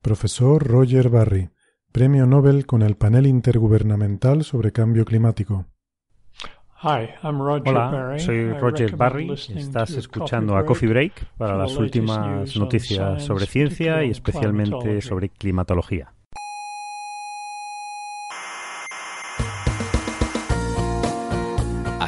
Profesor Roger Barry, Premio Nobel con el Panel Intergubernamental sobre Cambio Climático. Hi, I'm Roger Hola, Barry. soy Roger Barry. Estás escuchando a Coffee Break para las últimas noticias sobre ciencia y especialmente sobre climatología.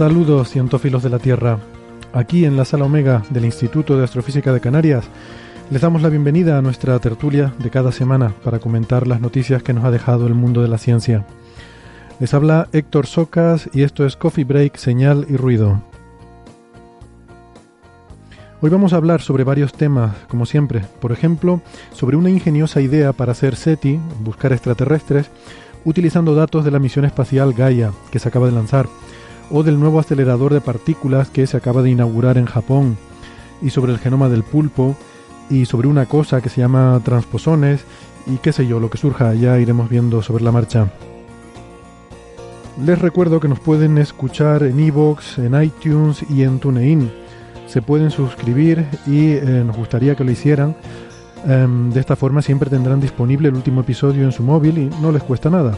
Saludos cientófilos de la Tierra. Aquí en la sala Omega del Instituto de Astrofísica de Canarias les damos la bienvenida a nuestra tertulia de cada semana para comentar las noticias que nos ha dejado el mundo de la ciencia. Les habla Héctor Socas y esto es Coffee Break, Señal y Ruido. Hoy vamos a hablar sobre varios temas, como siempre. Por ejemplo, sobre una ingeniosa idea para hacer SETI, buscar extraterrestres, utilizando datos de la misión espacial Gaia, que se acaba de lanzar, o del nuevo acelerador de partículas que se acaba de inaugurar en Japón, y sobre el genoma del pulpo, y sobre una cosa que se llama transposones, y qué sé yo, lo que surja, ya iremos viendo sobre la marcha. Les recuerdo que nos pueden escuchar en iVoox, en iTunes y en TuneIn. Se pueden suscribir y eh, nos gustaría que lo hicieran. Em, de esta forma siempre tendrán disponible el último episodio en su móvil y no les cuesta nada.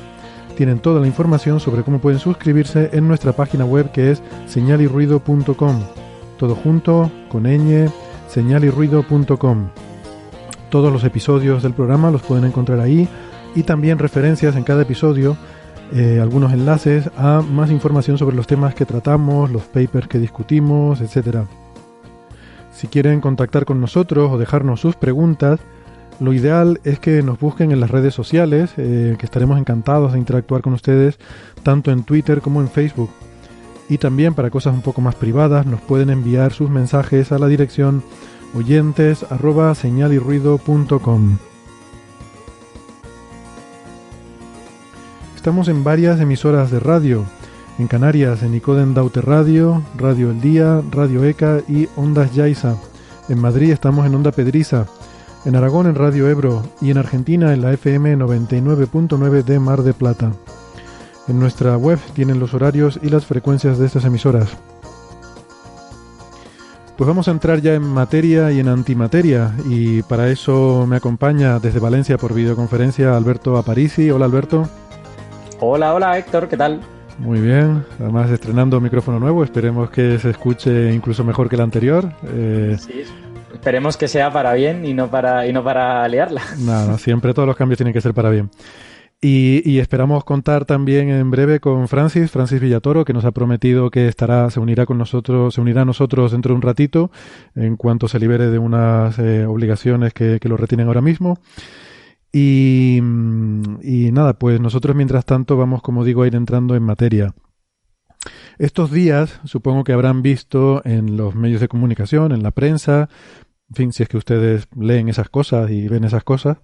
Tienen toda la información sobre cómo pueden suscribirse en nuestra página web que es señalirruido.com. Todo junto, con ñ, señalirruido.com. Todos los episodios del programa los pueden encontrar ahí y también referencias en cada episodio, eh, algunos enlaces a más información sobre los temas que tratamos, los papers que discutimos, etc. Si quieren contactar con nosotros o dejarnos sus preguntas, lo ideal es que nos busquen en las redes sociales, eh, que estaremos encantados de interactuar con ustedes, tanto en Twitter como en Facebook. Y también para cosas un poco más privadas, nos pueden enviar sus mensajes a la dirección oyentes arroba señalirruido.com. Estamos en varias emisoras de radio. En Canarias, en Icoden Daute Radio, Radio El Día, Radio ECA y Ondas Yaiza. En Madrid estamos en Onda Pedriza. En Aragón en Radio Ebro y en Argentina en la FM 99.9 de Mar de Plata. En nuestra web tienen los horarios y las frecuencias de estas emisoras. Pues vamos a entrar ya en materia y en antimateria y para eso me acompaña desde Valencia por videoconferencia Alberto Aparici. Hola Alberto. Hola, hola Héctor, ¿qué tal? Muy bien, además estrenando micrófono nuevo, esperemos que se escuche incluso mejor que el anterior. Eh, Sí, esperemos que sea para bien y no para, y no para liarla. Nada, siempre todos los cambios tienen que ser para bien. Y, esperamos contar también en breve con Francis, Francis Villatoro, que nos ha prometido que estará, se unirá con nosotros, se unirá a nosotros dentro de un ratito, en cuanto se libere de unas eh, obligaciones que, que lo retienen ahora mismo. Y, y nada, pues nosotros mientras tanto vamos, como digo, a ir entrando en materia. Estos días supongo que habrán visto en los medios de comunicación, en la prensa, en fin, si es que ustedes leen esas cosas y ven esas cosas,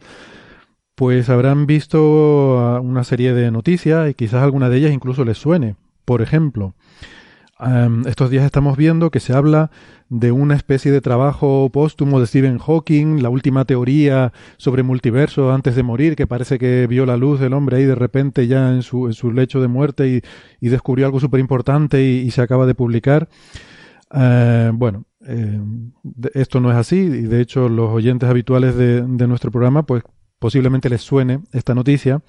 pues habrán visto ah, una serie de noticias y quizás alguna de ellas incluso les suene. Por ejemplo, estos días estamos viendo que se habla de una especie de trabajo póstumo de Stephen Hawking, la última teoría sobre multiverso antes de morir, que parece que vio la luz del hombre ahí de repente ya en su, en su lecho de muerte y, descubrió algo súper importante y, se acaba de publicar. Eh, bueno, eh, esto no es así y de hecho los oyentes habituales de, de nuestro programa pues posiblemente les suene esta noticia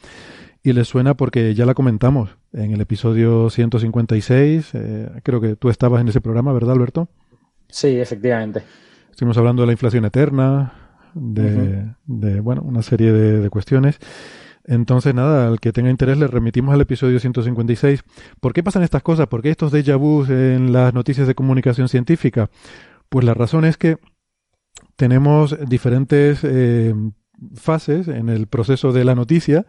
y les suena porque ya la comentamos en el episodio 156. Eh, creo que tú estabas en ese programa, ¿verdad, Alberto? Sí, efectivamente. Estuvimos hablando de la inflación eterna, de, de bueno, una serie de, de, cuestiones. Entonces, nada, al que tenga interés le remitimos al episodio 156. ¿Por qué pasan estas cosas? ¿Por qué estos déjà vu en las noticias de comunicación científica? Pues la razón es que tenemos diferentes eh, fases en el proceso de la noticia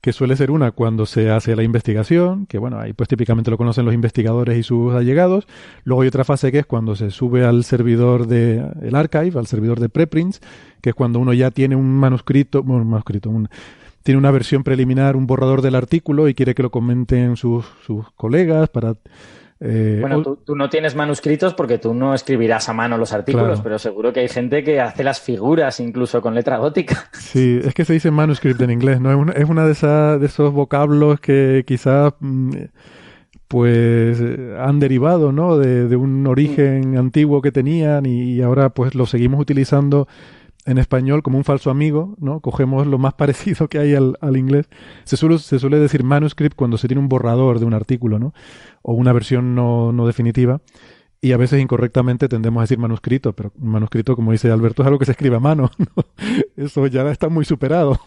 que suele ser una cuando se hace la investigación, que bueno, ahí pues típicamente lo conocen los investigadores y sus allegados. Luego hay otra fase que es cuando se sube al servidor de el archive, al servidor de preprints, que es cuando uno ya tiene un manuscrito, bueno, un manuscrito, un, tiene una versión preliminar, un borrador del artículo y quiere que lo comenten sus, sus colegas para eh, bueno, tú, tú, no tienes manuscritos porque tú no escribirás a mano los artículos, claro. pero seguro que hay gente que hace las figuras incluso con letra gótica. Sí, es que se dice manuscript en inglés, ¿no? Es una, es una de, esas, de esos vocablos que quizás pues han derivado, ¿no? De, de un origen mm. antiguo que tenían y, y ahora pues lo seguimos utilizando en español como un falso amigo, ¿no? Cogemos lo más parecido que hay al, al inglés. Se suele, se suele, decir manuscript cuando se tiene un borrador de un artículo, ¿no? O una versión no, no definitiva. Y a veces incorrectamente tendemos a decir manuscrito, pero manuscrito, como dice Alberto, es algo que se escribe a mano. ¿no? Eso ya está muy superado.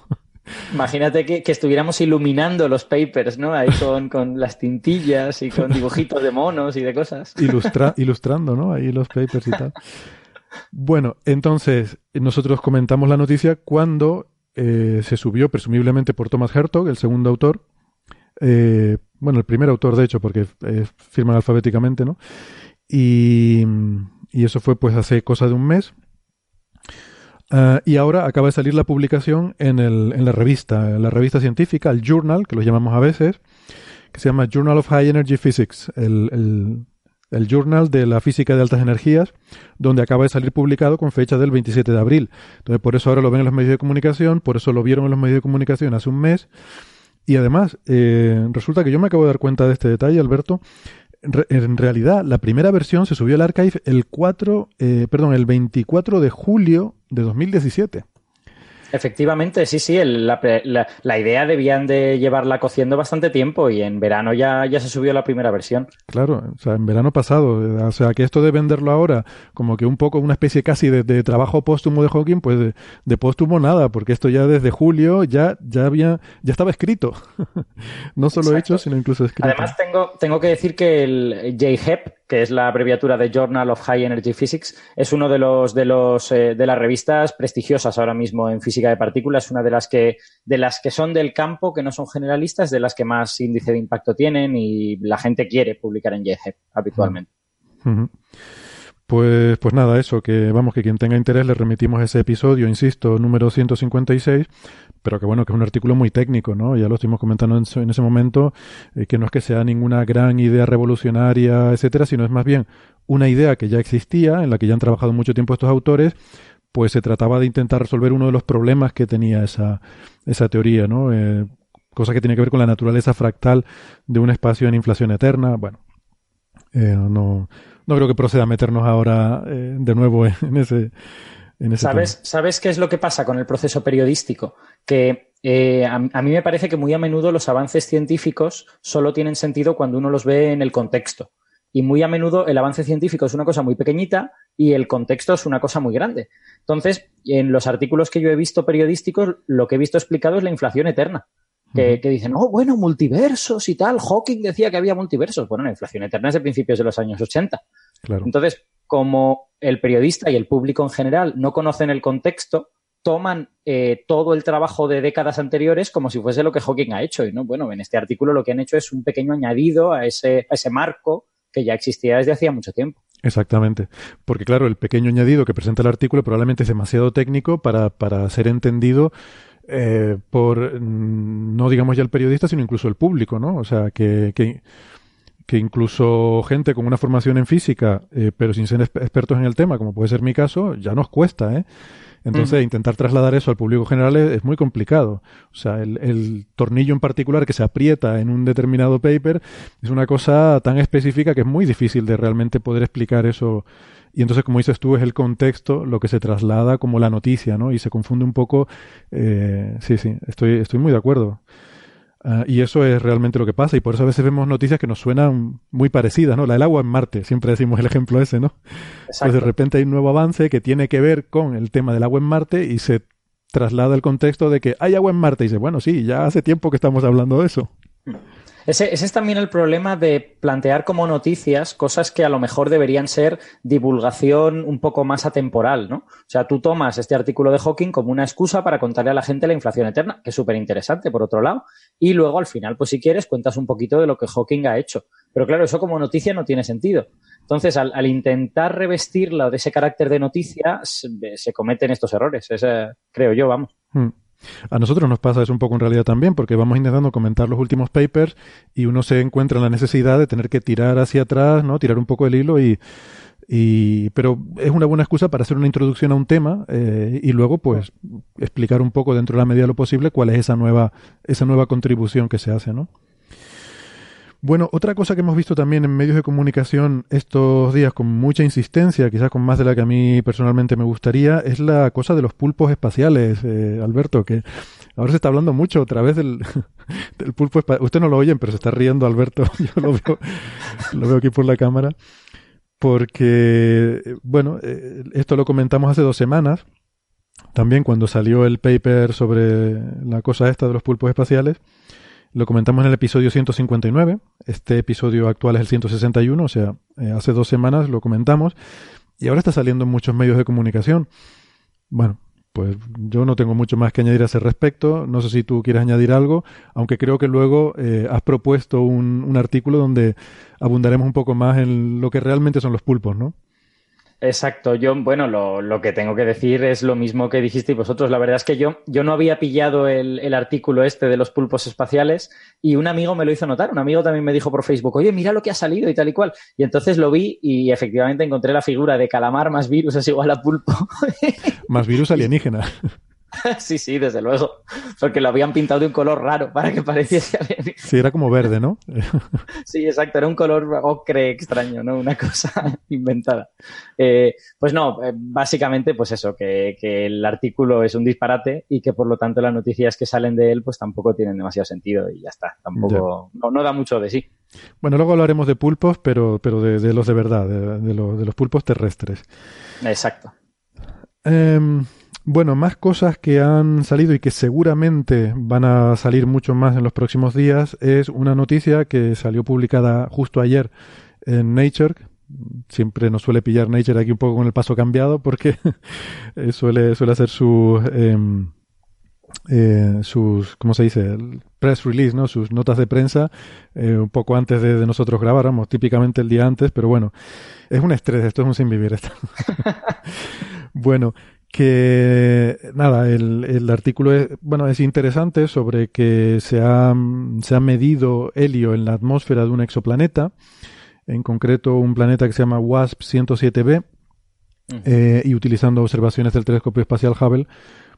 Imagínate que, que, estuviéramos iluminando los papers, ¿no? Ahí con, con, las tintillas y con dibujitos de monos y de cosas. Ilustra, ilustrando, ¿no? Ahí los papers y tal. Bueno, entonces nosotros comentamos la noticia cuando eh, se subió, presumiblemente por Thomas Hertog, el segundo autor. Eh, bueno, el primer autor, de hecho, porque eh, firman alfabéticamente, ¿no? Y, eso fue pues hace cosa de un mes. Uh, y ahora acaba de salir la publicación en, el, en la revista, en la revista científica, el Journal, que lo llamamos a veces, que se llama Journal of High Energy Physics, el el Journal de la Física de Altas Energías, donde acaba de salir publicado con fecha del 27 de abril. Entonces, por eso ahora lo ven en los medios de comunicación, por eso lo vieron en los medios de comunicación hace un mes. Y además, eh, resulta que yo me acabo de dar cuenta de este detalle, Alberto. En realidad, la primera versión se subió al archive el 4, eh, perdón, el 24 de julio de 2017. Efectivamente, sí, sí. El, la, la, la, idea debían de llevarla cociendo bastante tiempo y en verano ya, ya se subió la primera versión. Claro, o sea, en verano pasado. O sea, que esto de venderlo ahora como que un poco una especie casi de, de trabajo póstumo de Hawking, pues de, de, póstumo nada, porque esto ya desde julio ya, ya había, ya estaba escrito. no solo Exacto. hecho, sino incluso escrito. Además, tengo, tengo que decir que el JHEP, que es la abreviatura de Journal of High Energy Physics, es uno de los de los eh, de las revistas prestigiosas ahora mismo en física de partículas, una de las que de las que son del campo, que no son generalistas, de las que más índice de impacto tienen y la gente quiere publicar en JHEP habitualmente. Pues, pues nada, eso, que vamos, que quien tenga interés le remitimos ese episodio, insisto, número 156, pero que bueno, que es un artículo muy técnico, ¿no? Ya lo estuvimos comentando en, ese momento, eh, que no es que sea ninguna gran idea revolucionaria, etcétera, sino es más bien una idea que ya existía, en la que ya han trabajado mucho tiempo estos autores, pues se trataba de intentar resolver uno de los problemas que tenía esa, esa teoría, ¿no? Eh, cosa que tiene que ver con la naturaleza fractal de un espacio en inflación eterna. Bueno, eh, no, no creo que proceda a meternos ahora de nuevo en ese. En ese ¿Sabes, tema. ¿Sabes qué es lo que pasa con el proceso periodístico? Que eh, a, a, mí me parece que muy a menudo los avances científicos solo tienen sentido cuando uno los ve en el contexto. Y muy a menudo el avance científico es una cosa muy pequeñita y el contexto es una cosa muy grande. Entonces, en los artículos que yo he visto periodísticos, lo que he visto explicado es la inflación eterna. Que, que, dicen, oh, bueno, multiversos y tal. Hawking decía que había multiversos. Bueno, la inflación eterna es de principios de los años 80. Claro. Entonces, como el periodista y el público en general no conocen el contexto, toman eh, todo el trabajo de décadas anteriores como si fuese lo que Hawking ha hecho. Y no, bueno, en este artículo lo que han hecho es un pequeño añadido a ese, a ese marco que ya existía desde hacía mucho tiempo. Exactamente. Porque, claro, el pequeño añadido que presenta el artículo probablemente es demasiado técnico para, para ser entendido eh, por, no digamos ya el periodista, sino incluso el público, ¿no? O sea, que, que, que incluso gente con una formación en física, eh, pero sin ser expertos en el tema, como puede ser mi caso, ya nos cuesta, ¿eh? Entonces, intentar trasladar eso al público general es, es muy complicado. O sea, el, el, tornillo en particular que se aprieta en un determinado paper es una cosa tan específica que es muy difícil de realmente poder explicar eso. Y entonces, como dices tú, es el contexto lo que se traslada como la noticia, ¿no? Y se confunde un poco. Eh, sí, sí, estoy, estoy muy de acuerdo. Uh, y eso es realmente lo que pasa, y por eso a veces vemos noticias que nos suenan muy parecidas, ¿no? La del agua en Marte, siempre decimos el ejemplo ese, ¿no? Pues de repente hay un nuevo avance que tiene que ver con el tema del agua en Marte y se traslada el contexto de que hay agua en Marte y dice, bueno, sí, ya hace tiempo que estamos hablando de eso. Ese, es también el problema de plantear como noticias cosas que a lo mejor deberían ser divulgación un poco más atemporal, ¿no? O sea, tú tomas este artículo de Hawking como una excusa para contarle a la gente la inflación eterna, que es súper interesante, por otro lado, y luego al final, pues si quieres, cuentas un poquito de lo que Hawking ha hecho. Pero claro, eso como noticia no tiene sentido. Entonces, al, intentar revestirla de ese carácter de noticia, se, se cometen estos errores, ese, creo yo, vamos. Hmm. A nosotros nos pasa eso un poco en realidad también, porque vamos intentando comentar los últimos papers y uno se encuentra en la necesidad de tener que tirar hacia atrás, ¿no? Tirar un poco el hilo y, y pero es una buena excusa para hacer una introducción a un tema eh, y luego pues explicar un poco dentro de la medida de lo posible cuál es esa nueva esa nueva contribución que se hace, ¿no? Bueno, otra cosa que hemos visto también en medios de comunicación estos días con mucha insistencia, quizás con más de la que a mí personalmente me gustaría, es la cosa de los pulpos espaciales, eh, Alberto, que ahora se está hablando mucho otra vez del, pulpo espacial. Usted no lo oyen, pero se está riendo Alberto, yo lo veo, lo veo aquí por la cámara, porque, bueno, eh, esto lo comentamos hace dos semanas, también cuando salió el paper sobre la cosa esta de los pulpos espaciales. Lo comentamos en el episodio 159. Este episodio actual es el 161, o sea, eh, hace dos semanas lo comentamos. Y ahora está saliendo en muchos medios de comunicación. Bueno, pues yo no tengo mucho más que añadir a ese respecto. No sé si tú quieres añadir algo, aunque creo que luego eh, has propuesto un, un artículo donde abundaremos un poco más en lo que realmente son los pulpos, ¿no? Exacto, yo, bueno, lo, lo, que tengo que decir es lo mismo que dijisteis vosotros. La verdad es que yo, yo no había pillado el, el, artículo este de los pulpos espaciales y un amigo me lo hizo notar. Un amigo también me dijo por Facebook, oye, mira lo que ha salido y tal y cual. Y entonces lo vi y efectivamente encontré la figura de calamar más virus es igual a pulpo. más virus alienígena. Sí, sí, desde luego. Porque lo habían pintado de un color raro para que pareciese alienígena. Sí, era como verde, ¿no? sí, exacto, era un color ocre extraño, ¿no? Una cosa inventada. Eh, pues no, eh, básicamente, pues eso, que, que, el artículo es un disparate y que por lo tanto las noticias que salen de él, pues tampoco tienen demasiado sentido y ya está. Tampoco, no, no, da mucho de sí. Bueno, luego hablaremos de pulpos, pero, pero de, de los de verdad, de, de, los, de los pulpos terrestres. Exacto. Eh, bueno, más cosas que han salido y que seguramente van a salir mucho más en los próximos días es una noticia que salió publicada justo ayer en Nature. Siempre nos suele pillar Nature aquí un poco con el paso cambiado porque suele, suele hacer su, eh, eh, sus, ¿cómo se dice? Press release, ¿no? Sus notas de prensa eh, un poco antes de, nosotros grabáramos, típicamente el día antes, pero bueno, es un estrés, esto es un sin vivir. Esto. bueno, que nada, el, el, artículo es, bueno, es interesante sobre que se ha, se ha medido helio en la atmósfera de un exoplaneta, en concreto un planeta que se llama WASP 107b, uh -huh. eh, y utilizando observaciones del telescopio espacial Hubble,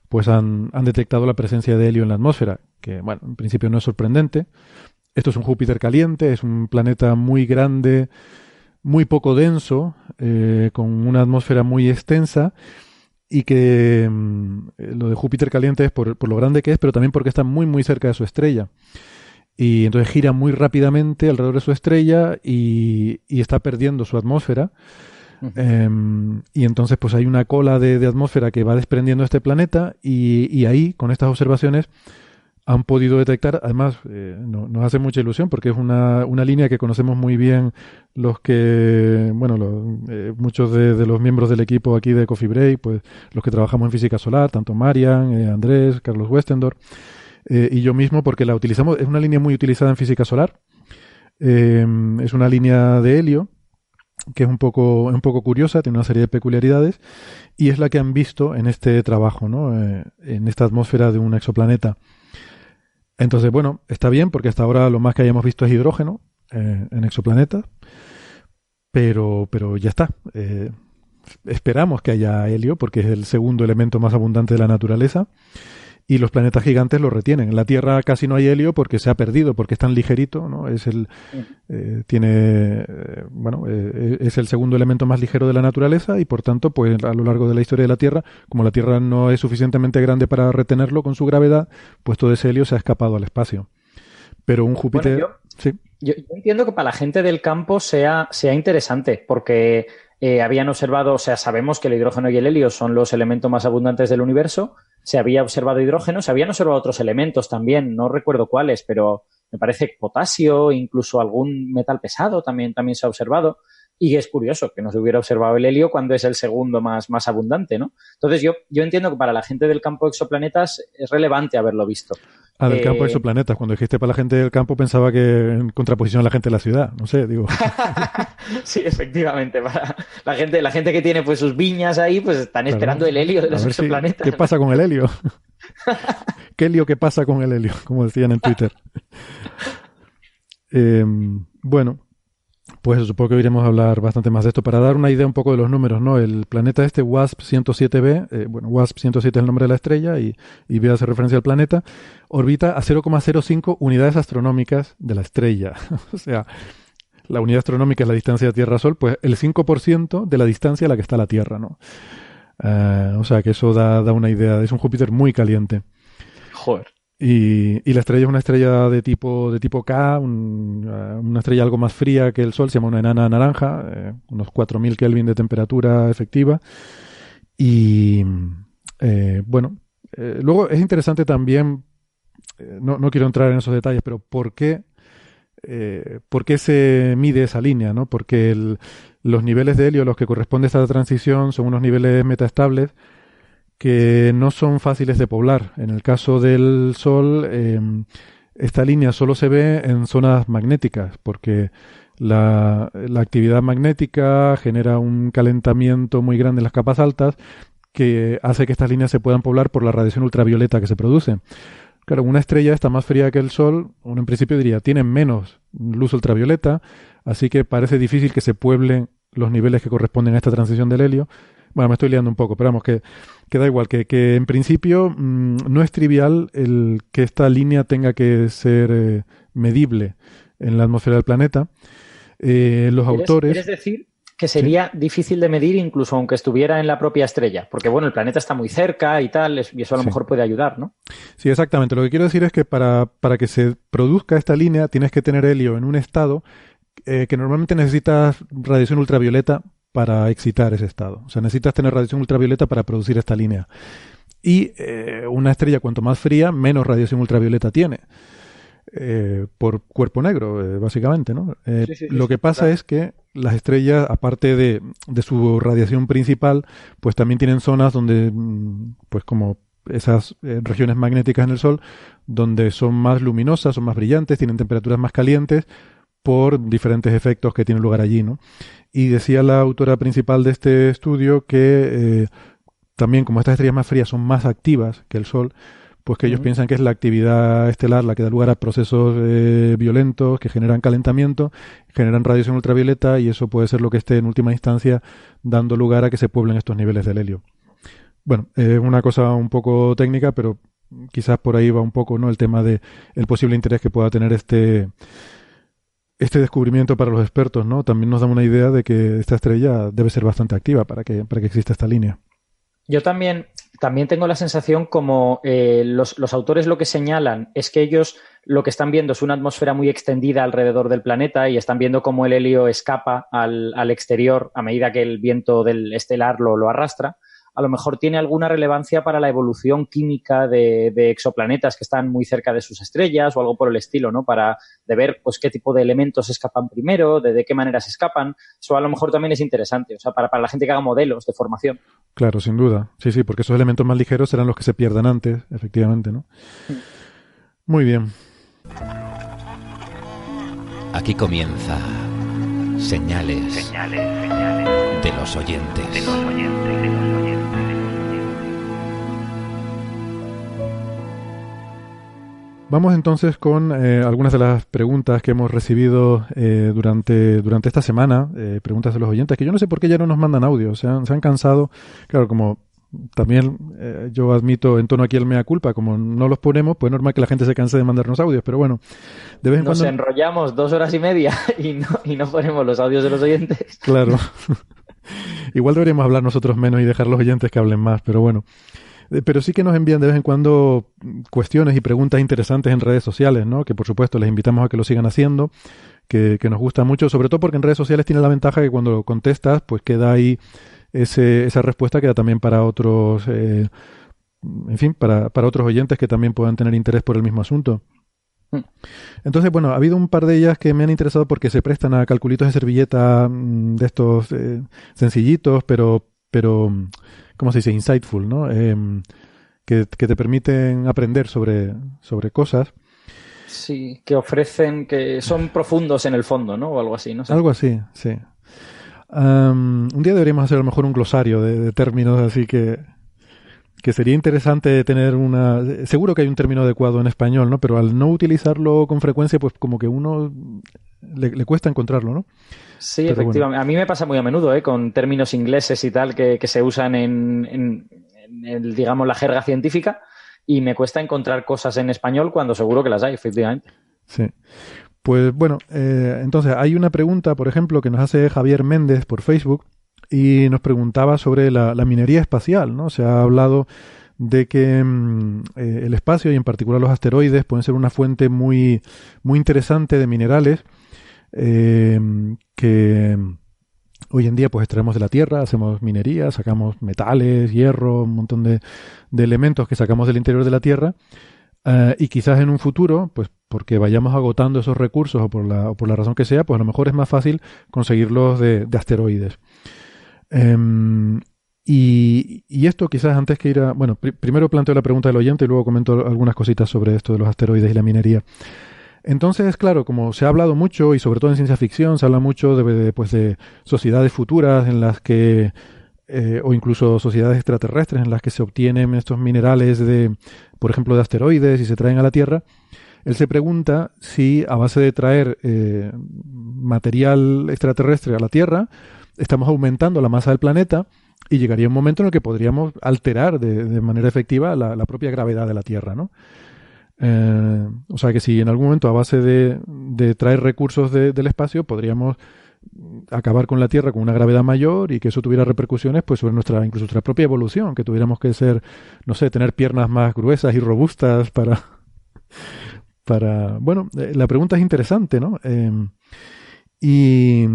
pues han, han, detectado la presencia de helio en la atmósfera, que bueno, en principio no es sorprendente. Esto es un Júpiter caliente, es un planeta muy grande, muy poco denso, eh, con una atmósfera muy extensa, y que mmm, lo de Júpiter caliente es por, por, lo grande que es, pero también porque está muy muy cerca de su estrella. Y entonces gira muy rápidamente alrededor de su estrella y, y está perdiendo su atmósfera. Uh -huh. eh, y entonces pues hay una cola de, de, atmósfera que va desprendiendo este planeta y, y ahí, con estas observaciones, han podido detectar, además eh, no, nos hace mucha ilusión porque es una, una, línea que conocemos muy bien los que, bueno, los, eh, muchos de, los miembros del equipo aquí de Coffee Break, pues los que trabajamos en física solar, tanto Marian, eh, Andrés, Carlos Westendor y yo mismo, porque la utilizamos, es una línea muy utilizada en física solar, es una línea de helio que es un poco, un poco curiosa, tiene una serie de peculiaridades y es la que han visto en este trabajo, ¿no? en esta atmósfera de un exoplaneta. Entonces, bueno, está bien porque hasta ahora lo más que hayamos visto es hidrógeno eh, en exoplanetas, pero, pero ya está. Eh, esperamos que haya helio porque es el segundo elemento más abundante de la naturaleza y los planetas gigantes lo retienen. En la Tierra casi no hay helio porque se ha perdido, porque es tan ligerito, ¿no? Es el eh, tiene eh, bueno eh, es el segundo elemento más ligero de la naturaleza y por tanto, pues a lo largo de la historia de la Tierra, como la Tierra no es suficientemente grande para retenerlo con su gravedad, pues todo ese helio se ha escapado al espacio. Pero un Júpiter... Bueno, yo- sí. Yo, yo entiendo que para la gente del campo sea, sea interesante, porque eh, habían observado, o sea, sabemos que el hidrógeno y el helio son los elementos más abundantes del universo, se había observado hidrógeno, se habían observado otros elementos también, no recuerdo cuáles, pero me parece potasio, incluso algún metal pesado también, también se ha observado. Y es curioso que no se hubiera observado el helio cuando es el segundo más, más abundante, ¿no? Entonces yo, yo entiendo que para la gente del campo de exoplanetas es relevante haberlo visto. Ah, del Eh, campo de exoplanetas. Cuando dijiste para la gente del campo pensaba que en contraposición a la gente de la ciudad. No sé, digo. Sí, efectivamente. Para la gente, la gente que tiene pues sus viñas ahí, pues están Claro. esperando el helio de los si- exoplanetas. ¿Qué pasa con el helio? ¿Qué helio qué pasa con el helio? Como decían en Twitter. Eh, bueno, pues supongo que iremos a hablar bastante más de esto. Para dar una idea un poco de los números, ¿no? El planeta este, WASP 107b, eh, bueno, WASP 107 es el nombre de la estrella y, y B hace referencia al planeta, orbita a 0,05 unidades astronómicas de la estrella. o sea, la unidad astronómica es la distancia de Tierra-Sol, pues el 5% de la distancia a la que está la Tierra, ¿no? Eh, o sea que eso da, da una idea. Es un Júpiter muy caliente. Joder. Y, y la estrella es una estrella de tipo, de tipo K, un- eh, una estrella algo más fría que el Sol, se llama una enana naranja, eh, unos 4.000 Kelvin de temperatura efectiva. Y eh, bueno, eh, luego es interesante también, eh, no, no quiero entrar en esos detalles, pero ¿por qué, por qué se mide esa línea? ¿no? Porque el- los niveles de helio a los que corresponde esta transición son unos niveles metaestables que no son fáciles de poblar. En el caso del Sol, eh, esta línea solo se ve en zonas magnéticas, porque la, la actividad magnética genera un calentamiento muy grande en las capas altas que hace que estas líneas se puedan poblar por la radiación ultravioleta que se produce. Claro, una estrella está más fría que el Sol, uno en principio diría, tiene menos luz ultravioleta, así que parece difícil que se pueblen los niveles que corresponden a esta transición del helio. Bueno, me estoy liando un poco, pero vamos, que, que da igual, que, que en principio mm, no es trivial el que esta línea tenga que ser eh, medible en la atmósfera del planeta. Eh, los ¿Quieres- autores... ¿Quieres decir que sería difícil de medir incluso aunque estuviera en la propia estrella? Porque bueno, el planeta está muy cerca y tal, y eso a lo Sí. mejor puede ayudar, ¿no? Sí, exactamente. Lo que quiero decir es que para, para que se produzca esta línea tienes que tener helio en un estado eh, que normalmente necesitas radiación ultravioleta para excitar ese estado. O sea, necesitas tener radiación ultravioleta para producir esta línea. Y eh, una estrella cuanto más fría, menos radiación ultravioleta tiene. Eh, por cuerpo negro, eh, básicamente, ¿no? Eh, Sí, sí, sí, lo que pasa claro. es que las estrellas, aparte de, de su radiación principal, pues también tienen zonas donde, mm, pues como esas regiones magnéticas en el Sol, donde son más luminosas, son más brillantes, tienen temperaturas más calientes por diferentes efectos que tienen lugar allí, ¿no? Y decía la autora principal de este estudio que eh, también como estas estrellas más frías son más activas que el Sol, pues que ellos piensan que es la actividad estelar la que da lugar a procesos eh, violentos que generan calentamiento, generan radiación ultravioleta y eso puede ser lo que esté en última instancia dando lugar a que se pueblen estos niveles del helio. Bueno, es una cosa un poco técnica, pero quizás por ahí va un poco no el tema de el posible interés que pueda tener este este descubrimiento para los expertos, ¿no? También nos da una idea de que esta estrella debe ser bastante activa para que para que exista esta línea. Yo también, también tengo la sensación como eh, los, los autores lo que señalan es que ellos lo que están viendo es una atmósfera muy extendida alrededor del planeta y están viendo cómo el helio escapa al, al exterior a medida que el viento del estelar lo, lo arrastra. A lo mejor tiene alguna relevancia para la evolución química de, de exoplanetas que están muy cerca de sus estrellas o algo por el estilo, ¿no? Para de ver pues qué tipo de elementos escapan primero, de, de qué manera se escapan. Eso a lo mejor también es interesante, o sea, para, para la gente que haga modelos de formación. Claro, sin duda. Sí, sí, porque esos elementos más ligeros serán los que se pierdan antes, efectivamente, ¿no? Muy bien. Aquí comienza señales, de los oyentes. Vamos entonces con eh, algunas de las preguntas que hemos recibido eh, durante, durante esta semana, eh, preguntas de los oyentes, que yo no sé por qué ya no nos mandan audio, se han, se han cansado, claro, como también eh, yo admito en tono aquí el mea culpa, como no los ponemos, pues es normal que la gente se canse de mandarnos audios, pero bueno, de vez en Nos cuando... enrollamos dos horas y media y no, y no ponemos los audios de los oyentes. Claro. Igual deberíamos hablar nosotros menos y dejar los oyentes que hablen más, pero bueno. Eh, pero sí que nos envían de vez en cuando cuestiones y preguntas interesantes en redes sociales, ¿no? Que por supuesto les invitamos a que lo sigan haciendo, que, que nos gusta mucho, sobre todo porque en redes sociales tiene la ventaja que cuando lo contestas, pues queda ahí ese, esa respuesta queda también para otros, eh, en fin, para, para otros oyentes que también puedan tener interés por el mismo asunto. Mm. Entonces, bueno, ha habido un par de ellas que me han interesado porque se prestan a calculitos de servilleta mm, de estos eh, sencillitos, pero, pero, ¿cómo se dice? Insightful, ¿no? Em, que, que, te permiten aprender sobre, sobre cosas. Sí, que ofrecen, que son profundos en el fondo, ¿no? O algo así, ¿no? Algo así, sí. Um, un día deberíamos hacer a lo mejor un glosario de, de términos, así que, que sería interesante tener una... Seguro que hay un término adecuado en español, ¿no? Pero al no utilizarlo con frecuencia, pues como que uno le, le cuesta encontrarlo, ¿no? Sí, Pero efectivamente. Bueno. A mí me pasa muy a menudo, ¿eh? Con términos ingleses y tal que, que se usan en, en, en el, digamos, la jerga científica y me cuesta encontrar cosas en español cuando seguro que las hay, efectivamente. Sí. Pues bueno, eh, entonces hay una pregunta, por ejemplo, que nos hace Javier Méndez por Facebook y nos preguntaba sobre la, la minería espacial, ¿no? Se ha hablado de que mm, eh, el espacio y en particular los asteroides pueden ser una fuente muy, muy interesante de minerales eh, que hoy en día pues extraemos de la Tierra, hacemos minería, sacamos metales, hierro, un montón de, elementos que sacamos del interior de la Tierra Uh, y quizás en un futuro, pues porque vayamos agotando esos recursos o por, la, o por la razón que sea, pues a lo mejor es más fácil conseguirlos de, de asteroides. Um, y, y, esto quizás antes que ir a... Bueno, pr primero planteo la pregunta del oyente y luego comento algunas cositas sobre esto de los asteroides y la minería. Entonces, claro, como se ha hablado mucho y sobre todo en ciencia ficción, se habla mucho de, pues, de sociedades futuras en las que eh, o incluso sociedades extraterrestres en las que se obtienen estos minerales de, por ejemplo, de asteroides y se traen a la Tierra, él se pregunta si a base de traer eh, material extraterrestre a la Tierra, estamos aumentando la masa del planeta y llegaría un momento en el que podríamos alterar de, de manera efectiva la, propia gravedad de la Tierra, ¿no? Eh, o sea que si en algún momento a base de, de traer recursos de, del espacio podríamos acabar con la Tierra con una gravedad mayor y que eso tuviera repercusiones pues sobre nuestra incluso nuestra propia evolución, que tuviéramos que ser, no sé, tener piernas más gruesas y robustas para para bueno, eh, la pregunta es interesante, ¿no? Eh, y,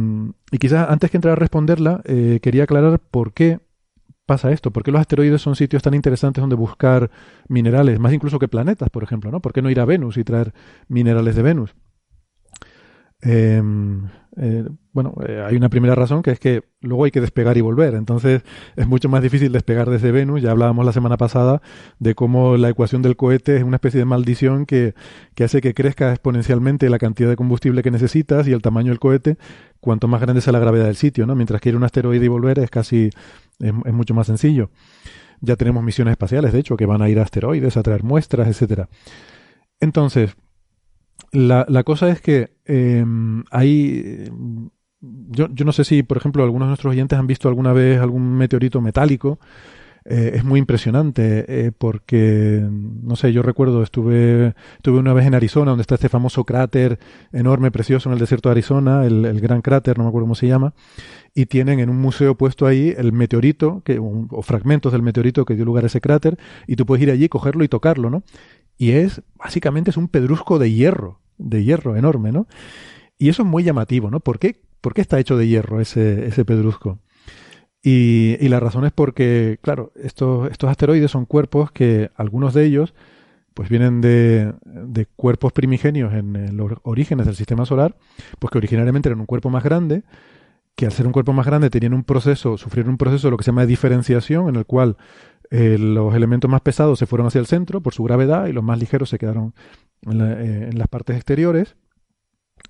y, quizás antes que entrar a responderla, eh, quería aclarar por qué pasa esto, por qué los asteroides son sitios tan interesantes donde buscar minerales, más incluso que planetas, por ejemplo, ¿no? ¿Por qué no ir a Venus y traer minerales de Venus? Eh, eh, bueno, eh, hay una primera razón que es que luego hay que despegar y volver. Entonces es mucho más difícil despegar desde Venus. Ya hablábamos la semana pasada de cómo la ecuación del cohete es una especie de maldición que, que hace que crezca exponencialmente la cantidad de combustible que necesitas y el tamaño del cohete cuanto más grande sea la gravedad del sitio, ¿no? Mientras que ir a un asteroide y volver es casi, es mucho más sencillo. Ya tenemos misiones espaciales, de hecho, que van a ir a asteroides, a traer muestras, etcétera. Entonces, la, la cosa es que eh, hay. Yo, yo no sé si, por ejemplo, algunos de nuestros oyentes han visto alguna vez algún meteorito metálico. Eh, es muy impresionante eh, porque, no sé, yo recuerdo, estuve, estuve una vez en Arizona, donde está este famoso cráter enorme, precioso en el desierto de Arizona, el, el gran cráter, no me acuerdo cómo se llama, y tienen en un museo puesto ahí el meteorito, que, o fragmentos del meteorito que dio lugar a ese cráter, y tú puedes ir allí, cogerlo y tocarlo, ¿no? Y es, básicamente, es un pedrusco de hierro, de hierro enorme, ¿no? Y eso es muy llamativo, ¿no? ¿Por qué, por qué está hecho de hierro ese, ese pedrusco? Y, y, la razón es porque, claro, estos, estos asteroides son cuerpos que algunos de ellos pues vienen de, de cuerpos primigenios en, los orígenes del sistema solar, pues que originariamente eran un cuerpo más grande, que al ser un cuerpo más grande tenían un proceso, sufrieron un proceso lo que se llama de diferenciación, en el cual eh, los elementos más pesados se fueron hacia el centro por su gravedad y los más ligeros se quedaron eh, en las partes exteriores.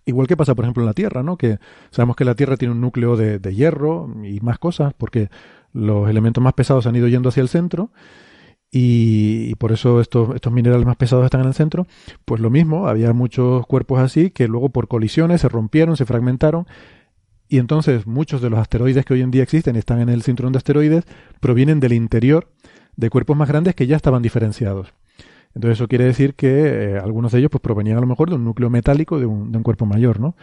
Igual que pasa, por ejemplo, en la Tierra, ¿no? Que sabemos que la Tierra tiene un núcleo de, de hierro y más cosas, porque los elementos más pesados han ido yendo hacia el centro y, y, por eso estos, estos minerales más pesados están en el centro. Pues lo mismo, había muchos cuerpos así que luego por colisiones se rompieron, se fragmentaron y entonces muchos de los asteroides que hoy en día existen y están en el cinturón de asteroides provienen del interior de cuerpos más grandes que ya estaban diferenciados. Entonces eso quiere decir que eh, algunos de ellos pues provenían a lo mejor de un núcleo metálico de un, de un cuerpo mayor, ¿no?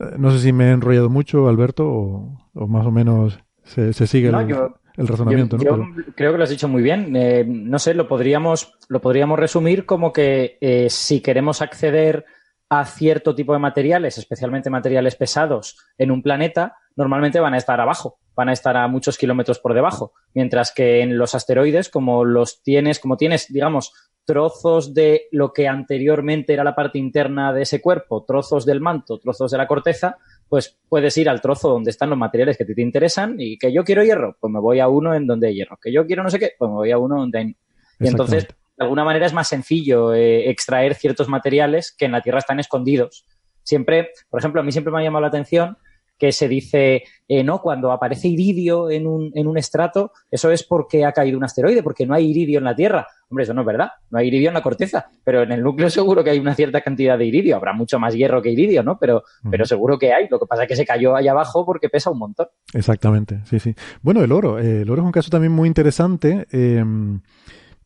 Eh, no sé si me he enrollado mucho, Alberto, o, o más o menos se, se sigue no, el, yo, el razonamiento. Yo, ¿no? creo que lo has dicho muy bien. Eh, no sé, lo podríamos, lo podríamos resumir como que si queremos acceder a cierto tipo de materiales, especialmente materiales pesados, en un planeta, normalmente van a estar abajo, van a estar a muchos kilómetros por debajo. Mientras que en los asteroides, como los tienes, como tienes, digamos, trozos de lo que anteriormente era la parte interna de ese cuerpo, trozos del manto, trozos de la corteza, pues puedes ir al trozo donde están los materiales que te, te interesan y que yo quiero hierro, pues me voy a uno en donde hay hierro. Que yo quiero no sé qué, pues me voy a uno donde hay... Y entonces, de alguna manera es más sencillo eh, extraer ciertos materiales que en la Tierra están escondidos. Siempre, por ejemplo, a mí siempre me ha llamado la atención que se dice, eh, no, cuando aparece iridio en un, en un estrato, eso es porque ha caído un asteroide, porque no hay iridio en la Tierra. Hombre, eso no es verdad, no hay iridio en la corteza, pero en el núcleo seguro que hay una cierta cantidad de iridio, habrá mucho más hierro que iridio, ¿no? Pero, uh -huh. pero seguro que hay, lo que pasa es que se cayó allá abajo porque pesa un montón. Exactamente, sí, sí. Bueno, el oro, eh, el oro es un caso también muy interesante. Eh,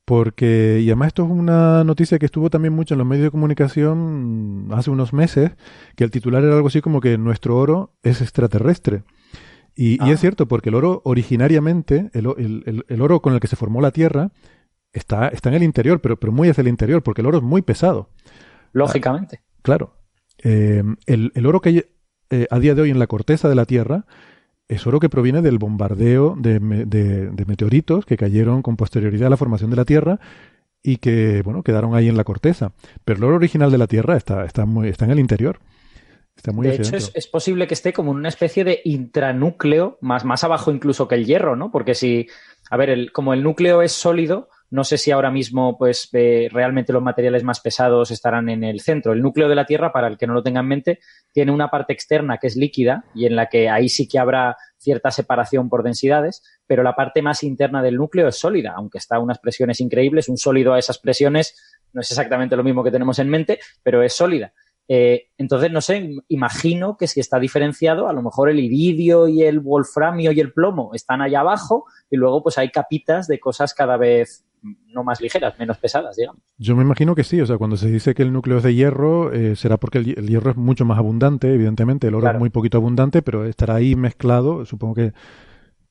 porque, y además esto es una noticia que estuvo también mucho en los medios de comunicación hace unos meses, que el titular era algo así como que nuestro oro es extraterrestre. Y, ah. y es cierto, porque el oro originariamente, el, el, el, oro con el que se formó la Tierra, está, está en el interior, pero, pero muy hacia el interior, porque el oro es muy pesado. Lógicamente. Ah, claro. Eh, el, el, oro que hay eh, a día de hoy en la corteza de la Tierra es oro que proviene del bombardeo de, de, de, meteoritos que cayeron con posterioridad a la formación de la Tierra y que, bueno, quedaron ahí en la corteza. Pero el oro original de la Tierra está, está, muy, está en el interior. Está muy de hecho, es, es, posible que esté como en una especie de intranúcleo, más, más abajo incluso que el hierro, ¿no? Porque si, a ver, el, como el núcleo es sólido, no sé si ahora mismo, pues, eh, realmente los materiales más pesados estarán en el centro. El núcleo de la Tierra, para el que no lo tenga en mente, tiene una parte externa que es líquida y en la que ahí sí que habrá cierta separación por densidades, pero la parte más interna del núcleo es sólida, aunque está a unas presiones increíbles. Un sólido a esas presiones no es exactamente lo mismo que tenemos en mente, pero es sólida. Eh, entonces, no sé, imagino que si está diferenciado, a lo mejor el iridio y el wolframio y el plomo están allá abajo y luego pues hay capitas de cosas cada vez no más ligeras, menos pesadas, digamos. Yo me imagino que sí, o sea, cuando se dice que el núcleo es de hierro, eh, será porque el, el, hierro es mucho más abundante, evidentemente, el oro Claro. es muy poquito abundante, pero estará ahí mezclado, supongo que,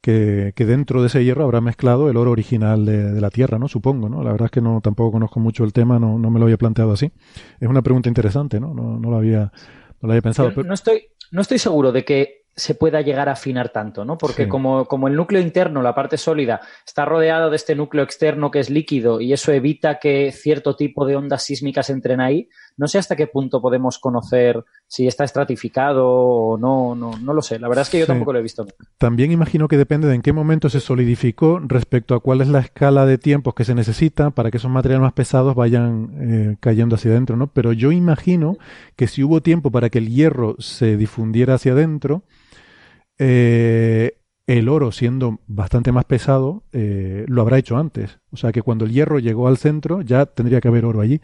que, que dentro de ese hierro habrá mezclado el oro original de, de la Tierra, ¿no? Supongo, ¿no? La verdad es que no tampoco conozco mucho el tema, no, no me lo había planteado así. Es una pregunta interesante, ¿no? No, no lo había, no lo había pensado. Pero- no estoy, no estoy seguro de que se pueda llegar a afinar tanto, ¿no? Porque Sí. como, como el núcleo interno, la parte sólida, está rodeado de este núcleo externo que es líquido y eso evita que cierto tipo de ondas sísmicas entren ahí, no sé hasta qué punto podemos conocer si está estratificado o no, no, no lo sé. La verdad es que yo Sí. tampoco lo he visto nunca. También imagino que depende de en qué momento se solidificó respecto a cuál es la escala de tiempos que se necesita para que esos materiales más pesados vayan eh, cayendo hacia adentro, ¿no? Pero yo imagino que si hubo tiempo para que el hierro se difundiera hacia adentro, eh, el oro, siendo bastante más pesado, eh, lo habrá hecho antes. O sea que cuando el hierro llegó al centro, ya tendría que haber oro allí.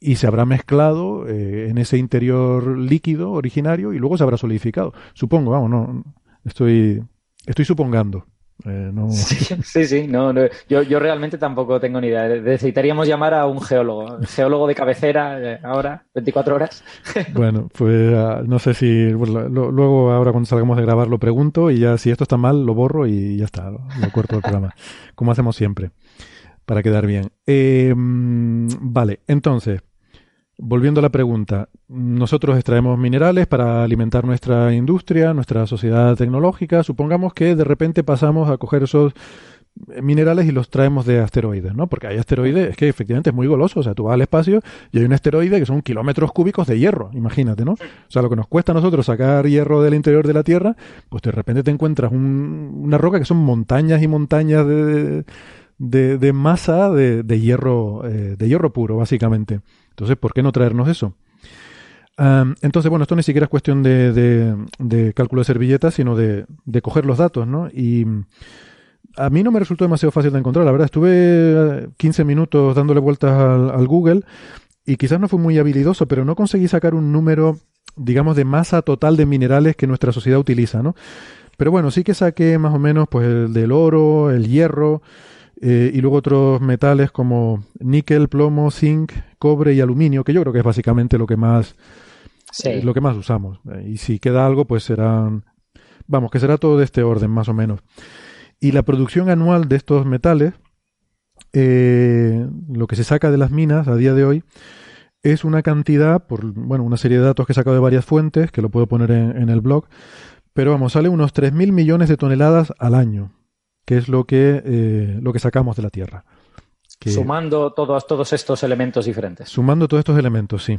Y se habrá mezclado eh, en ese interior líquido originario y luego se habrá solidificado. Supongo, vamos, no, estoy, estoy supongando. Eh, no, Sí, sí, sí, no, no, yo, yo realmente tampoco tengo ni idea. Necesitaríamos llamar a un geólogo, geólogo de cabecera eh, ahora, 24 horas. Bueno, pues ah, no sé si lo- luego ahora cuando salgamos de grabar lo pregunto y ya si esto está mal lo borro y ya está, lo, lo corto del programa, como hacemos siempre, para quedar bien. Eh, mm, vale, entonces, volviendo a la pregunta, nosotros extraemos minerales para alimentar nuestra industria, nuestra sociedad tecnológica. Supongamos que de repente pasamos a coger esos minerales y los traemos de asteroides, ¿no? Porque hay asteroides, es que efectivamente es muy goloso, o sea, tú vas al espacio y hay un asteroide que son kilómetros cúbicos de hierro, imagínate, ¿no? O sea, lo que nos cuesta a nosotros sacar hierro del interior de la Tierra, pues de repente te encuentras un- una roca que son montañas y montañas de, de, de masa de, hierro, eh, de hierro puro, básicamente. Entonces, ¿por qué no traernos eso? Entonces, bueno, esto ni siquiera es cuestión de, de- cálculo de servilletas, sino de, de coger los datos, ¿no? Y a mí no me resultó demasiado fácil de encontrar, la verdad. Estuve eh, 15 minutos dándole vueltas al, al Google y quizás no fue muy habilidoso, pero no conseguí sacar un número, digamos, de masa total de minerales que nuestra sociedad utiliza, ¿no? Pero bueno, sí que saqué más o menos pues el del oro, el hierro eh, y luego otros metales como níquel, plomo, zinc, cobre y aluminio, que yo creo que es básicamente lo que más Sí. eh, lo que más usamos. Eh, Y si queda algo, pues serán, vamos, que será todo de este orden, más o menos. Y la producción anual de estos metales, eh, lo que se saca de las minas a día de hoy, es una cantidad, por bueno, una serie de datos que he sacado de varias fuentes, que lo puedo poner en, el blog, pero vamos, sale unos 3.000 millones de toneladas al año, que es lo que, eh, lo que sacamos de la Tierra. sumando todos, todos estos elementos diferentes. Sumando todos estos elementos, sí.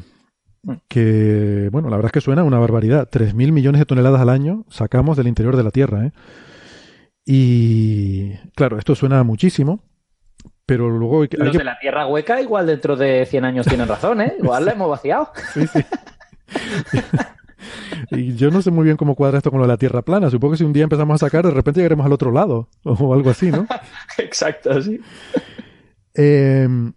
Mm. Que, bueno, la verdad es que suena una barbaridad. 3.000 millones de toneladas al año sacamos del interior de la Tierra, ¿eh? Y, claro, esto suena muchísimo, pero luego... Hay Los de la tierra hueca igual dentro de 100 años tienen razón, ¿eh? Igual la hemos vaciado. Sí, sí. y yo no sé muy bien cómo cuadra esto con lo de la tierra plana. Supongo que si un día empezamos a sacar, de repente llegaremos al otro lado o algo así, ¿no? Exacto, sí. Em,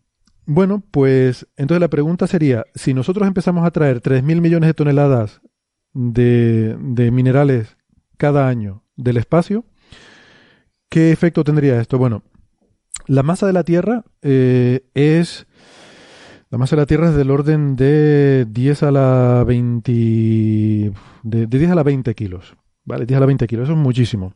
bueno, pues entonces la pregunta sería, si nosotros empezamos a traer 3.000 millones de toneladas de, de minerales cada año del espacio, ¿qué efecto tendría esto? Bueno, la masa de la Tierra eh, es... La masa de la Tierra es del orden de 10 a la 20... De, 10 a la 20 kilos. ¿Vale? 10 a la 20 kilos. Eso es muchísimo.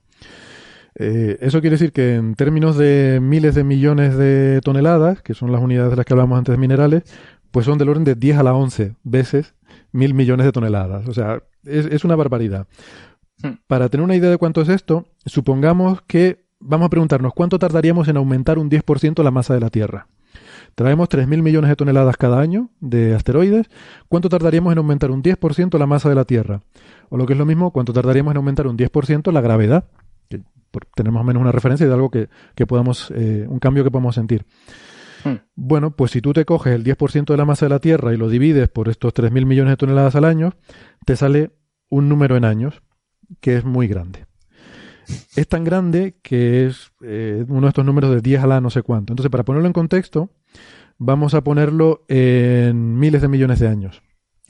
Eh, eso quiere decir que en términos de miles de millones de toneladas, que son las unidades de las que hablamos antes de minerales, pues son del orden de 10 a la 11 veces mil millones de toneladas. O sea, es, es una barbaridad. Hmm. Para tener una idea de cuánto es esto, supongamos que vamos a preguntarnos cuánto tardaríamos en aumentar un 10% la masa de la Tierra. Traemos 3.000 millones de toneladas cada año de asteroides. ¿Cuánto tardaríamos en aumentar un 10% la masa de la Tierra? O lo que es lo mismo, ¿cuánto tardaríamos en aumentar un 10% la gravedad? Que tenemos menos una referencia de algo que, podamos, eh, un cambio que podemos sentir. Hmm. Bueno, pues si tú te coges el 10% de la masa de la Tierra y lo divides por estos 3.000 millones de toneladas al año, te sale un número en años que es muy grande es tan grande que es eh, uno de estos números de 10 a la no sé cuánto. Entonces, para ponerlo en contexto, vamos a ponerlo en miles de millones de años.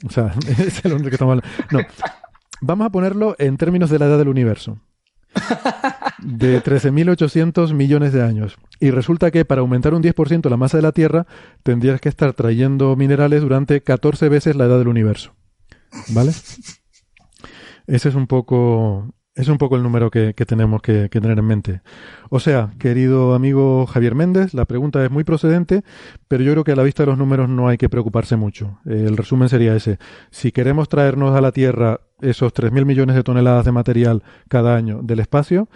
O sea, es el que estamos hablando. No, vamos a ponerlo en términos de la edad del universo. De 13.800 millones de años. Y resulta que para aumentar un 10% la masa de la Tierra, tendrías que estar trayendo minerales durante 14 veces la edad del universo. ¿Vale? Ese es un poco es un poco el número que, tenemos que, tener en mente. O sea, querido amigo Javier Méndez, la pregunta es muy procedente, pero yo creo que a la vista de los números no hay que preocuparse mucho. El resumen sería ese. Si queremos traernos a la Tierra esos 3.000 millones de toneladas de material cada año del espacio,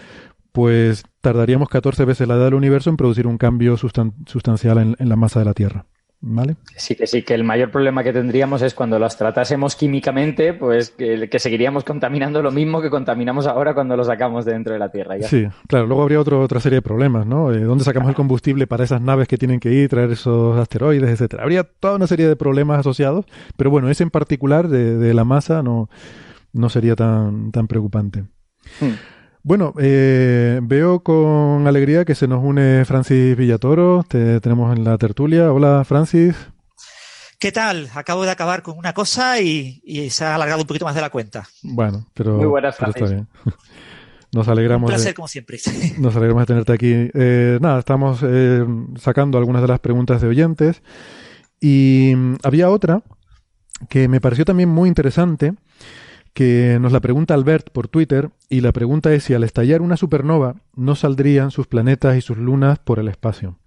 pues tardaríamos 14 veces la edad del universo en producir un cambio sustancial en la masa de la Tierra. ¿Vale? Sí, que sí, que el mayor problema que tendríamos es cuando las tratásemos químicamente, pues que, seguiríamos contaminando lo mismo que contaminamos ahora cuando lo sacamos de dentro de la Tierra. Sí, claro, luego habría otra serie de problemas, ¿no? Eh, ¿Dónde sacamos el combustible para esas naves que tienen que ir, traer esos asteroides, etcétera? Habría toda una serie de problemas asociados, pero bueno, ese en particular de, la masa no, no sería tan, tan preocupante. Hmm. Bueno, eh, veo con alegría que se nos une Francis Villatoro. Te tenemos en la tertulia. Hola, Francis. ¿Qué tal? Acabo de acabar con una cosa y, se ha alargado un poquito más de la cuenta. Bueno, pero, Muy buenas, Francis. Nos alegramos. Un placer, como siempre. Nos alegramos de tenerte aquí. Eh, nada, estamos eh, sacando algunas de las preguntas de oyentes. Y mm, había otra que me pareció también muy interesante que nos la pregunta Albert por Twitter y la pregunta es si al estallar una supernova no saldrían sus planetas y sus lunas por el espacio.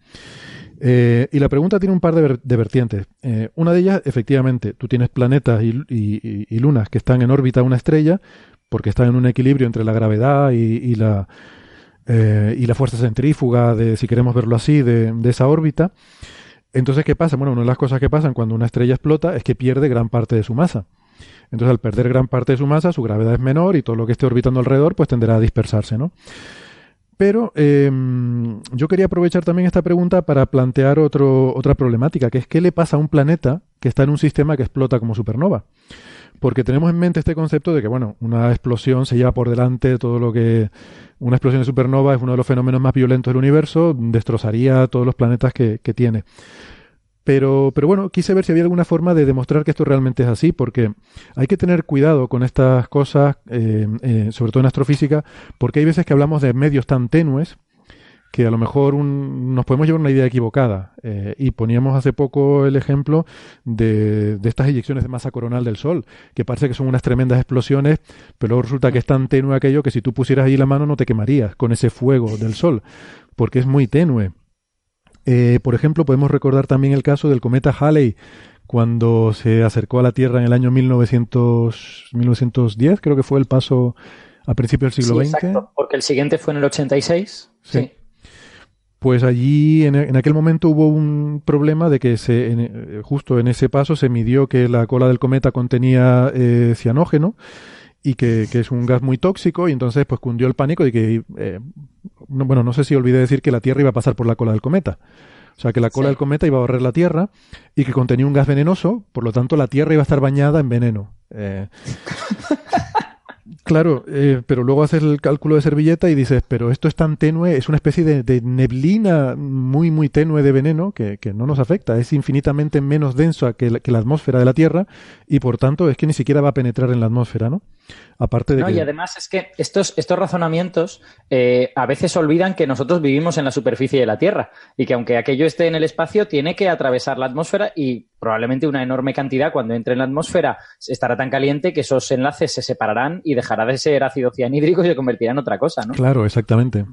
Eh, y la pregunta tiene un par de, vertientes. Eh, una de ellas, efectivamente, tú tienes planetas y, lunas que están en órbita a una estrella porque están en un equilibrio entre la gravedad y, la, eh, y la fuerza centrífuga, de, si queremos verlo así, de, de esa órbita. Entonces, ¿qué pasa? Bueno, una de las cosas que pasan cuando una estrella explota es que pierde gran parte de su masa. Entonces, al perder gran parte de su masa, su gravedad es menor y todo lo que esté orbitando alrededor, pues tenderá a dispersarse, ¿no? Pero em, yo quería aprovechar también esta pregunta para plantear otro, otra problemática, que es qué le pasa a un planeta que está en un sistema que explota como supernova. Porque tenemos en mente este concepto de que, bueno, una explosión se lleva por delante todo lo que... Una explosión de supernova es uno de los fenómenos más violentos del universo, destrozaría todos los planetas que, que tiene. Pero, pero bueno, quise ver si había alguna forma de demostrar que esto realmente es así, porque hay que tener cuidado con estas cosas, eh, eh, sobre todo en astrofísica, porque hay veces que hablamos de medios tan tenues que a lo mejor nos podemos llevar una idea equivocada. Eh, y poníamos hace poco el ejemplo de, de, estas eyecciones de masa coronal del Sol, que parece que son unas tremendas explosiones, pero luego resulta que es tan tenue aquello que si tú pusieras ahí la mano no te quemarías con ese fuego del Sol, porque es muy tenue. Eh, por ejemplo, podemos recordar también el caso del cometa Halley, cuando se acercó a la Tierra en el año 1900, 1910, creo que fue el paso a principios del siglo sí, XX. Exacto, porque el siguiente fue en el 86. Sí. sí. Pues allí en, en, aquel momento hubo un problema de que se, en, justo en ese paso se midió que la cola del cometa contenía eh, cianógeno y que, que, es un gas muy tóxico y entonces pues cundió el pánico de que, eh, no, bueno, no sé si olvidé decir que la Tierra iba a pasar por la cola del cometa. O sea, que la cola sí. del cometa iba a barrer la Tierra y que contenía un gas venenoso, por lo tanto la Tierra iba a estar bañada en veneno. Eh, Claro, eh, pero luego haces el cálculo de servilleta y dices, pero esto es tan tenue, es una especie de, de neblina muy, muy tenue de veneno que, que, no nos afecta, es infinitamente menos densa que la, que la, atmósfera de la Tierra y por tanto es que ni siquiera va a penetrar en la atmósfera, ¿no? Aparte de no, que... y además es que estos, estos razonamientos eh, a veces olvidan que nosotros vivimos en la superficie de la Tierra y que aunque aquello esté en el espacio, tiene que atravesar la atmósfera y probablemente una enorme cantidad cuando entre en la atmósfera estará tan caliente que esos enlaces se separarán y dejará de ser ácido cianhídrico y se convertirá en otra cosa, ¿no? Claro, exactamente.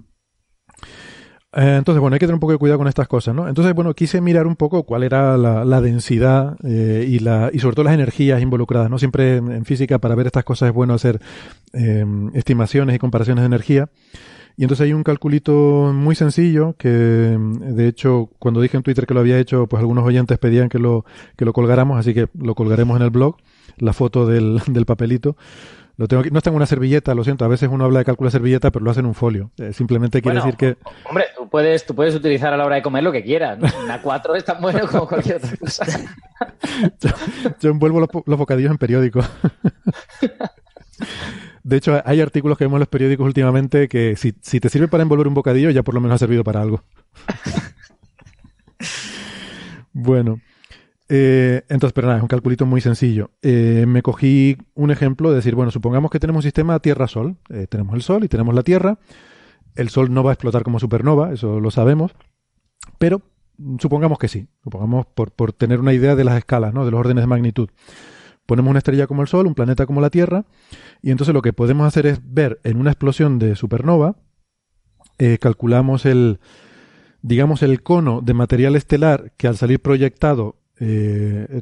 Eh, entonces, bueno, hay que tener un poco de cuidado con estas cosas, ¿no? Entonces, bueno, quise mirar un poco cuál era la, la densidad eh, y, la, y sobre todo las energías involucradas, ¿no? Siempre en, física para ver estas cosas es bueno hacer eh, estimaciones y comparaciones de energía. Y entonces hay un calculito muy sencillo que, de hecho, cuando dije en Twitter que lo había hecho, pues algunos oyentes pedían que lo, que lo colgáramos, así que lo colgaremos en el blog, la foto del, del papelito. Lo tengo aquí, no está en una servilleta, lo siento. A veces uno habla de cálculo de servilleta, pero lo hace en un folio. Eh, simplemente quiere bueno, decir que. Hombre, tú puedes, tú puedes utilizar a la hora de comer lo que quieras. ¿no? Una 4 es tan bueno como cualquier otra cosa. yo, yo, envuelvo los, los bocadillos en periódico. De hecho, hay artículos que vemos en los periódicos últimamente que si, si, te sirve para envolver un bocadillo, ya por lo menos ha servido para algo. bueno. Eh, entonces, pero nada, es un calculito muy sencillo. Eh, me cogí un ejemplo de decir, bueno, supongamos que tenemos un sistema Tierra-Sol. Eh, tenemos el Sol y tenemos la Tierra. El Sol no va a explotar como supernova, eso lo sabemos. Pero supongamos que sí. Supongamos por, por tener una idea de las escalas, ¿no? de los órdenes de magnitud. Ponemos una estrella como el Sol, un planeta como la Tierra, y entonces lo que podemos hacer es ver en una explosión de supernova, eh, calculamos el, digamos, el cono de material estelar que al salir proyectado eh,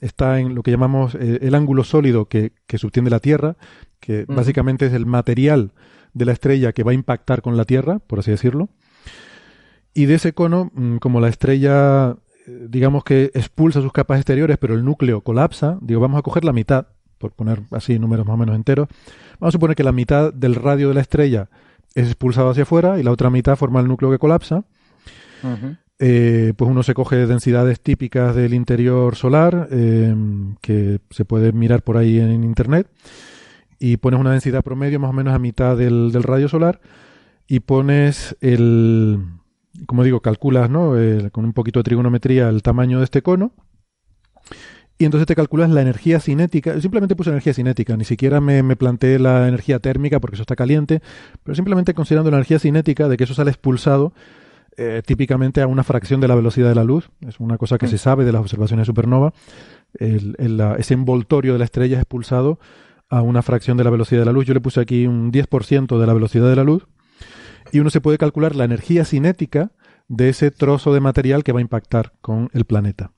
está en lo que llamamos eh, el ángulo sólido que, que, subtiende la Tierra, que básicamente es el material de la estrella que va a impactar con la Tierra, por así decirlo. Y de ese cono, mm, como la estrella digamos que expulsa sus capas exteriores, pero el núcleo colapsa, digo, vamos a coger la mitad, por poner así números más o menos enteros, vamos a suponer que la mitad del radio de la estrella es expulsado hacia afuera y la otra mitad forma el núcleo que colapsa. Uh -huh. Eh, pues uno se coge densidades típicas del interior solar, eh, que se puede mirar por ahí en internet, y pones una densidad promedio más o menos a mitad del, del radio solar, y pones el, como digo, calculas ¿no? Eh, con un poquito de trigonometría el tamaño de este cono y entonces te calculas la energía cinética. Simplemente puse energía cinética, ni siquiera me, me, planteé la energía térmica porque eso está caliente, pero simplemente considerando la energía cinética de que eso sale expulsado eh, típicamente a una fracción de la velocidad de la luz. Es una cosa que mm. se sabe de las observaciones de supernova. El, el, ese envoltorio de la estrella es expulsado a una fracción de la velocidad de la luz. Yo le puse aquí un 10% de la velocidad de la luz y uno se puede calcular la energía cinética de ese trozo de material que va a impactar con el planeta.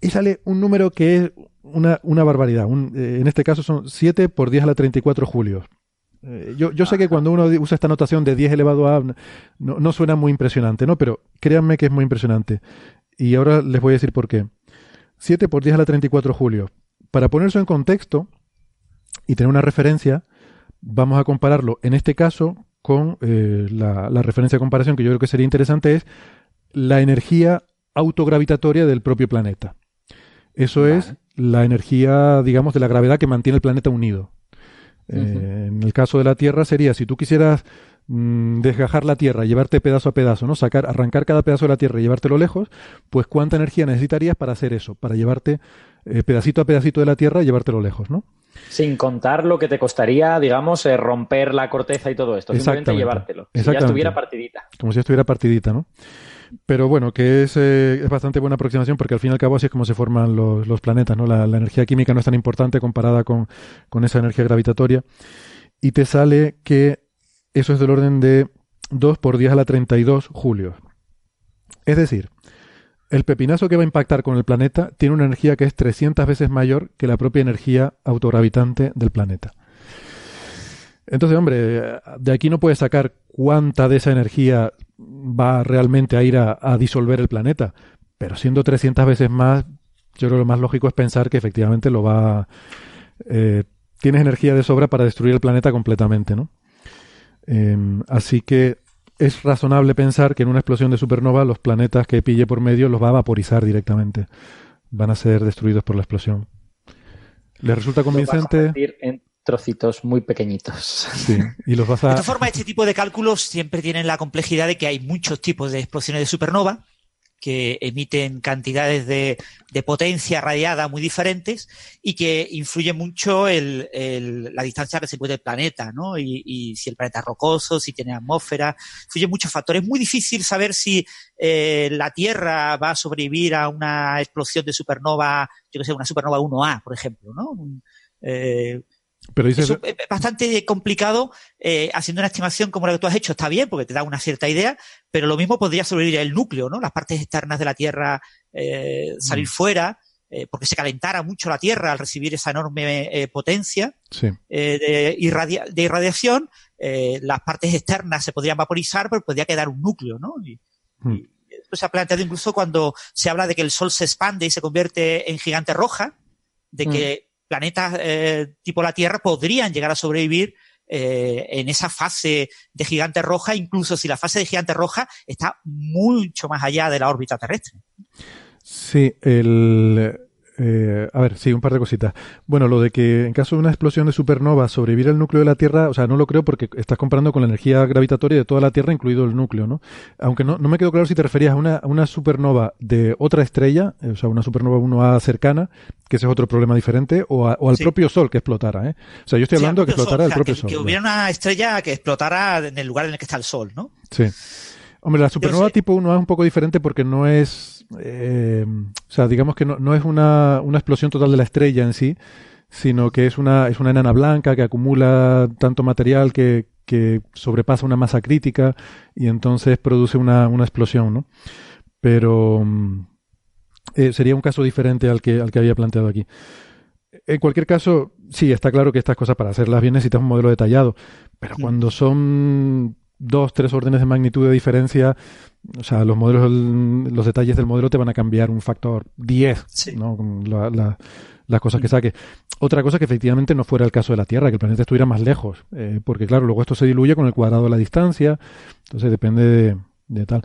Y sale un número que es una, una barbaridad. Un, eh, en este caso son 7 por 10 a la 34 julios. Eh, yo, yo sé que cuando uno usa esta notación de 10 elevado a... No, no suena muy impresionante, ¿no? Pero créanme que es muy impresionante. Y ahora les voy a decir por qué. 7 por 10 a la 34 julios. Para poner eso en contexto y tener una referencia, vamos a compararlo en este caso con eh, la, la, referencia de comparación que yo creo que sería interesante es la energía autogravitatoria del propio planeta. Eso vale. es la energía, digamos, de la gravedad que mantiene el planeta unido. Uh -huh. eh, en el caso de la Tierra sería, si tú quisieras mmm, desgajar la Tierra, llevarte pedazo a pedazo, ¿no? Sacar, arrancar cada pedazo de la Tierra y llevártelo lejos, pues cuánta energía necesitarías para hacer eso, para llevarte eh, pedacito a pedacito de la Tierra y llevártelo lejos, ¿no? Sin contar lo que te costaría, digamos, eh, romper la corteza y todo esto. Simplemente llevártelo. Si ya estuviera partidita. Como si estuviera partidita, ¿no? Pero bueno, que es, eh, es, bastante buena aproximación porque al fin y al cabo así es como se forman los, los planetas, ¿no? La, la, energía química no es tan importante comparada con, con, esa energía gravitatoria. Y te sale que eso es del orden de 2 por 10 a la 32 julios. Es decir, el pepinazo que va a impactar con el planeta tiene una energía que es 300 veces mayor que la propia energía autogravitante del planeta. Entonces, hombre, de aquí no puedes sacar cuánta de esa energía va realmente a ir a, a, disolver el planeta. Pero siendo 300 veces más, yo creo que lo más lógico es pensar que efectivamente lo va. Eh, tienes energía de sobra para destruir el planeta completamente, ¿no? Eh, así que es razonable pensar que en una explosión de supernova los planetas que pille por medio los va a vaporizar directamente. Van a ser destruidos por la explosión. ¿Les resulta convincente? En trocitos muy pequeñitos. Sí, y los vas a... De todas formas, este tipo de cálculos siempre tienen la complejidad de que hay muchos tipos de explosiones de supernova que emiten cantidades de, de potencia radiada muy diferentes y que influye mucho el, el, la distancia que se encuentra el planeta, ¿no? Y, y, si el planeta es rocoso, si tiene atmósfera, influye muchos factores. Es muy difícil saber si eh, la Tierra va a sobrevivir a una explosión de supernova, yo que sé, una supernova 1A, por ejemplo, ¿no? Eh, pero dices... es bastante complicado eh, haciendo una estimación como la que tú has hecho. Está bien porque te da una cierta idea, pero lo mismo podría sobrevivir el núcleo, ¿no? Las partes externas de la Tierra eh, salir mm. fuera, eh, porque se calentara mucho la Tierra al recibir esa enorme potencia sí. de, irradia de, irradiación. las partes externas se podrían vaporizar, pero podría quedar un núcleo, ¿no? Y, mm. y esto se ha planteado incluso cuando se habla de que el Sol se expande y se convierte en gigante roja, de que mm planetas eh, tipo la Tierra podrían llegar a sobrevivir eh, en esa fase de gigante roja, incluso si la fase de gigante roja está mucho más allá de la órbita terrestre. Sí, el, eh, a ver, sí, un par de cositas. Bueno, lo de que en caso de una explosión de supernova sobrevivir el núcleo de la Tierra, o sea, no lo creo porque estás comparando con la energía gravitatoria de toda la Tierra, incluido el núcleo, ¿no? Aunque no, no me quedó claro si te referías a una, a una supernova de otra estrella, o sea, una supernova 1A cercana, que ese es otro problema diferente, o, a, o al sí. propio Sol que explotara, ¿eh? O sea, yo estoy hablando sí, de que explotara sol, el propio que, Sol. Que hubiera una estrella que explotara en el lugar en el que está el Sol, ¿no? Sí. Hombre, la supernova tipo 1A es un poco diferente porque no es. Eh, o sea, digamos que no, no es una, una, explosión total de la estrella en sí, sino que es una, es una enana blanca que acumula tanto material que, que sobrepasa una masa crítica y entonces produce una, una explosión, ¿no? Pero eh, sería un caso diferente al que, al que había planteado aquí. En cualquier caso, sí, está claro que estas cosas para hacerlas bien necesitas un modelo detallado, pero sí. cuando son dos, tres órdenes de magnitud de diferencia, o sea, los modelos, los detalles del modelo te van a cambiar un factor 10, sí. ¿no? La, la, las cosas que saque. Otra cosa que efectivamente no fuera el caso de la Tierra, que el planeta estuviera más lejos, eh, porque claro, luego esto se diluye con el cuadrado de la distancia, entonces depende de, de tal.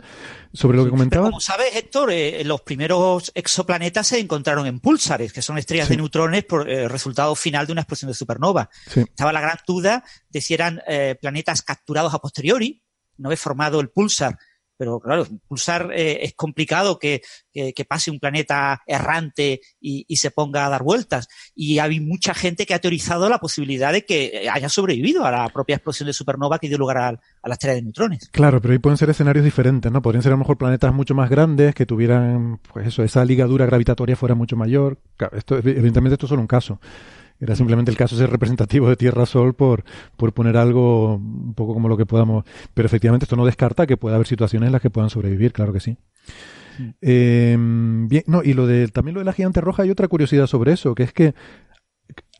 Sobre lo que comentaba. Como sabes, Héctor, eh, los primeros exoplanetas se encontraron en púlsares, que son estrellas Sí. de neutrones por eh, resultado final de una explosión de supernova. Sí. Estaba la gran duda de si eran eh, planetas capturados a posteriori, no he formado el pulsar, pero claro, pulsar eh, es complicado que, que, que, pase un planeta errante y, y, se ponga a dar vueltas. Y hay mucha gente que ha teorizado la posibilidad de que haya sobrevivido a la propia explosión de supernova que dio lugar a, a la estrella de neutrones. Claro, pero ahí pueden ser escenarios diferentes, ¿no? Podrían ser a lo mejor planetas mucho más grandes, que tuvieran, pues eso, esa ligadura gravitatoria fuera mucho mayor. Claro, esto, evidentemente esto es solo un caso. Era simplemente el caso de ser representativo de Tierra-Sol por, por poner algo un poco como lo que podamos. Pero efectivamente esto no descarta que pueda haber situaciones en las que puedan sobrevivir, claro que sí. Eh, bien, no, y lo de, también lo de la gigante roja, hay otra curiosidad sobre eso, que es que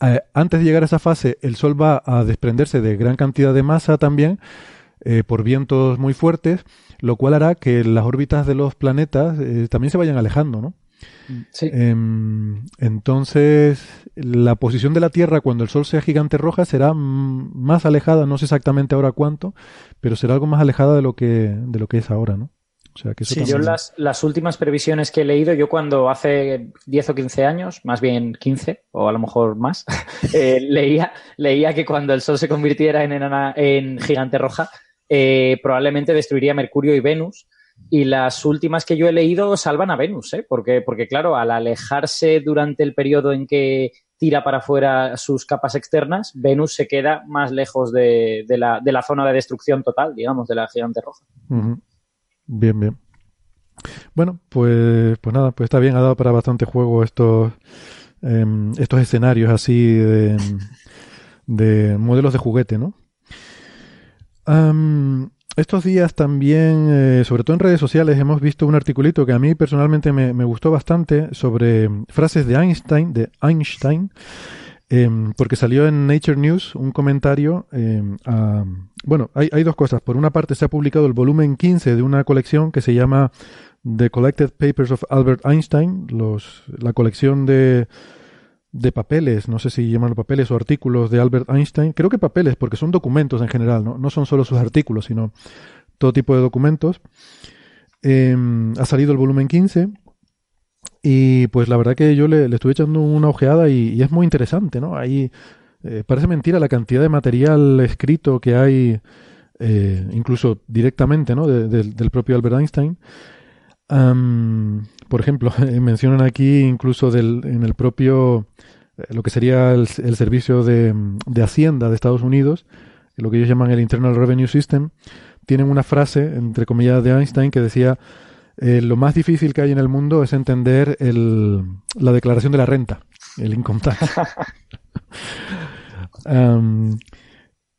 eh, antes de llegar a esa fase, el Sol va a desprenderse de gran cantidad de masa también, eh, por vientos muy fuertes, lo cual hará que las órbitas de los planetas eh, también se vayan alejando, ¿no? Sí. Eh, entonces, la posición de la Tierra cuando el Sol sea gigante roja será más alejada, no sé exactamente ahora cuánto, pero será algo más alejada de lo que, de lo que es ahora, ¿no? O sea, que eso sí, también... yo las, las, últimas previsiones que he leído, yo cuando hace 10 o 15 años, más bien 15 o a lo mejor más, eh, leía, leía que cuando el Sol se convirtiera en, enana, en gigante roja, eh, probablemente destruiría Mercurio y Venus, y las últimas que yo he leído salvan a Venus, ¿eh? porque, porque claro, al alejarse durante el periodo en que tira para afuera sus capas externas, Venus se queda más lejos de, la, de la, zona de destrucción total, digamos, de la gigante roja. Bien, bien. Bueno, pues, pues nada, pues está bien, ha dado para bastante juego estos, em, estos escenarios así de, de modelos de juguete, ¿no? Estos días también, eh, sobre todo en redes sociales, hemos visto un articulito que a mí personalmente me, gustó bastante sobre frases de Einstein, de Einstein, em, porque salió en Nature News un comentario. Em, bueno, hay, hay, dos cosas. Por una parte, se ha publicado el volumen 15 de una colección que se llama The Collected Papers of Albert Einstein, los, la colección de de papeles, no sé si llaman papeles o artículos de Albert Einstein, creo que papeles, porque son documentos en general, no, no son solo sus artículos, sino todo tipo de documentos. Em, ha salido el volumen 15 y pues la verdad que yo le, estuve echando una ojeada y, es muy interesante, ¿no? Ahí eh, parece mentira la cantidad de material escrito que hay, eh, incluso directamente, ¿no? del propio Albert Einstein. Por ejemplo, mencionan aquí incluso del, en el propio eh, lo que sería el, servicio de, Hacienda de Estados Unidos, lo que ellos llaman el Internal Revenue System, tienen una frase, entre comillas, de Einstein que decía, eh, lo más difícil que hay en el mundo es entender el, la declaración de la renta, el income tax.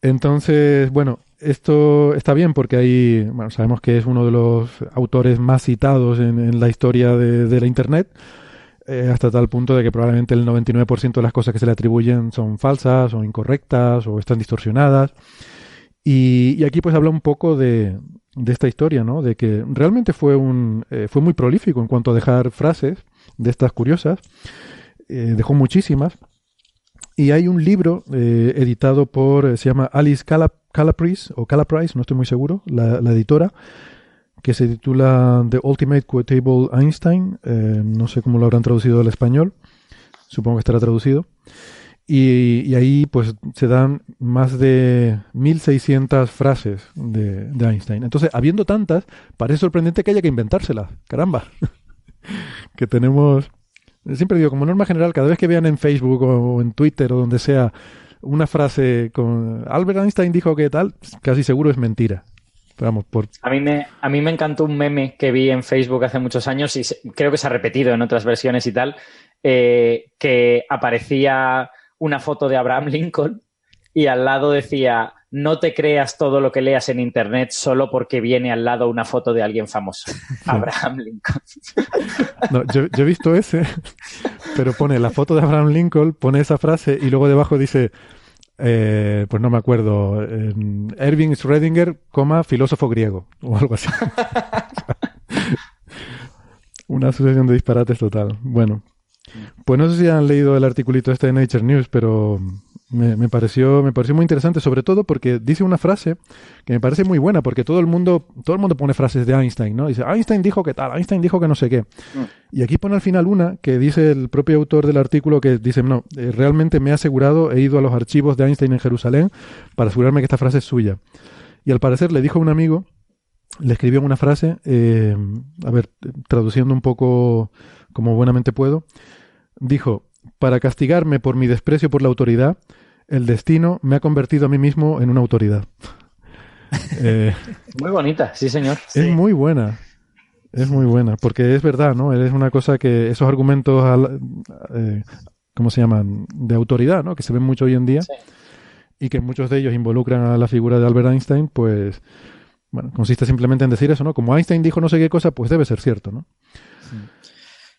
entonces, bueno, esto está bien porque ahí, bueno, sabemos que es uno de los autores más citados en, la historia de la Internet, eh, hasta tal punto de que probablemente el 99% de las cosas que se le atribuyen son falsas o incorrectas o están distorsionadas. Y, aquí pues habla un poco de, esta historia, ¿no? De que realmente fue, un, eh, fue muy prolífico en cuanto a dejar frases de estas curiosas. Eh, dejó muchísimas. Y hay un libro editado por, se llama Alice Calapris, o Calaprise, no estoy muy seguro, la, la editora, que se titula The Ultimate Quotable Einstein. Eh, no sé cómo lo habrán traducido al español. Supongo que estará traducido. Y, ahí pues se dan más de 1600 frases de, Einstein. Entonces, habiendo tantas, parece sorprendente que haya que inventárselas. Caramba. que tenemos... Siempre digo, como norma general, cada vez que vean en Facebook o en Twitter o donde sea una frase con Albert Einstein dijo que tal, casi seguro es mentira. Por... a, mí me, a mí me encantó un meme que vi en Facebook hace muchos años y creo que se ha repetido en otras versiones y tal, eh, que aparecía una foto de Abraham Lincoln y al lado decía, no te creas todo lo que leas en Internet solo porque viene al lado una foto de alguien famoso. Abraham Lincoln. No, yo, yo, he visto ese, pero pone la foto de Abraham Lincoln, pone esa frase y luego debajo dice, eh, pues no me acuerdo, Erwin Schrödinger, coma, filósofo griego, o algo así. Una asociación de disparates total. Bueno, pues no sé si han leído el articulito este de Nature News, pero me, pareció, me pareció muy interesante, sobre todo porque dice una frase que me parece muy buena, porque todo el mundo, todo el mundo pone frases de Einstein, ¿no? Dice, Einstein dijo que tal, Einstein dijo que no sé qué. Mm. Y aquí pone al final una que dice el propio autor del artículo que dice, no, eh, realmente me he asegurado, he ido a los archivos de Einstein en Jerusalén para asegurarme que esta frase es suya. Y al parecer le dijo a un amigo, le escribió una frase, eh, a ver, traduciendo un poco como buenamente puedo, dijo, para castigarme por mi desprecio por la autoridad, el destino me ha convertido a mí mismo en una autoridad. Eh, muy bonita, sí, señor. Es muy buena. Es muy buena, porque es verdad, ¿no? Es una cosa que esos argumentos, eh, ¿cómo se llaman? De autoridad, ¿no? Que se ven mucho hoy en día y que muchos de ellos involucran a la figura de Albert Einstein, pues, bueno, consiste simplemente en decir eso, ¿no? Como Einstein dijo no sé qué cosa, pues debe ser cierto, ¿no?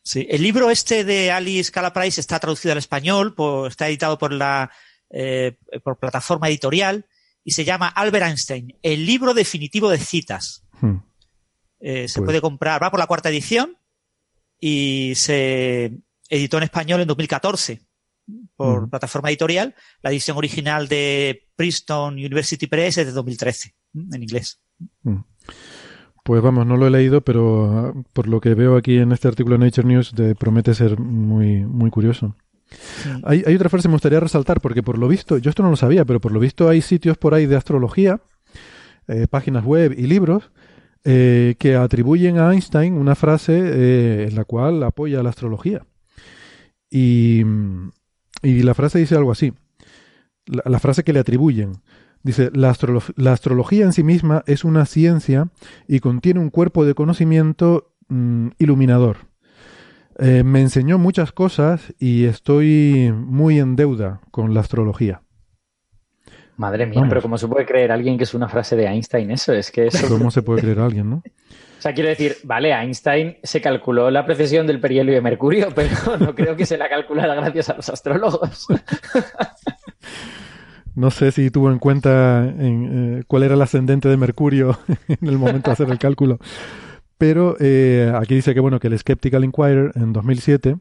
Sí, el libro este de Alice Calaprice está traducido al español, está editado por la eh, por plataforma editorial y se llama Albert Einstein, el libro definitivo de citas. Hmm. Eh, se pues puede comprar, va por la cuarta edición y se editó en español en 2014 por hmm. plataforma editorial. La edición original de Princeton University Press es de 2013 en inglés. Hmm. Pues vamos, no lo he leído, pero ah, por lo que veo aquí en este artículo de Nature News promete ser muy, muy curioso. Hay, otra frase que me gustaría resaltar, porque por lo visto, yo esto no lo sabía, pero por lo visto hay sitios por ahí de astrología, eh, páginas web y libros, eh, que atribuyen a Einstein una frase eh, en la cual apoya la astrología. Y, y la frase dice algo así. La, la frase que le atribuyen. Dice, la, la, astrología en sí misma es una ciencia y contiene un cuerpo de conocimiento mmm, iluminador. Eh, me enseñó muchas cosas y estoy muy en deuda con la astrología. Madre mía, Vamos. pero ¿cómo se puede creer alguien que es una frase de Einstein eso? Es que eso... ¿Cómo se puede creer alguien, no? O sea, quiero decir, vale, Einstein se calculó la precesión del perihelio de Mercurio, pero no creo que se la calculara gracias a los astrólogos. No sé si tuvo en cuenta en, eh, cuál era el ascendente de Mercurio en el momento de hacer el cálculo. Pero eh, aquí dice que bueno que el Skeptical Inquirer en 2007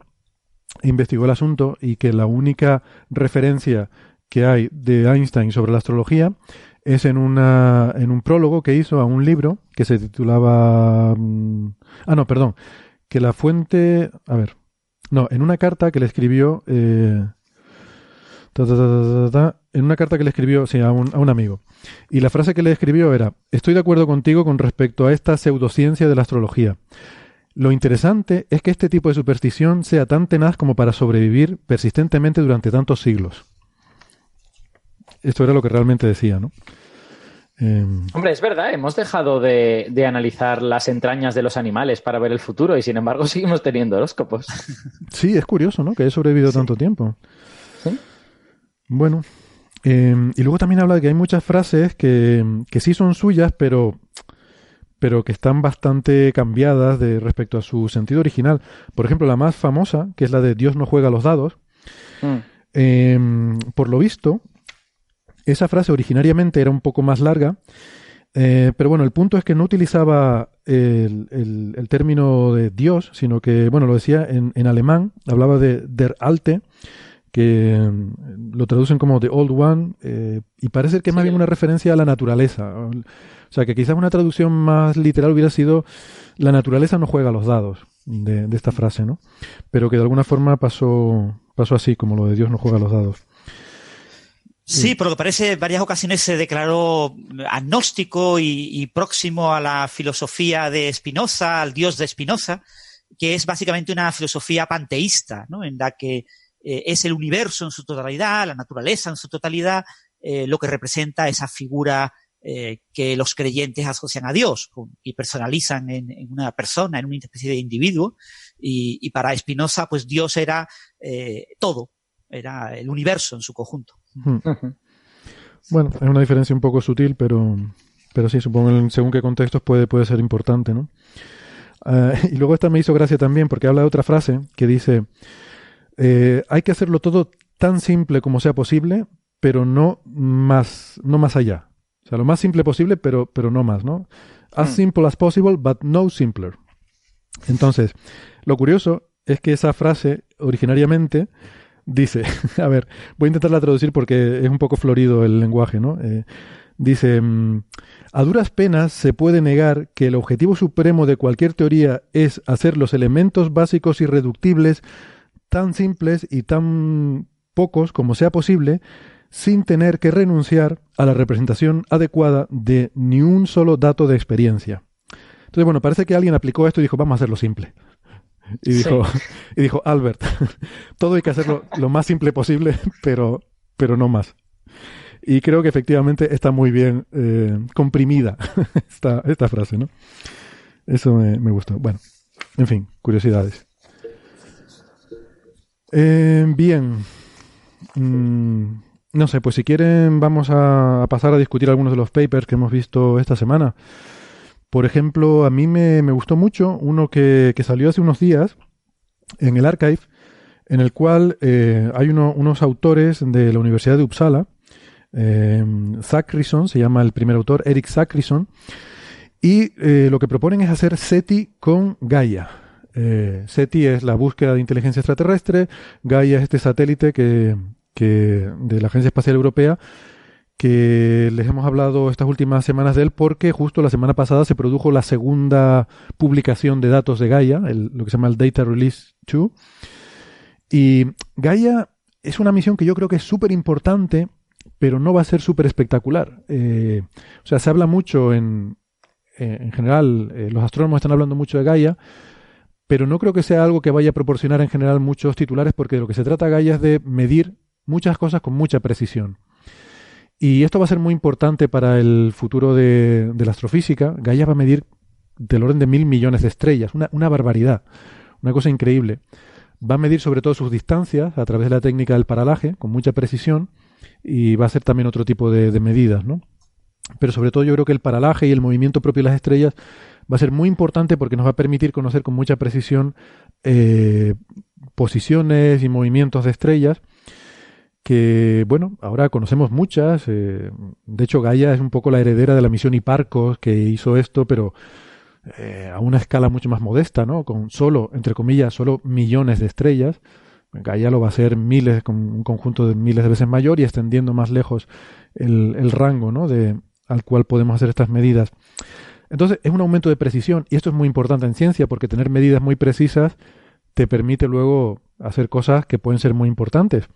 investigó el asunto y que la única referencia que hay de Einstein sobre la astrología es en una en un prólogo que hizo a un libro que se titulaba mm, ah no perdón que la fuente a ver no en una carta que le escribió eh, ta, ta, ta, en una carta que le escribió sí, a, un, a un amigo y la frase que le escribió era estoy de acuerdo contigo con respecto a esta pseudociencia de la astrología lo interesante es que este tipo de superstición sea tan tenaz como para sobrevivir persistentemente durante tantos siglos esto era lo que realmente decía, ¿no? Eh... Hombre, es verdad, hemos dejado de, de, analizar las entrañas de los animales para ver el futuro y sin embargo seguimos teniendo horóscopos. Sí, es curioso, ¿no? Que haya sobrevivido sí. tanto tiempo. ¿Sí? Bueno, eh, y luego también habla de que hay muchas frases que, que sí son suyas, pero pero que están bastante cambiadas de respecto a su sentido original. Por ejemplo, la más famosa, que es la de Dios no juega los dados, mm. eh, por lo visto, esa frase originariamente era un poco más larga, eh, pero bueno, el punto es que no utilizaba el, el, el, término de Dios, sino que, bueno, lo decía en, en alemán, hablaba de der Alte, que mm, lo traducen como The Old One, eh, y parece que es más bien una referencia a la naturaleza. O sea, que quizás una traducción más literal hubiera sido la naturaleza no juega los dados de, de esta frase, ¿no? Pero que de alguna forma pasó, pasó así, como lo de Dios no juega los dados. Sí, por lo que parece, en varias ocasiones se declaró agnóstico y, y próximo a la filosofía de Spinoza, al dios de Spinoza, que es básicamente una filosofía panteísta, ¿no? En la que eh, es el universo en su totalidad, la naturaleza en su totalidad, eh, lo que representa esa figura eh, que los creyentes asocian a Dios y personalizan en, en, una persona, en una especie de individuo. Y, y para Spinoza, pues Dios era eh, todo, era el universo en su conjunto. Hmm. Bueno, es una diferencia un poco sutil, pero, pero sí, supongo que según qué contextos puede, puede ser importante, ¿no? Uh, y luego esta me hizo gracia también porque habla de otra frase que dice, eh, hay que hacerlo todo tan simple como sea posible, pero no más, no más allá. O sea, lo más simple posible, pero, pero no más, ¿no? As mm. simple as possible, but no simpler. Entonces, lo curioso es que esa frase originariamente dice, a ver, voy a intentarla traducir porque es un poco florido el lenguaje, ¿no? Eh, dice, mm, a duras penas se puede negar que el objetivo supremo de cualquier teoría es hacer los elementos básicos irreductibles tan simples y tan pocos como sea posible, sin tener que renunciar a la representación adecuada de ni un solo dato de experiencia. Entonces, bueno, parece que alguien aplicó esto y dijo, vamos a hacerlo simple. Y dijo, sí. y dijo, Albert, todo hay que hacerlo lo más simple posible, pero, pero no más. Y creo que efectivamente está muy bien eh, comprimida esta, esta frase, ¿no? Eso me, me gustó. Bueno, en fin, curiosidades. Eh, bien. Mm, no sé, pues si quieren vamos a, pasar a discutir algunos de los papers que hemos visto esta semana. Por ejemplo, a mí me, me gustó mucho uno que, que, salió hace unos días en el archive, en el cual eh, hay uno, unos autores de la Universidad de Uppsala. Eh, se llama el primer autor, Eric Zachrison, y eh, lo que proponen es hacer SETI con Gaia. Eh, SETI es la búsqueda de inteligencia extraterrestre, Gaia es este satélite que, de la Agencia Espacial Europea que les hemos hablado estas últimas semanas de él porque justo la semana pasada se produjo la segunda publicación de datos de Gaia, lo que se llama el Data Release 2. Y Gaia es una misión que yo creo que es súper importante, pero no va a ser súper espectacular. Eh, o sea, se habla mucho en, en general, eh, los astrónomos están hablando mucho de Gaia, pero no creo que sea algo que vaya a proporcionar en general muchos titulares porque de lo que se trata Gaia es de medir muchas cosas con mucha precisión. Y esto va a ser muy importante para el futuro de, la astrofísica. Gaia va a medir del orden de mil millones de estrellas, una, barbaridad, una cosa increíble. Va a medir sobre todo sus distancias a través de la técnica del paralaje, con mucha precisión, y va a ser también otro tipo de, de medidas, ¿no? Pero sobre todo yo creo que el paralaje y el movimiento propio de las estrellas va a ser muy importante porque nos va a permitir conocer con mucha precisión eh, posiciones y movimientos de estrellas que, bueno, ahora conocemos muchas. Eh, de hecho, Gaia es un poco la heredera de la misión Hiparcos que hizo esto, pero eh, a una escala mucho más modesta, ¿no? Con solo, entre comillas, solo millones de estrellas. Gaia lo va a ser miles, con un conjunto de miles de veces mayor y extendiendo más lejos el, el rango, ¿no? De, al cual podemos hacer estas medidas. Entonces es un aumento de precisión y esto es muy importante en ciencia porque tener medidas muy precisas te permite luego hacer cosas que pueden ser muy importantes.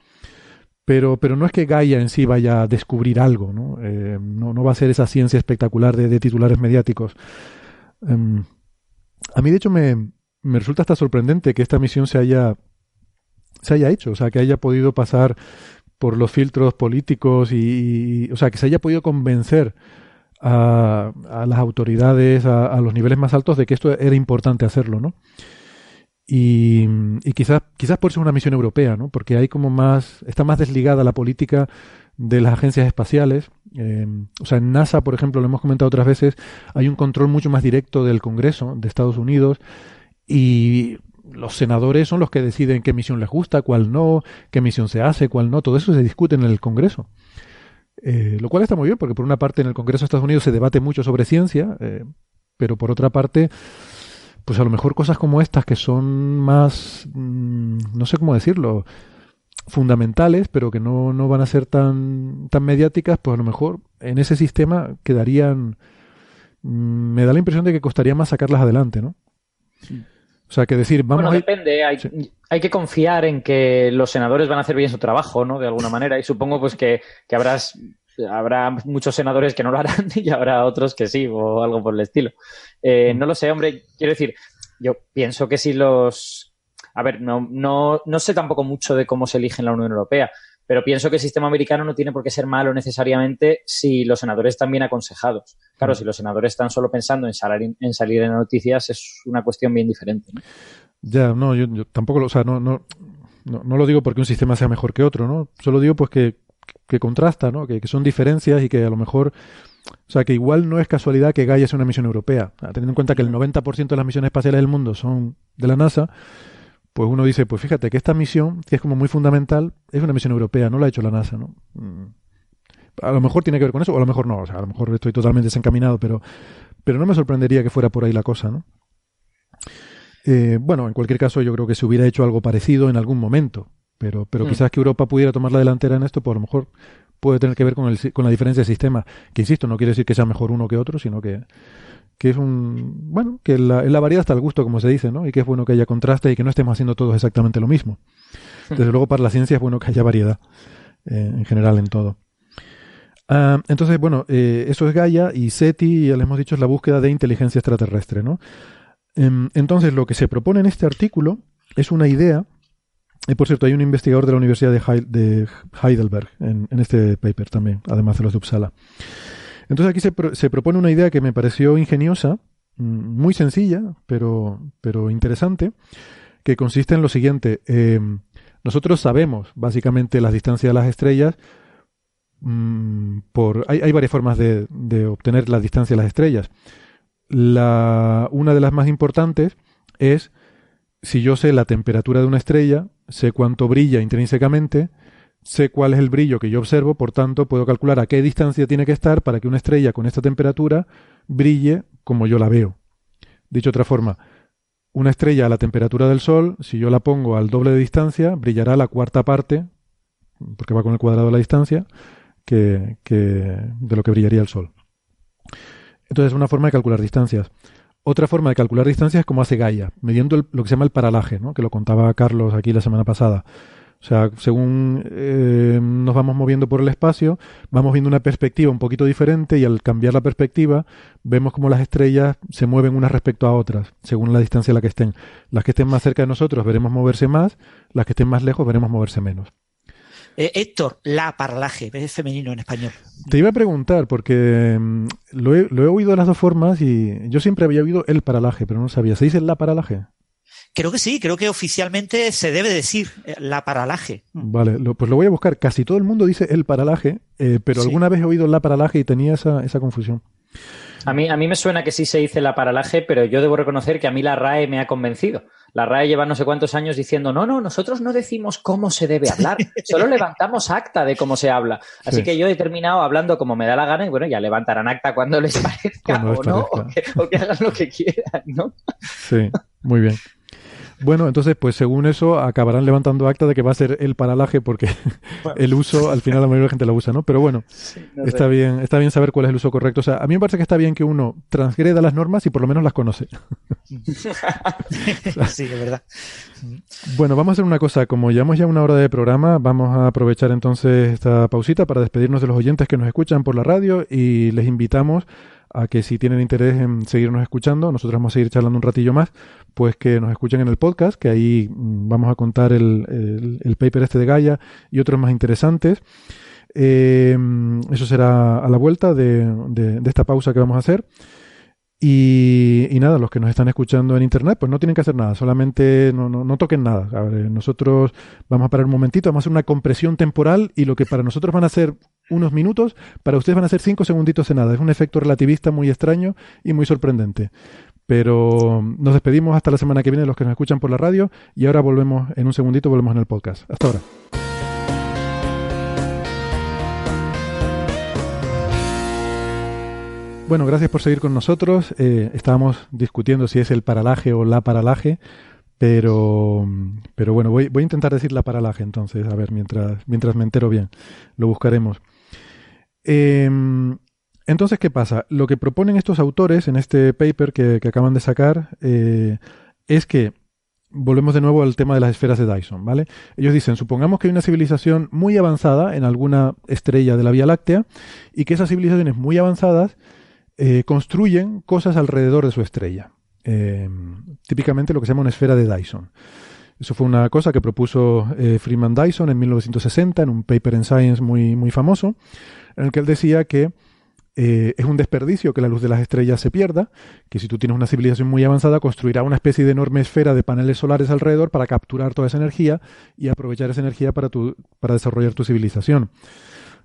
Pero, pero no es que Gaia en sí vaya a descubrir algo, ¿no? Eh, no, va a ser esa ciencia espectacular de, titulares mediáticos. Em, a mí, de hecho, me, me resulta hasta sorprendente que esta misión se haya, se haya hecho, o sea, que haya podido pasar por los filtros políticos y, o sea, que se haya podido convencer a, las autoridades, a, los niveles más altos, de que esto era importante hacerlo, ¿no? Y, quizás, quizás por ser una misión europea, ¿no? Porque hay como más, está más desligada la política de las agencias espaciales. Eh, o sea, en NASA, por ejemplo, lo hemos comentado otras veces, hay un control mucho más directo del Congreso de Estados Unidos y los senadores son los que deciden qué misión les gusta, cuál no, qué misión se hace, cuál no. Todo eso se discute en el Congreso. Eh, lo cual está muy bien, porque por una parte en el Congreso de Estados Unidos se debate mucho sobre ciencia, eh, pero por otra parte, pues a lo mejor cosas como estas que son más, mm, no sé cómo decirlo, fundamentales, pero que no, no van a ser tan, tan mediáticas, pues a lo mejor en ese sistema quedarían, mm, me da la impresión de que costaría más sacarlas adelante, ¿no? O sea, que decir, vamos bueno, depende. Hay, que confiar en que los senadores van a hacer bien su trabajo, ¿no? De alguna manera. Y supongo pues que, que habrás, habrá muchos senadores que no lo harán y habrá otros que sí, o algo por el estilo. Eh, no lo sé, hombre. Quiero decir, yo pienso que si los... A ver, no, no, no sé tampoco mucho de cómo se elige en la Unión Europea, pero pienso que el sistema americano no tiene por qué ser malo necesariamente si los senadores están bien aconsejados. Claro, si los senadores están solo pensando en salir en, salir en noticias, es una cuestión bien diferente. Ya, no, yo, tampoco, o sea, no, no, no, lo digo porque un sistema sea mejor que otro, ¿no? Solo digo pues que, que contrasta, ¿no? Que, son diferencias y que a lo mejor o sea, que igual no es casualidad que Gaia sea una misión europea. Teniendo en cuenta que el 90% de las misiones espaciales del mundo son de la NASA, pues uno dice, pues fíjate que esta misión, que es como muy fundamental, es una misión europea, no la ha hecho la NASA, ¿no? Mm. A lo mejor tiene que ver con eso, o a lo mejor no, o sea, a lo mejor estoy totalmente desencaminado, pero, pero no me sorprendería que fuera por ahí la cosa, ¿no? Eh, bueno, en cualquier caso, yo creo que se hubiera hecho algo parecido en algún momento, pero, pero mm. quizás que Europa pudiera tomar la delantera en esto, pues a lo mejor puede tener que ver con, el, con la diferencia de sistema, que insisto, no quiere decir que sea mejor uno que otro, sino que, que es un bueno que la, la variedad está al gusto como se dice no y que es bueno que haya contraste y que no estemos haciendo todos exactamente lo mismo. Desde luego para la ciencia es bueno que haya variedad eh, en general en todo. Ah, entonces bueno eh, eso es Gaia y SETI ya les hemos dicho es la búsqueda de inteligencia extraterrestre no em, entonces lo que se propone en este artículo es una idea y por cierto hay un investigador de la Universidad de, Heidelberg en, en este paper también además de los de Uppsala entonces aquí se, propone una idea que me pareció ingeniosa, mm, muy sencilla, pero, pero interesante, que consiste en lo siguiente. Em, nosotros sabemos básicamente las distancias de las estrellas. Mm, por, hay, varias formas de, obtener la distancia de las estrellas. La, una de las más importantes es si yo sé la temperatura de una estrella, sé cuánto brilla intrínsecamente, sé cuál es el brillo que yo observo, por tanto puedo calcular a qué distancia tiene que estar para que una estrella con esta temperatura brille como yo la veo. Dicho de otra forma, una estrella a la temperatura del Sol, si yo la pongo al doble de distancia, brillará la cuarta parte, porque va con el cuadrado de la distancia, que, de lo que brillaría el Sol. Entonces es una forma de calcular distancias. Otra forma de calcular distancias es como hace Gaia, midiendo lo que se llama el paralaje, ¿no? que lo contaba Carlos aquí la semana pasada O sea, según eh, nos vamos moviendo por el espacio, vamos viendo una perspectiva un poquito diferente y al cambiar la perspectiva vemos como las estrellas se mueven unas respecto a otras, según la distancia a la que estén. Las que estén más cerca de nosotros veremos moverse más, las que estén más lejos veremos moverse menos. Eh, Héctor, la paralaje, es femenino en español. Te iba a preguntar, porque mm, lo, he, lo he oído de las dos formas y yo siempre había oído el paralaje, pero no sabía. ¿Se dice la paralaje? Creo que sí, creo que oficialmente se debe decir eh, la paralaje. Vale, lo, pues lo voy a buscar. Casi todo el mundo dice el paralaje, eh, pero Sí. alguna vez he oído la paralaje y tenía esa, esa confusión. A mí, a mí me suena que sí se dice la paralaje, pero yo debo reconocer que a mí la RAE me ha convencido. La RAE lleva no sé cuántos años diciendo, no, no, nosotros no decimos cómo se debe hablar, solo levantamos acta de cómo se habla. Así Sí. que yo he terminado hablando como me da la gana y bueno, ya levantarán acta cuando les parezca Cuando les o no, o parezca. que, o que hagan lo que quieran, ¿no? Sí, muy bien. Bueno, entonces, pues según eso, acabarán levantando acta de que va a ser el paralaje porque el uso, al final la mayoría de la gente la usa, ¿no? Pero bueno, no está bien, está bien saber cuál es el uso correcto. O sea, a mí me parece que está bien que uno transgreda las normas y por lo menos las conoce. sí, de verdad. Bueno, vamos a hacer una cosa. Como llevamos ya una hora de programa, vamos a aprovechar entonces esta pausita para despedirnos de los oyentes que nos escuchan por la radio y les invitamos a que si tienen interés en seguirnos escuchando, nosotros vamos a seguir charlando un ratillo más, pues que nos escuchen en el podcast, que ahí mm, vamos a contar el, el- paper este de Gaia y otros más interesantes. Eh, eso será a la vuelta de, de- esta pausa que vamos a hacer. Y, y nada, los que nos están escuchando en internet, pues no tienen que hacer nada, solamente no, no, no toquen nada. Ver, nosotros vamos a parar un momentito, vamos a hacer una compresión temporal y lo que para nosotros van a ser unos minutos, para ustedes van a ser cinco segunditos de nada. Es un efecto relativista muy extraño y muy sorprendente. Pero nos despedimos hasta la semana que viene los que nos escuchan por la radio y ahora volvemos en un segundito, volvemos en el podcast. Hasta ahora. Bueno, gracias por seguir con nosotros. Eh, estábamos discutiendo si es el paralaje o la paralaje, pero, pero bueno, voy, voy a intentar decir la paralaje entonces, a ver, mientras, mientras me entero bien, lo buscaremos. Eh, entonces, ¿qué pasa? Lo que proponen estos autores en este paper que, acaban de sacar eh, es que volvemos de nuevo al tema de las esferas de Dyson, ¿vale? Ellos dicen, supongamos que hay una civilización muy avanzada en alguna estrella de la Vía Láctea y que esas civilizaciones muy avanzadas eh, construyen cosas alrededor de su estrella. Eh, típicamente lo que se llama una esfera de Dyson. Eso fue una cosa que propuso eh, Freeman Dyson en 1960 en un paper en Science muy, muy famoso, en el que él decía que eh, es un desperdicio que la luz de las estrellas se pierda, que si tú tienes una civilización muy avanzada construirá una especie de enorme esfera de paneles solares alrededor para capturar toda esa energía y aprovechar esa energía para, tu, para desarrollar tu civilización.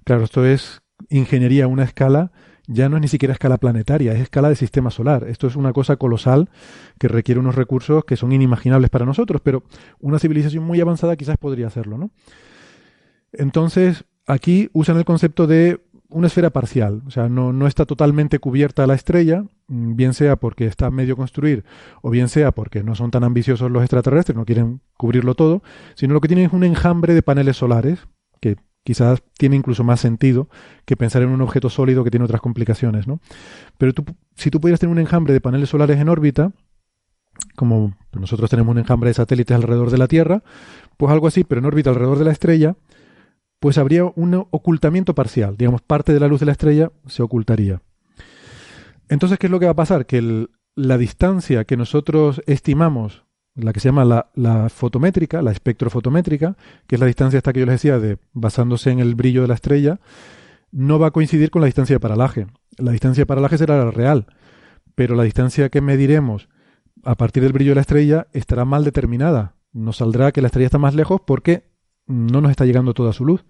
Claro, esto es ingeniería a una escala, ya no es ni siquiera escala planetaria, es escala de sistema solar. Esto es una cosa colosal que requiere unos recursos que son inimaginables para nosotros, pero una civilización muy avanzada quizás podría hacerlo, ¿no? Entonces, aquí usan el concepto de una esfera parcial, o sea, no, no está totalmente cubierta la estrella, mm, bien sea porque está medio construir o bien sea porque no son tan ambiciosos los extraterrestres, no quieren cubrirlo todo, sino lo que tienen es un enjambre de paneles solares, que quizás tiene incluso más sentido que pensar en un objeto sólido que tiene otras complicaciones, ¿no? Pero tú, si tú pudieras tener un enjambre de paneles solares en órbita, como nosotros tenemos un enjambre de satélites alrededor de la Tierra, pues algo así, pero en órbita alrededor de la estrella, pues habría un ocultamiento parcial. Digamos, parte de la luz de la estrella se ocultaría. Entonces, ¿qué es lo que va a pasar? Que la distancia que nosotros estimamos, la que se llama la, la fotométrica, la espectrofotométrica, que es la distancia esta que yo les decía, de, basándose en el brillo de la estrella, no va a coincidir con la distancia de paralaje. La distancia de paralaje será la real, pero la distancia que mediremos a partir del brillo de la estrella estará mal determinada. Nos saldrá que la estrella está más lejos porque no nos está llegando toda su luz.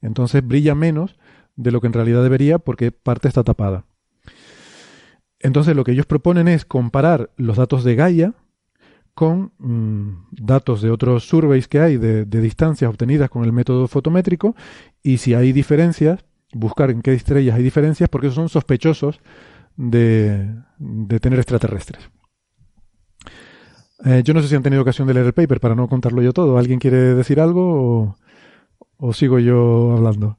Entonces brilla menos de lo que en realidad debería porque parte está tapada. Entonces lo que ellos proponen es comparar los datos de Gaia con mm, datos de otros surveys que hay de, distancias obtenidas con el método fotométrico y si hay diferencias, buscar en qué estrellas hay diferencias porque son sospechosos de tener extraterrestres. Eh, yo no sé si han tenido ocasión de leer el paper para no contarlo yo todo. ¿Alguien quiere decir algo o, o sigo yo hablando?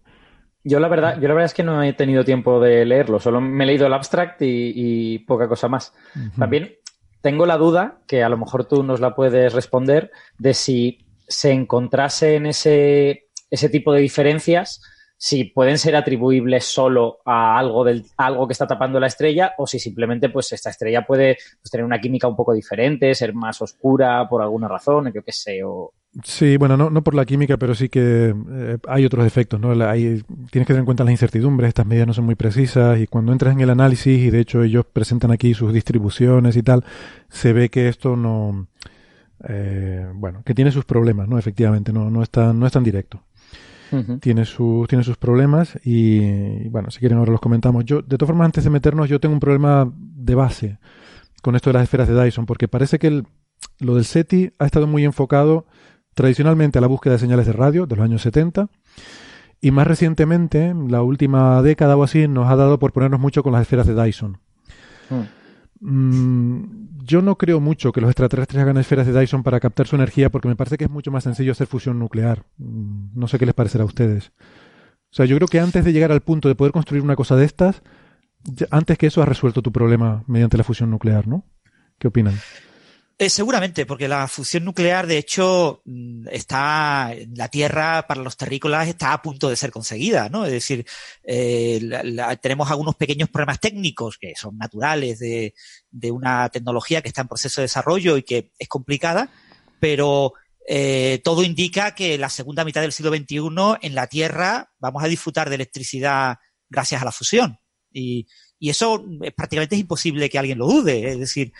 Yo la verdad, yo la verdad es que no he tenido tiempo de leerlo, solo me he leído el abstract y, y poca cosa más. También tengo la duda, que a lo mejor tú nos la puedes responder, de si se encontrase en ese, ese tipo de diferencias, si pueden ser atribuibles solo a algo, del, algo que está tapando la estrella o si simplemente pues esta estrella puede pues, tener una química un poco diferente, ser más oscura por alguna razón, yo qué sé. Sí, bueno, no, no por la química, pero sí que eh, hay otros efectos, ¿no? Hay, tienes que tener en cuenta las incertidumbres, estas medidas no son muy precisas y cuando entras en el análisis, y de hecho ellos presentan aquí sus distribuciones y tal, se ve que esto no... Eh, bueno, que tiene sus problemas, ¿no? Efectivamente, no, no, es, tan, no es tan directo tiene, sus, tiene sus problemas y, bueno, si quieren ahora los comentamos. Yo, de todas formas, antes de meternos, yo tengo un problema de base con esto de las esferas de Dyson, porque parece que el, lo del SETI ha estado muy enfocado tradicionalmente a la búsqueda de señales de radio de los años 70 y más recientemente, la última década o así, nos ha dado por ponernos mucho con las esferas de Dyson. Mm. mm yo no creo mucho que los extraterrestres hagan esferas de Dyson para captar su energía porque me parece que es mucho más sencillo hacer fusión nuclear. Mm, no sé qué les parecerá a ustedes. O sea, yo creo que antes de llegar al punto de poder construir una cosa de estas, antes que eso has resuelto tu problema mediante la fusión nuclear, ¿no? ¿Qué opinan? Eh, seguramente, porque la fusión nuclear, de hecho, mm, está, la Tierra para los terrícolas está a punto de ser conseguida, ¿no? Es decir, eh, tenemos algunos pequeños problemas técnicos que son naturales de, de, una tecnología que está en proceso de desarrollo y que es complicada, pero eh, todo indica que la segunda mitad del siglo XXI en la Tierra vamos a disfrutar de electricidad gracias a la fusión. Y, y eso prácticamente es imposible que alguien lo dude. Es decir,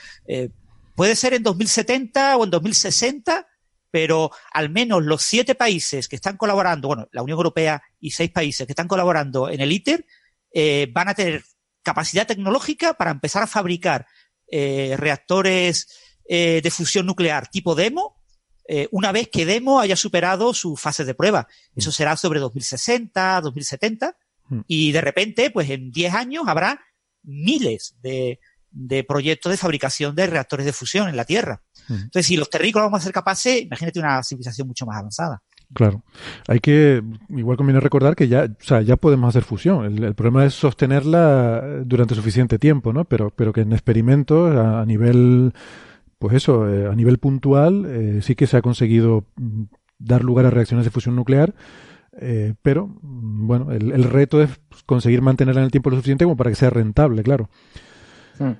Puede ser en 2070 o en 2060, pero al menos los siete países que están colaborando, bueno, la Unión Europea y seis países que están colaborando en el ITER, eh, van a tener capacidad tecnológica para empezar a fabricar eh, reactores eh, de fusión nuclear tipo demo, una vez que demo haya superado su fase de prueba. Eso mm. será sobre 2060, 2070, mm. y de repente, pues en 10 años habrá miles de, de proyectos de fabricación de reactores de fusión en la Tierra. Entonces, si los terrícolas vamos a ser capaces, imagínate una civilización mucho más avanzada. Claro. Hay que, igual conviene recordar que ya, o sea, ya podemos hacer fusión. El, problema es sostenerla durante suficiente tiempo, ¿no? Pero, pero que en experimentos a, nivel, pues eso, eh, a nivel puntual, eh, sí que se ha conseguido mm, dar lugar a reacciones de fusión nuclear. Eh, pero, mm, bueno, el, el, reto es conseguir mantenerla en el tiempo lo suficiente como para que sea rentable, claro. Hmm.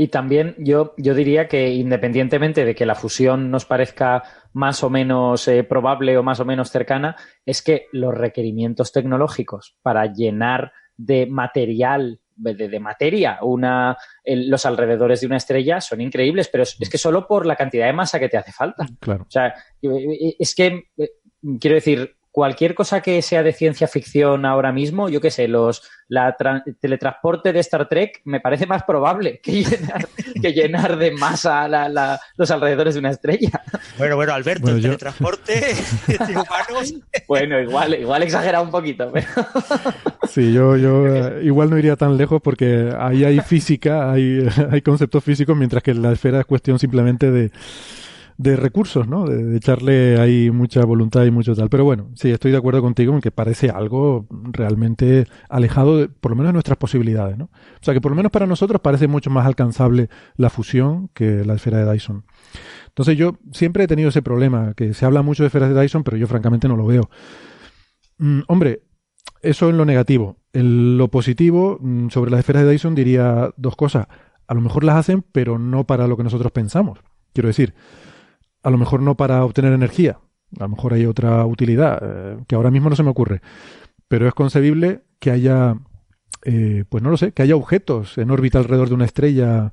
Y también yo, yo diría que independientemente de que la fusión nos parezca más o menos eh, probable o más o menos cercana, es que los requerimientos tecnológicos para llenar de material, de, materia, una, los alrededores de una estrella son increíbles, pero es, es, que solo por la cantidad de masa que te hace falta. Claro. O sea, es que, eh, quiero decir, cualquier cosa que sea de ciencia ficción ahora mismo, yo qué sé, los la teletransporte de Star Trek me parece más probable que llenar, que llenar de masa los alrededores de una estrella. Bueno, bueno, Alberto, el teletransporte de humanos. Bueno, igual, igual exagera un poquito, pero... Sí, yo, yo eh, igual no iría tan lejos porque ahí hay física, hay, hay conceptos físicos, mientras que la esfera es cuestión simplemente de de recursos, ¿no? De, echarle ahí mucha voluntad y mucho tal. Pero bueno, sí, estoy de acuerdo contigo en que parece algo realmente alejado, de, por lo menos de nuestras posibilidades, ¿no? O sea, que por lo menos para nosotros parece mucho más alcanzable la fusión que la esfera de Dyson. Entonces yo siempre he tenido ese problema, que se habla mucho de esferas de Dyson, pero yo francamente no lo veo. Mm, hombre, eso en lo negativo. En lo positivo, mm, sobre las esferas de Dyson diría dos cosas. A lo mejor las hacen, pero no para lo que nosotros pensamos. Quiero decir, a lo mejor no para obtener energía, a lo mejor hay otra utilidad eh, que ahora mismo no se me ocurre, pero es concebible que haya, eh, pues no lo sé, que haya objetos en órbita alrededor de una estrella,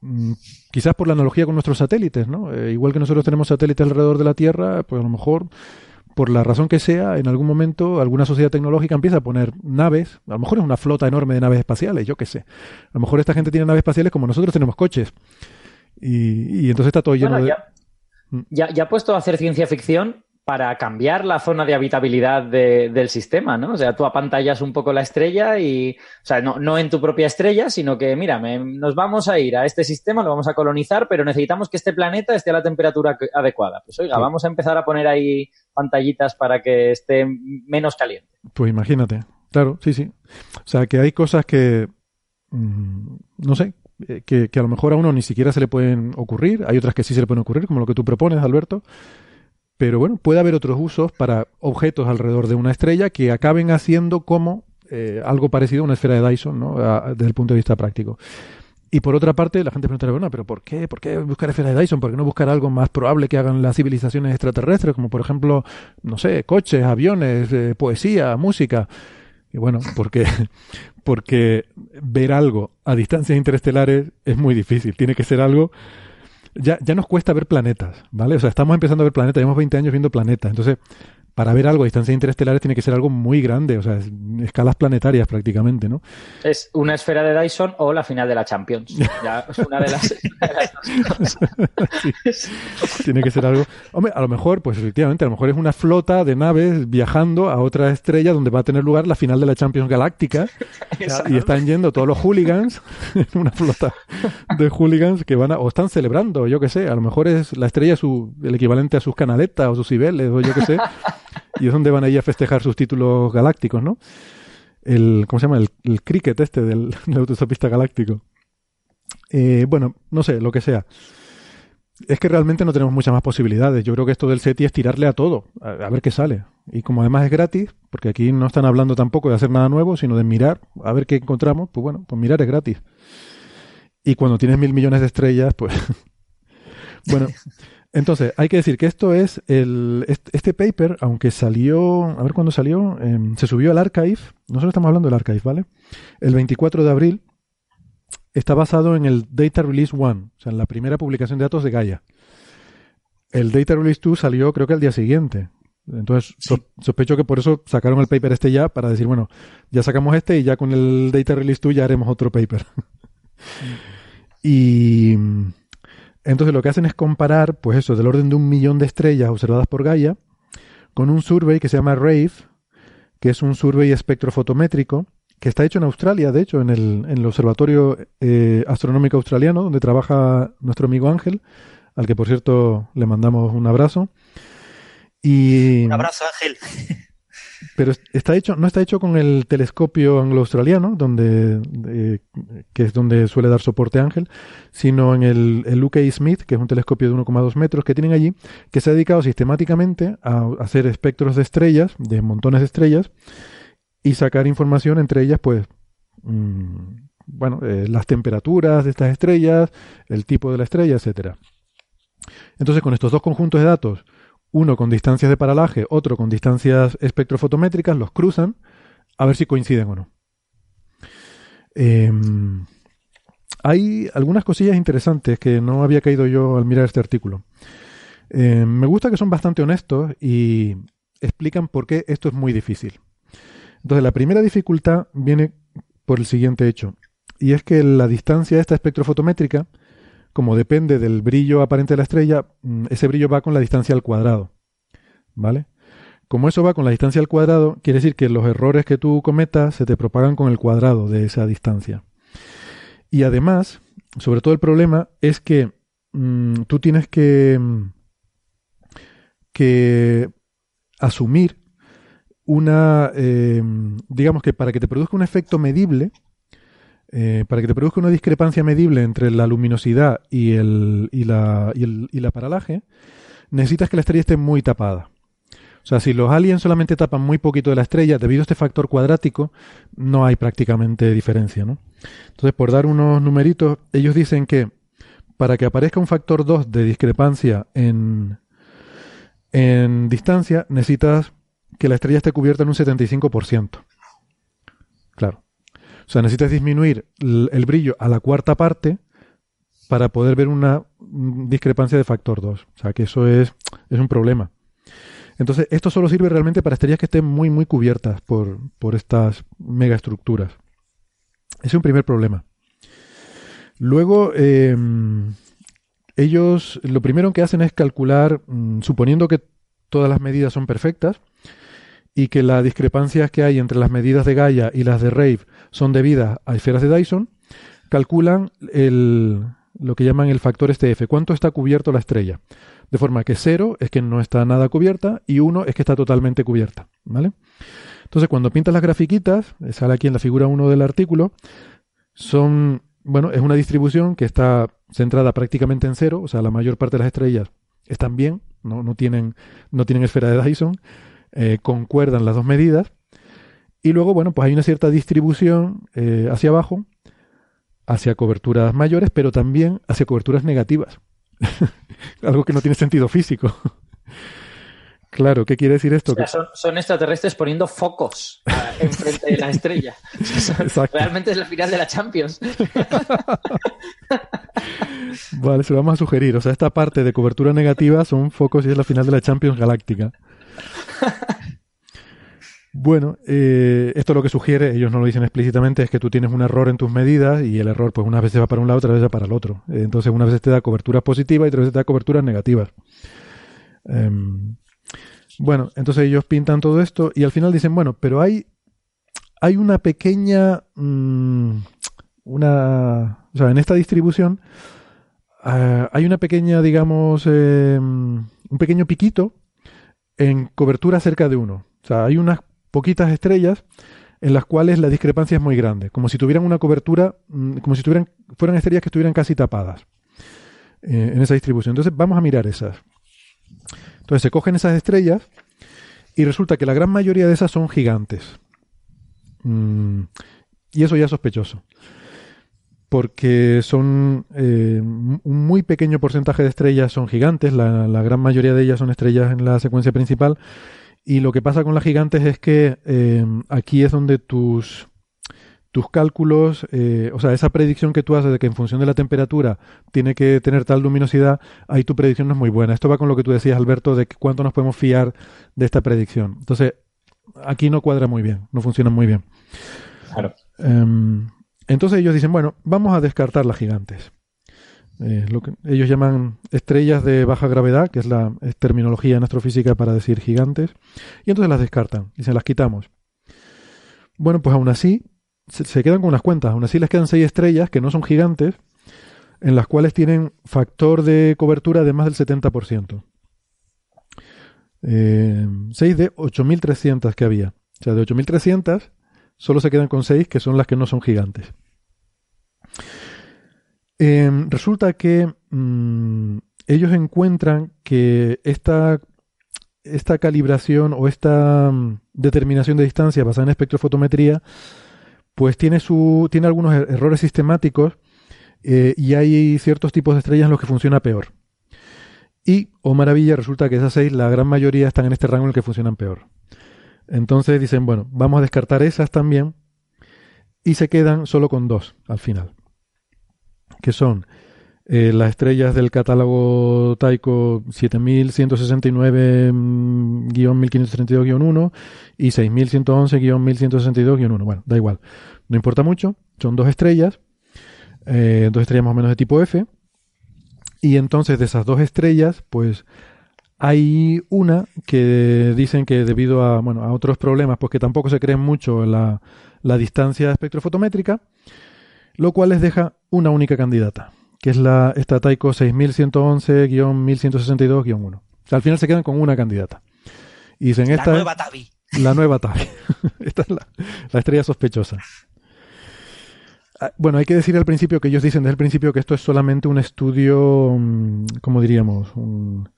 mm, quizás por la analogía con nuestros satélites, ¿no? Eh, igual que nosotros tenemos satélites alrededor de la Tierra, pues a lo mejor por la razón que sea, en algún momento alguna sociedad tecnológica empieza a poner naves, a lo mejor es una flota enorme de naves espaciales, yo qué sé. A lo mejor esta gente tiene naves espaciales como nosotros tenemos coches. Y, entonces está todo lleno de... Ya, ya puesto a hacer ciencia ficción para cambiar la zona de habitabilidad del sistema, ¿no? O sea, tú apantallas un poco la estrella y, o sea, no, no en tu propia estrella, sino que, mira, nos vamos a ir a este sistema, lo vamos a colonizar, pero necesitamos que este planeta esté a la temperatura adecuada. Pues oiga, vamos a empezar a poner ahí pantallitas para que esté menos caliente. Pues imagínate, claro, sí, sí. O sea, que hay cosas que, mm, no sé, eh, que, a lo mejor a uno ni siquiera se le pueden ocurrir, hay otras que sí se le pueden ocurrir, como lo que tú propones, Alberto, Pero bueno, puede haber otros usos para objetos alrededor de una estrella que acaben haciendo como eh, algo parecido a una esfera de Dyson, ¿no? desde el punto de vista práctico. Y por otra parte, la gente preguntará, bueno, pero ¿por qué? ¿Por qué buscar esferas de Dyson? ¿Por qué no buscar algo más probable que hagan las civilizaciones extraterrestres, como por ejemplo, no sé, coches, aviones, eh, poesía, música? Y bueno, porque, porque ver algo a distancias interestelares es muy difícil. Tiene que ser algo ya, ya nos cuesta ver planetas, ¿vale? O sea, estamos empezando a ver planetas, llevamos 20 años viendo planetas. Entonces, para ver algo a distancias interestelares tiene que ser algo muy grande, o sea, escalas planetarias prácticamente, ¿no? Es una esfera de Dyson o la final de la Champions. Ya es una de las. Tiene que ser algo. Hombre, a lo mejor, pues efectivamente, a lo mejor es una flota de naves viajando a otra estrella donde va a tener lugar la final de la Champions Galáctica y están yendo todos los hooligans, una flota de hooligans que van a, o están celebrando, yo qué sé, a lo mejor es la estrella su, el equivalente a sus canaletas o sus cibeles o yo qué sé y es donde van a ir a festejar sus títulos galácticos, ¿no? El, ¿Cómo se llama? El, cricket este del, del autostopista galáctico. Eh, bueno, no sé, lo que sea. Es que realmente no tenemos muchas más posibilidades. Yo creo que esto del SETI es tirarle a todo, a, ver qué sale. Y como además es gratis, porque aquí no están hablando tampoco de hacer nada nuevo, sino de mirar, a ver qué encontramos, pues bueno, pues mirar es gratis. Y cuando tienes mil millones de estrellas, pues... bueno, entonces, hay que decir que esto es el. Este paper, aunque salió. A ver cuándo salió. Em, se subió al archive. Nosotros estamos hablando del archive, ¿vale? El 24 de abril. Está basado en el Data Release 1, o sea, en la primera publicación de datos de Gaia. El Data Release 2 salió, creo que al día siguiente. Entonces, sospecho que por eso sacaron el paper este ya, para decir, bueno, ya sacamos este y ya con el Data Release 2 ya haremos otro paper. y. Entonces lo que hacen es comparar, pues eso, del orden de un millón de estrellas observadas por Gaia, con un survey que se llama RAVE, que es un survey espectrofotométrico, que está hecho en Australia, de hecho, en el, Observatorio eh, Astronómico Australiano, donde trabaja nuestro amigo Ángel, al que por cierto le mandamos un abrazo. Un abrazo, Ángel. Pero está hecho, no está hecho con el telescopio anglo-australiano, donde, que es donde suele dar soporte Ángel, sino en el, el UK Smith, que es un telescopio de 1,2 metros que tienen allí, que se ha dedicado sistemáticamente a hacer espectros de estrellas, de montones de estrellas, y sacar información entre ellas, pues, mm, bueno, eh, las temperaturas de estas estrellas, el tipo de la estrella, etcétera. Entonces, con estos dos conjuntos de datos, uno con distancias de paralaje, otro con distancias espectrofotométricas, los cruzan a ver si coinciden o no. Em, hay algunas cosillas interesantes que no había caído yo al mirar este artículo. Em, me gusta que son bastante honestos y explican por qué esto es muy difícil. Entonces, la primera dificultad viene por el siguiente hecho, y es que la distancia esta espectrofotométrica como depende del brillo aparente de la estrella, mm, ese brillo va con la distancia al cuadrado. ¿Vale? Como eso va con la distancia al cuadrado, quiere decir que los errores que tú cometas se te propagan con el cuadrado de esa distancia. Y además, sobre todo el problema es que mm, tú tienes que, mm, que asumir una, eh, digamos que para que te produzca un efecto medible, eh, para que te produzca una discrepancia medible entre la luminosidad y, el, y, la, y, el, y la paralaje, necesitas que la estrella esté muy tapada. O sea, si los aliens solamente tapan muy poquito de la estrella, debido a este factor cuadrático, no hay prácticamente diferencia, ¿no? Entonces, por dar unos numeritos, ellos dicen que para que aparezca un factor 2 de discrepancia en, en distancia, necesitas que la estrella esté cubierta en un 75%. Claro. O sea, necesitas disminuir el brillo a la cuarta parte para poder ver una discrepancia de factor 2. O sea, que eso es, es un problema. Entonces, esto solo sirve realmente para estrellas que estén muy, muy cubiertas por, por estas megaestructuras. Es un primer problema. Luego, em, ellos lo primero que hacen es calcular, mm, suponiendo que todas las medidas son perfectas, y que las discrepancias que hay entre las medidas de Gaia y las de Rave son debidas a esferas de Dyson, calculan el, lo que llaman el factor STF, cuánto está cubierto la estrella. De forma que cero es que no está nada cubierta y uno es que está totalmente cubierta. ¿vale? Entonces, cuando pintas las grafiquitas, sale aquí en la figura 1 del artículo, son, bueno, es una distribución que está centrada prácticamente en cero, o sea, la mayor parte de las estrellas están bien, no, no, tienen, no tienen esfera de Dyson, eh, concuerdan las dos medidas. Y luego, bueno, pues hay una cierta distribución eh, hacia abajo, hacia coberturas mayores, pero también hacia coberturas negativas. Algo que no tiene sentido físico. Claro, ¿qué quiere decir esto? O sea, son, son, extraterrestres poniendo focos enfrente de la estrella. Realmente es la final de la Champions. vale, se lo vamos a sugerir. O sea, esta parte de cobertura negativa son focos y es la final de la Champions Galáctica. Bueno, eh, esto lo que sugiere, ellos no lo dicen explícitamente, es que tú tienes un error en tus medidas y el error pues unas veces va para un lado, otras veces va para el otro. Entonces, unas veces te da coberturas positivas y otras veces te da coberturas negativas. Eh, bueno, entonces ellos pintan todo esto y al final dicen, bueno, pero hay, hay una pequeña, mmm, una, o sea, en esta distribución uh, hay una pequeña, digamos, eh, un pequeño piquito en cobertura cerca de uno. O sea, hay unas poquitas estrellas en las cuales la discrepancia es muy grande, como si tuvieran una cobertura, mmm, como si tuvieran, fueran estrellas que estuvieran casi tapadas eh, en esa distribución. Entonces vamos a mirar esas. Entonces se cogen esas estrellas y resulta que la gran mayoría de esas son gigantes. Mm, y eso ya es sospechoso. Porque son eh, un muy pequeño porcentaje de estrellas son gigantes, la, la, gran mayoría de ellas son estrellas en la secuencia principal. Y lo que pasa con las gigantes es que eh, aquí es donde tus, tus cálculos, eh, o sea, esa predicción que tú haces de que en función de la temperatura tiene que tener tal luminosidad, ahí tu predicción no es muy buena. Esto va con lo que tú decías, Alberto, de cuánto nos podemos fiar de esta predicción. Entonces, aquí no cuadra muy bien, no funciona muy bien. Claro. Um, entonces ellos dicen, bueno, vamos a descartar las gigantes. Eh, ellos llaman estrellas de baja gravedad, que es la terminología en astrofísica para decir gigantes, y entonces las descartan y se las quitamos. Bueno, pues aún así, se, se, quedan con unas cuentas. Aún así les quedan seis estrellas que no son gigantes, en las cuales tienen factor de cobertura de más del 70%. Eh, 6 de 8.300 que había. O sea, de 8.300 solo se quedan con 6 que son las que no son gigantes. Eh, resulta que mmm, ellos encuentran que esta, esta calibración o esta mmm, determinación de distancia basada en espectrofotometría pues tiene, su, tiene algunos er errores sistemáticos eh, y hay ciertos tipos de estrellas en los que funciona peor. Y, oh maravilla, resulta que esas seis, la gran mayoría están en este rango en el que funcionan peor. Entonces dicen, bueno, vamos a descartar esas también y se quedan solo con dos al final, que son eh, las estrellas del catálogo Taiko 7169-1532-1 y 6111-1162-1. Bueno, da igual, no importa mucho, son dos estrellas, eh, dos estrellas más o menos de tipo F, y entonces de esas dos estrellas, pues hay una que dicen que debido a, bueno, a otros problemas, pues que tampoco se creen mucho en la, la distancia espectrofotométrica, lo cual les deja una única candidata, que es la esta Taiko 6111-1162-1. O sea, al final se quedan con una candidata. Y dicen, la esta nueva Tavi. La nueva Tavi. esta es la, la estrella sospechosa. Bueno, hay que decir al principio que ellos dicen desde el principio que esto es solamente un estudio, ¿cómo diríamos? Un,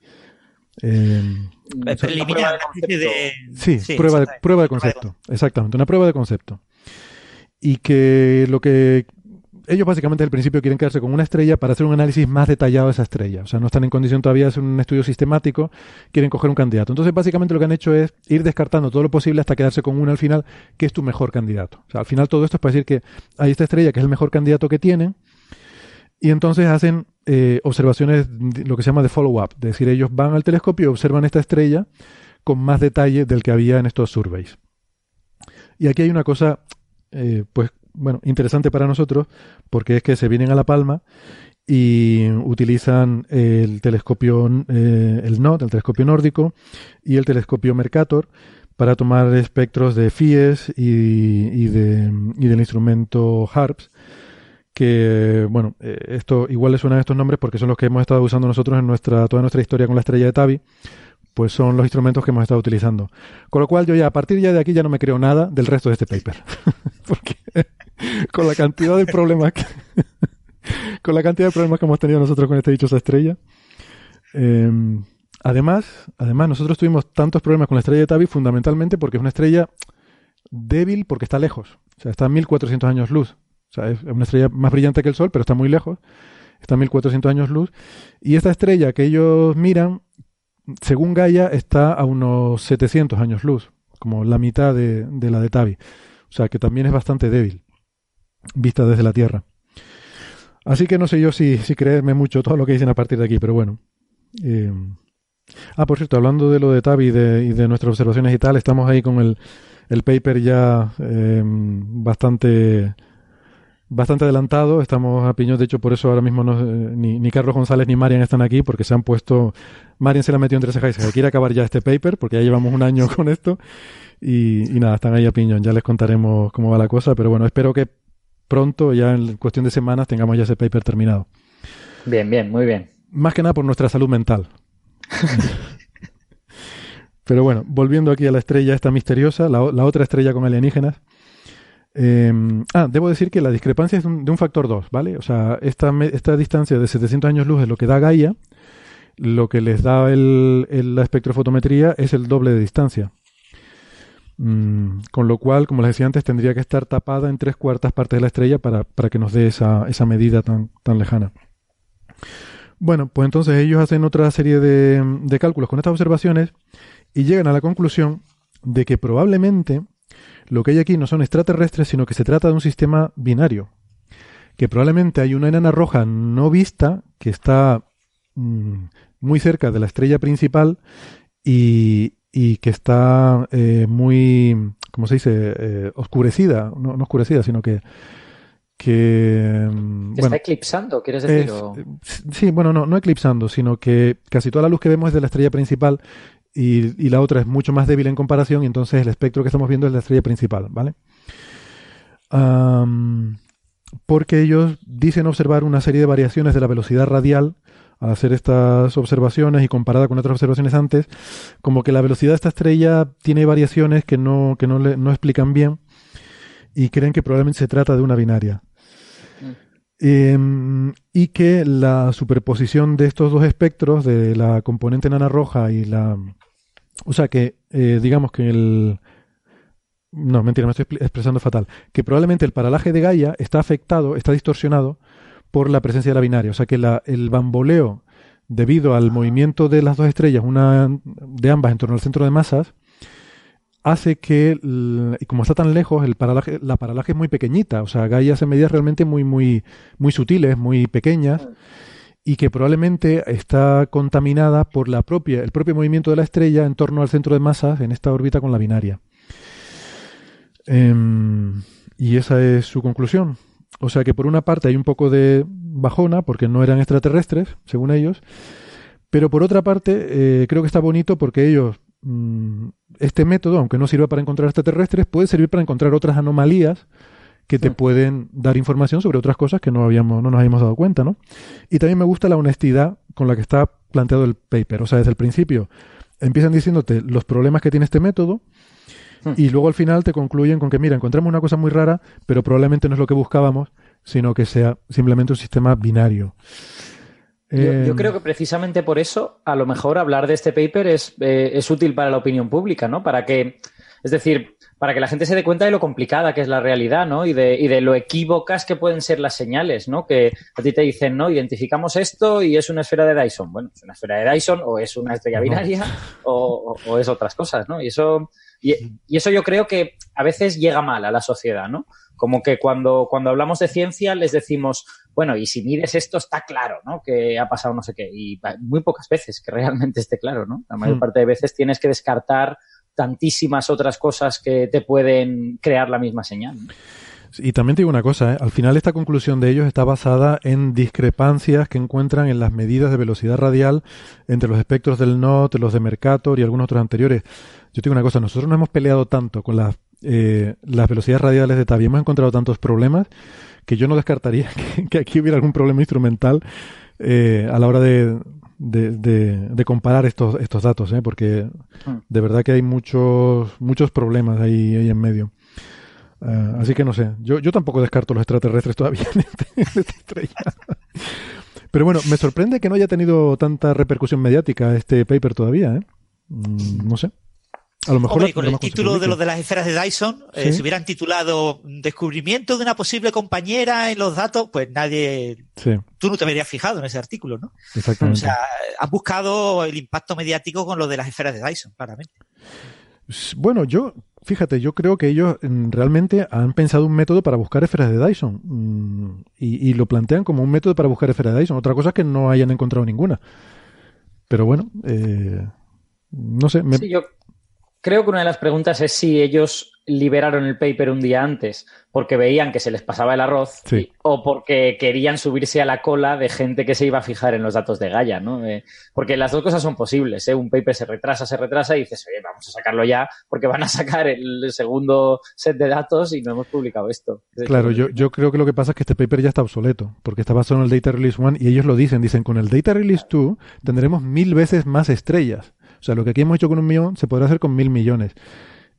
eh, preliminar de... Sí, sí, prueba, de, prueba de concepto. Exactamente, una prueba de concepto. Y que lo que ellos básicamente al principio quieren quedarse con una estrella para hacer un análisis más detallado de esa estrella. O sea, no están en condición todavía de hacer un estudio sistemático, quieren coger un candidato. Entonces, básicamente lo que han hecho es ir descartando todo lo posible hasta quedarse con una al final, que es tu mejor candidato. O sea, al final todo esto es para decir que hay esta estrella que es el mejor candidato que tienen, y entonces hacen eh, observaciones, lo que se llama de follow-up. Es decir, ellos van al telescopio y observan esta estrella con más detalle del que había en estos surveys. Y aquí hay una cosa, eh, pues, bueno, interesante para nosotros, porque es que se vienen a La Palma y utilizan el telescopio, eh, el NOT, el telescopio nórdico, y el telescopio Mercator para tomar espectros de FIES y, y, de, y del instrumento HARPS que, bueno, eh, esto igual les suenan estos nombres porque son los que hemos estado usando nosotros en nuestra, toda nuestra historia con la estrella de Tabi, pues son los instrumentos que hemos estado utilizando. Con lo cual yo ya a partir ya de aquí ya no me creo nada del resto de este paper. porque con la cantidad de problemas que, con la cantidad de problemas que hemos tenido nosotros con esta dichosa estrella, Em, además, además, nosotros tuvimos tantos problemas con la estrella de Tabi fundamentalmente porque es una estrella débil porque está lejos. O sea, está a 1400 años luz. Sea, es una estrella más brillante que el Sol, pero está muy lejos. Está a 1400 años luz. Y esta estrella que ellos miran, según Gaia, está a unos 700 años luz, como la mitad de, de la de Tabi. O sea, que también es bastante débil, vista desde la Tierra. Así que no sé yo si, si creerme mucho todo lo que dicen a partir de aquí, pero bueno. Eh, ah, por cierto, hablando de lo de Tabi y de, y de nuestras observaciones y tal, estamos ahí con el, el paper ya eh, bastante bastante adelantado. Estamos a piñón, de hecho, por eso ahora mismo no, eh, ni, ni, Carlos González ni Marian están aquí, porque se han puesto. Marian se la metió entre cejas y se quiere acabar ya este paper, porque ya llevamos un año con esto. Y, y, nada, están ahí a piñón. Ya les contaremos cómo va la cosa, pero bueno, espero que pronto, ya en cuestión de semanas, tengamos ya ese paper terminado. Bien, bien, muy bien. Más que nada por nuestra salud mental. Pero bueno, volviendo aquí a la estrella esta misteriosa, la, la otra estrella con alienígenas. Eh, ah, debo decir que la discrepancia es de un factor 2, ¿vale? O sea, esta, esta distancia de 700 años luz es lo que da Gaia, lo que les da el, el, la espectrofotometría es el doble de distancia. Mm, con lo cual, como les decía antes, tendría que estar tapada en tres cuartas partes de la estrella para, para que nos dé esa, esa medida tan, tan lejana. Bueno, pues entonces ellos hacen otra serie de, de cálculos con estas observaciones y llegan a la conclusión de que probablemente lo que hay aquí no son extraterrestres, sino que se trata de un sistema binario. Que probablemente hay una enana roja no vista que está mmm, muy cerca de la estrella principal y, y que está eh, muy, ¿cómo se dice?, eh, oscurecida, no, no, oscurecida, sino que... que bueno, está eclipsando, ¿quieres decir? Es, sí, bueno, no, no eclipsando, sino que casi toda la luz que vemos es de la estrella principal y, y, la otra es mucho más débil en comparación y entonces el espectro que estamos viendo es la estrella principal, ¿vale? Um, porque ellos dicen observar una serie de variaciones de la velocidad radial al hacer estas observaciones y comparada con otras observaciones antes, como que la velocidad de esta estrella tiene variaciones que no, que no, le, no explican bien y creen que probablemente se trata de una binaria. Mm. Eh, y que la superposición de estos dos espectros, de la componente nana roja y la... O sea que, eh, digamos que el... No, mentira, me estoy expresando fatal. Que probablemente el paralaje de Gaia está afectado, está distorsionado por la presencia de la binaria. O sea que la, el bamboleo, debido al movimiento de las dos estrellas, una de ambas en torno al centro de masas, hace que, y como está tan lejos, el paralaje, la paralaje es muy pequeñita. O sea, Gaia hace medidas realmente muy, muy, muy sutiles, muy pequeñas, y que probablemente está contaminada por la propia, el propio movimiento de la estrella en torno al centro de masas en esta órbita con la binaria. Um, y esa es su conclusión. O sea que por una parte hay un poco de bajona, porque no eran extraterrestres, según ellos, pero por otra parte eh, creo que está bonito porque ellos, mmm, este método, aunque no sirva para encontrar extraterrestres, puede servir para encontrar otras anomalías que te pueden dar información sobre otras cosas que no habíamos, no nos habíamos dado cuenta, ¿no? Y también me gusta la honestidad con la que está planteado el paper. O sea, desde el principio empiezan diciéndote los problemas que tiene este método, y luego al final te concluyen con que, mira, encontramos una cosa muy rara, pero probablemente no es lo que buscábamos, sino que sea simplemente un sistema binario. Yo, yo, creo que precisamente por eso, a lo mejor hablar de este paper es, eh, es útil para la opinión pública, ¿no? Para que, es decir, para que la gente se dé cuenta de lo complicada que es la realidad, ¿no? Y de, y de lo equívocas que pueden ser las señales, ¿no? Que a ti te dicen, no, identificamos esto y es una esfera de Dyson. Bueno, es una esfera de Dyson o es una estrella binaria no. o, o, o, es otras cosas, ¿no? Y eso, y, y, eso yo creo que a veces llega mal a la sociedad, ¿no? Como que cuando, cuando hablamos de ciencia les decimos, bueno, y si mides esto está claro, ¿no? Que ha pasado no sé qué. Y muy pocas veces que realmente esté claro, ¿no? La mayor parte de veces tienes que descartar tantísimas otras cosas que te pueden crear la misma señal. Y también te digo una cosa, ¿eh? al final esta conclusión de ellos está basada en discrepancias que encuentran en las medidas de velocidad radial entre los espectros del NOT, los de Mercator y algunos otros anteriores. Yo te digo una cosa, nosotros no hemos peleado tanto con las, eh, las velocidades radiales de TAVI, hemos encontrado tantos problemas que yo no descartaría que, que aquí hubiera algún problema instrumental eh, a la hora de, de, de, de, comparar estos, estos datos, ¿eh? porque de verdad que hay muchos, muchos problemas ahí, ahí en medio. Uh, así que no sé, yo, yo tampoco descarto los extraterrestres todavía en, este, en esta estrella. Pero bueno, me sorprende que no haya tenido tanta repercusión mediática este paper todavía, ¿eh? Mm, no sé. A lo mejor Hombre, con el título de los de las esferas de Dyson, eh, si hubieran titulado Descubrimiento de una posible compañera en los datos, pues nadie, Sí, tú no te habrías fijado en ese artículo, ¿no? O exactamente. sea, han buscado el impacto mediático con lo de las esferas de Dyson, claramente. Bueno, yo, fíjate, yo creo que ellos mm, realmente han pensado un método para buscar esferas de Dyson mm, y, y lo plantean como un método para buscar esferas de Dyson. Otra cosa es que no hayan encontrado ninguna. Pero bueno, eh, no sé. me- Sí, yo creo que una de las preguntas es si ellos liberaron el paper un día antes porque veían que se les pasaba el arroz Sí. y- o porque querían subirse a la cola de gente que se iba a fijar en los datos de Gaia, ¿no? Eh, porque las dos cosas son posibles, ¿eh? Un paper se retrasa, se retrasa y dices, oye, vamos a sacarlo ya porque van a sacar el segundo set de datos y no hemos publicado esto. Claro, yo, yo creo que lo que pasa es que este paper ya está obsoleto, porque está basado en el Data Release 1 y ellos lo dicen, dicen, con el Data Release 2 tendremos mil veces más estrellas. O sea, lo que aquí hemos hecho con un millón se podrá hacer con mil millones.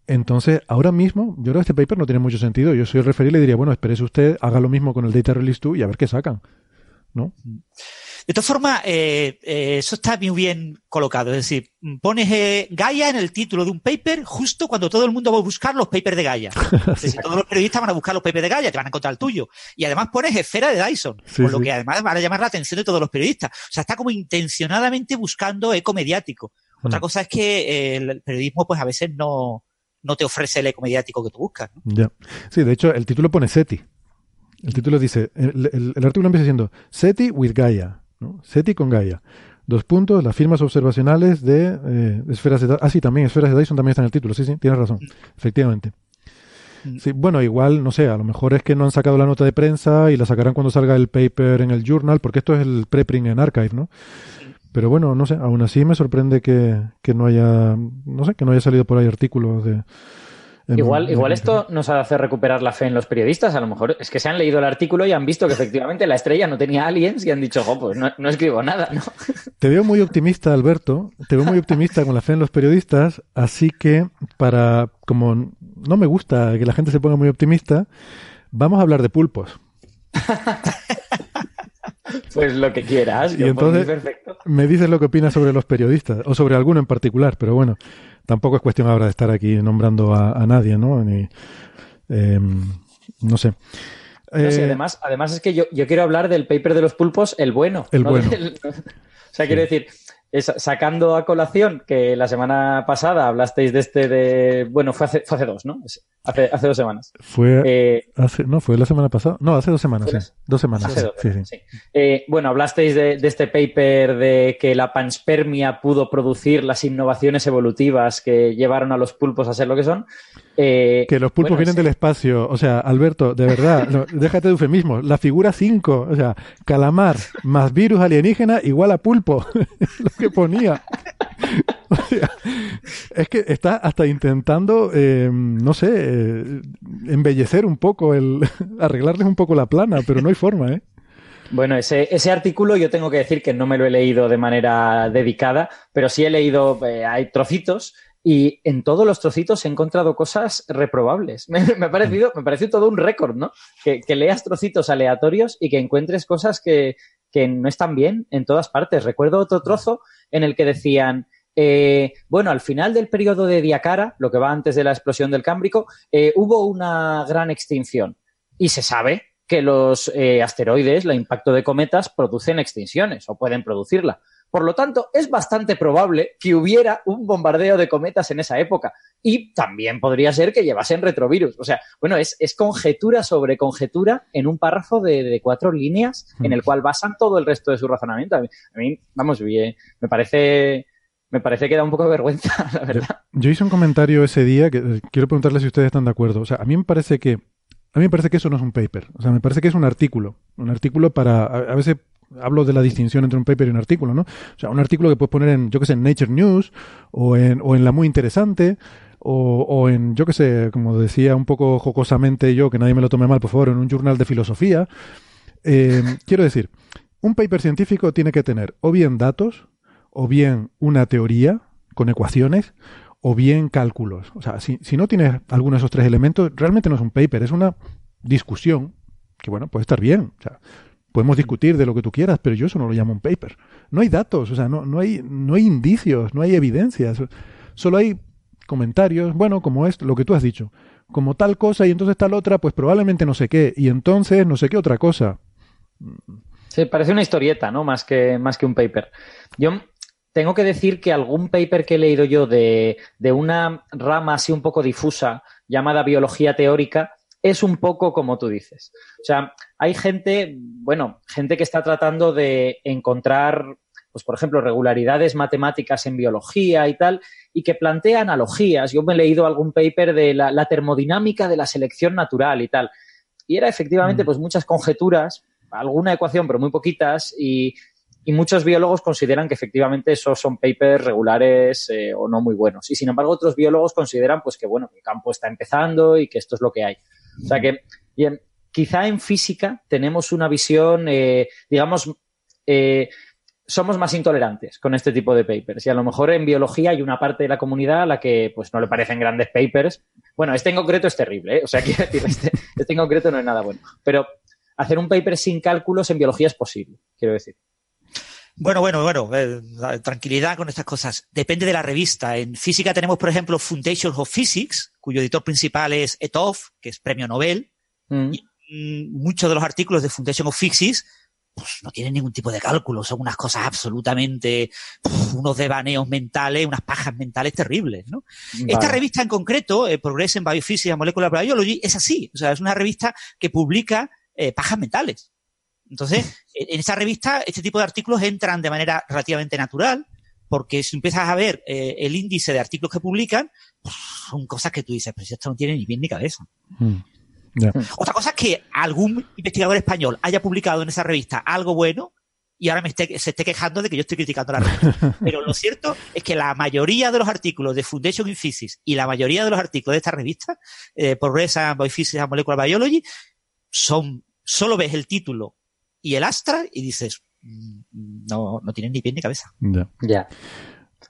Entonces, ahora mismo, yo creo que este paper no tiene mucho sentido. Yo soy el referir y le diría, bueno, espérese usted, haga lo mismo con el Data Release 2 y a ver qué sacan. ¿No? De todas formas, eh, eh, eso está muy bien colocado. Es decir, pones eh, Gaia en el título de un paper justo cuando todo el mundo va a buscar los papers de Gaia. Es decir, todos los periodistas van a buscar los papers de Gaia, te van a encontrar el tuyo. Y además pones esfera de Dyson, Sí, por lo sí. que además van a llamar la atención de todos los periodistas. O sea, está como intencionadamente buscando eco mediático. Otra Mm. cosa es que eh, el periodismo, pues a veces no, no te ofrece el eco mediático que tú buscas. ¿no? Ya. Sí, de hecho, el título pone SETI. El título dice, el, el- el artículo empieza diciendo SETI with Gaia. ¿no? SETI con Gaia. Dos puntos, las firmas observacionales de eh, esferas de Dyson. Ah, sí, también, esferas de Dyson también está en el título. Sí, sí, tienes razón. Efectivamente. Mm. Sí, bueno, igual, no sé, a lo mejor es que no han sacado la nota de prensa y la sacarán cuando salga el paper en el journal, porque esto es el preprint en archive, ¿no? Pero bueno, no sé, aún así me sorprende que, que no haya, no sé, que no haya salido por ahí artículos de... en- Igual, en- igual esto nos hace recuperar la fe en los periodistas. A lo mejor es que se han leído el artículo y han visto que efectivamente la estrella no tenía aliens y han dicho, jo, pues no, no escribo nada, ¿no? Te veo muy optimista, Alberto. Te veo muy optimista con la fe en los periodistas. Así que, para, como no me gusta que la gente se ponga muy optimista, vamos a hablar de pulpos. Pues lo que quieras. Y yo entonces perfecto. me dices lo que opinas sobre los periodistas, o sobre alguno en particular, pero bueno, tampoco es cuestión ahora de estar aquí nombrando a, a nadie, ¿no? Ni, eh, no sé. No sé, Eh, además, además es que yo, yo quiero hablar del paper de los pulpos, el bueno. El no bueno. o sea, quiero decir, es- sacando a colación que la semana pasada hablasteis de este de. Bueno, fue hace, fue hace dos, ¿no? Hace, hace dos semanas. fue Eh, hace, no, fue la semana pasada. No, hace dos semanas, ¿Fue sí. Dos semanas. Hace sí, dos, sí, sí. sí. Eh, bueno, hablasteis de, de este paper de que la panspermia pudo producir las innovaciones evolutivas que llevaron a los pulpos a ser lo que son. Eh, Que los pulpos bueno, vienen del espacio. O sea, Alberto, de verdad, no, déjate de eufemismos. La figura 5, o sea, calamar más virus alienígena igual a pulpo. Que ponía. Es que está hasta intentando, eh, no sé, eh, embellecer un poco, el arreglarles un poco la plana, pero no hay forma, ¿eh? Bueno, ese, ese artículo yo tengo que decir que no me lo he leído de manera dedicada, pero sí he leído, eh, hay trocitos y en todos los trocitos he encontrado cosas reprobables. Me, me ha parecido, me pareció todo un récord, ¿no? Que, que leas trocitos aleatorios y que encuentres cosas que, que no están bien en todas partes. Recuerdo otro trozo en el que decían, eh, bueno, al final del periodo de Diacara, lo que va antes de la explosión del Cámbrico, eh, hubo una gran extinción. Y se sabe que los eh, asteroides, el impacto de cometas, producen extinciones o pueden producirla. Por lo tanto, es bastante probable que hubiera un bombardeo de cometas en esa época. Y también podría ser que llevasen retrovirus. O sea, bueno, es, es conjetura sobre conjetura en un párrafo de, de cuatro líneas en el cual basan todo el resto de su razonamiento. A mí, a mí, vamos, bien, me parece, me parece que da un poco de vergüenza, la verdad. Yo hice un comentario ese día que eh, quiero preguntarle si ustedes están de acuerdo. O sea, a mí me parece que a mí me parece que eso no es un paper. O sea, me parece que es un artículo. Un artículo para. A, a veces hablo de la distinción entre un paper y un artículo, ¿no? O sea, un artículo que puedes poner en, yo que sé, en Nature News o en, o en La Muy Interesante o, o en, yo que sé, como decía un poco jocosamente yo, que nadie me lo tome mal, por favor, en un journal de filosofía. Eh, quiero decir, un paper científico tiene que tener o bien datos, o bien una teoría con ecuaciones, o bien cálculos. O sea, si, si no tienes alguno de esos tres elementos, realmente no es un paper, es una discusión que, bueno, puede estar bien. O sea, podemos discutir de lo que tú quieras, pero yo eso no lo llamo un paper. No hay datos, o sea, no, no, hay, no hay indicios, no hay evidencias. Solo hay comentarios, bueno, como es lo que tú has dicho, como tal cosa y entonces tal otra, pues probablemente no sé qué, y entonces no sé qué otra cosa. Sí, parece una historieta, ¿no? Más que, más que un paper. Yo tengo que decir que algún paper que he leído yo de, de una rama así un poco difusa llamada biología teórica es un poco como tú dices. O sea, hay gente, bueno, gente que está tratando de encontrar pues por ejemplo, regularidades matemáticas en biología y tal, y que plantea analogías. Yo me he leído algún paper de la, termodinámica de la selección natural y tal. Y era efectivamente, mm. pues muchas conjeturas, alguna ecuación, pero muy poquitas, y, muchos biólogos consideran que efectivamente esos son papers regulares eh, o no muy buenos. Y sin embargo, otros biólogos consideran pues que bueno, el campo está empezando y que esto es lo que hay. O sea que, bien, quizá en física tenemos una visión, eh, digamos, eh, somos más intolerantes con este tipo de papers. Y a lo mejor en biología hay una parte de la comunidad a la que pues no le parecen grandes papers. Bueno, este en concreto es terrible, ¿eh? O sea, quiero decir, este, este, en concreto no es nada bueno. Pero hacer un paper sin cálculos en biología es posible, quiero decir. Bueno, bueno, bueno, eh, tranquilidad con estas cosas. Depende de la revista. En física tenemos, por ejemplo, Foundations of Physics, cuyo editor principal es Etov, que es premio Nobel. Mm. Y, mm, muchos de los artículos de Foundation of Physics pues, no tienen ningún tipo de cálculo, son unas cosas absolutamente, unos devaneos mentales, unas pajas mentales terribles, ¿no? Esta revista en concreto, eh, Progress in Biophysics and Molecular Biology, es así, o sea, es una revista que publica eh, pajas mentales. Entonces, en esta revista, este tipo de artículos entran de manera relativamente natural, porque si empiezas a ver eh, el índice de artículos que publican, son cosas que tú dices, pero si esto no tiene ni bien ni cabeza. Hmm. Otra cosa es que algún investigador español haya publicado en esa revista algo bueno y ahora me esté, se esté quejando de que yo estoy criticando la revista. Pero lo cierto es que la mayoría de los artículos de Foundation in Physics y la mayoría de los artículos de esta revista, eh, Progress and Biophysics and Molecular Biology, son, solo ves el título y el astra y dices, mm, no, no tienen ni pie ni cabeza. Ya.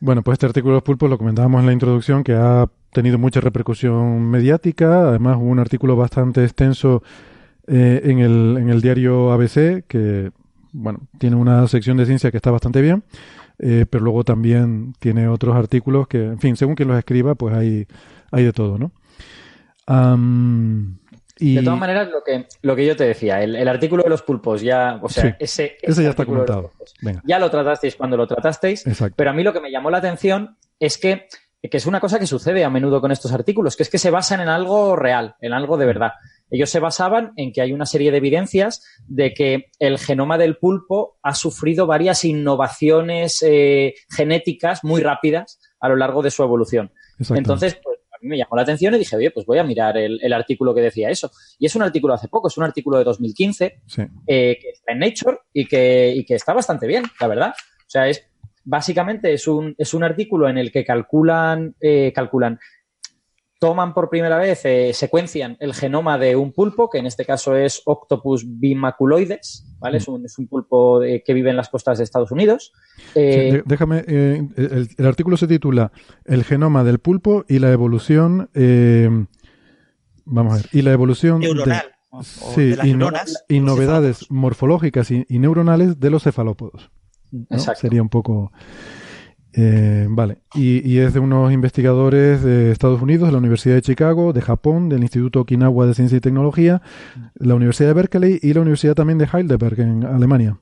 Bueno, pues este artículo de los pulpos lo comentábamos en la introducción que ha tenido mucha repercusión mediática. Además, hubo un artículo bastante extenso eh, en, el, en el diario ABC, que bueno, tiene una sección de ciencia que está bastante bien, eh, pero luego también tiene otros artículos que, en fin, según quien los escriba, pues hay, hay de todo, ¿no? De todas maneras, lo que, lo que yo te decía, el, artículo de los pulpos ya, o sea, ese, ese, ya está comentado. Ya lo tratasteis cuando lo tratasteis, pero a mí lo que me llamó la atención es que que es una cosa que sucede a menudo con estos artículos, que es que se basan en algo real, en algo de verdad. Ellos se basaban en que hay una serie de evidencias de que el genoma del pulpo ha sufrido varias innovaciones eh, genéticas muy rápidas a lo largo de su evolución. Entonces, pues, a mí me llamó la atención y dije, oye, pues voy a mirar el, artículo que decía eso. Y es un artículo hace poco, es un artículo de 2015 eh, que está en Nature y que, y que está bastante bien, la verdad. O sea, es básicamente es un, es un artículo en el que calculan, eh, calculan toman por primera vez, eh, secuencian el genoma de un pulpo, que en este caso es Octopus bimaculoides, ¿vale? Es, un, es un pulpo que vive en las costas de Estados Unidos. Eh, déjame, el, artículo se titula El genoma del pulpo y la evolución, vamos a ver, y la evolución neuronal. sí, y, novedades morfológicas y, neuronales de los cefalópodos. Sería un poco... Eh, vale, y, es de unos investigadores de Estados Unidos, de la Universidad de Chicago, de Japón, del Instituto Okinawa de Ciencia y Tecnología, la Universidad de Berkeley y la Universidad también de Heidelberg en Alemania.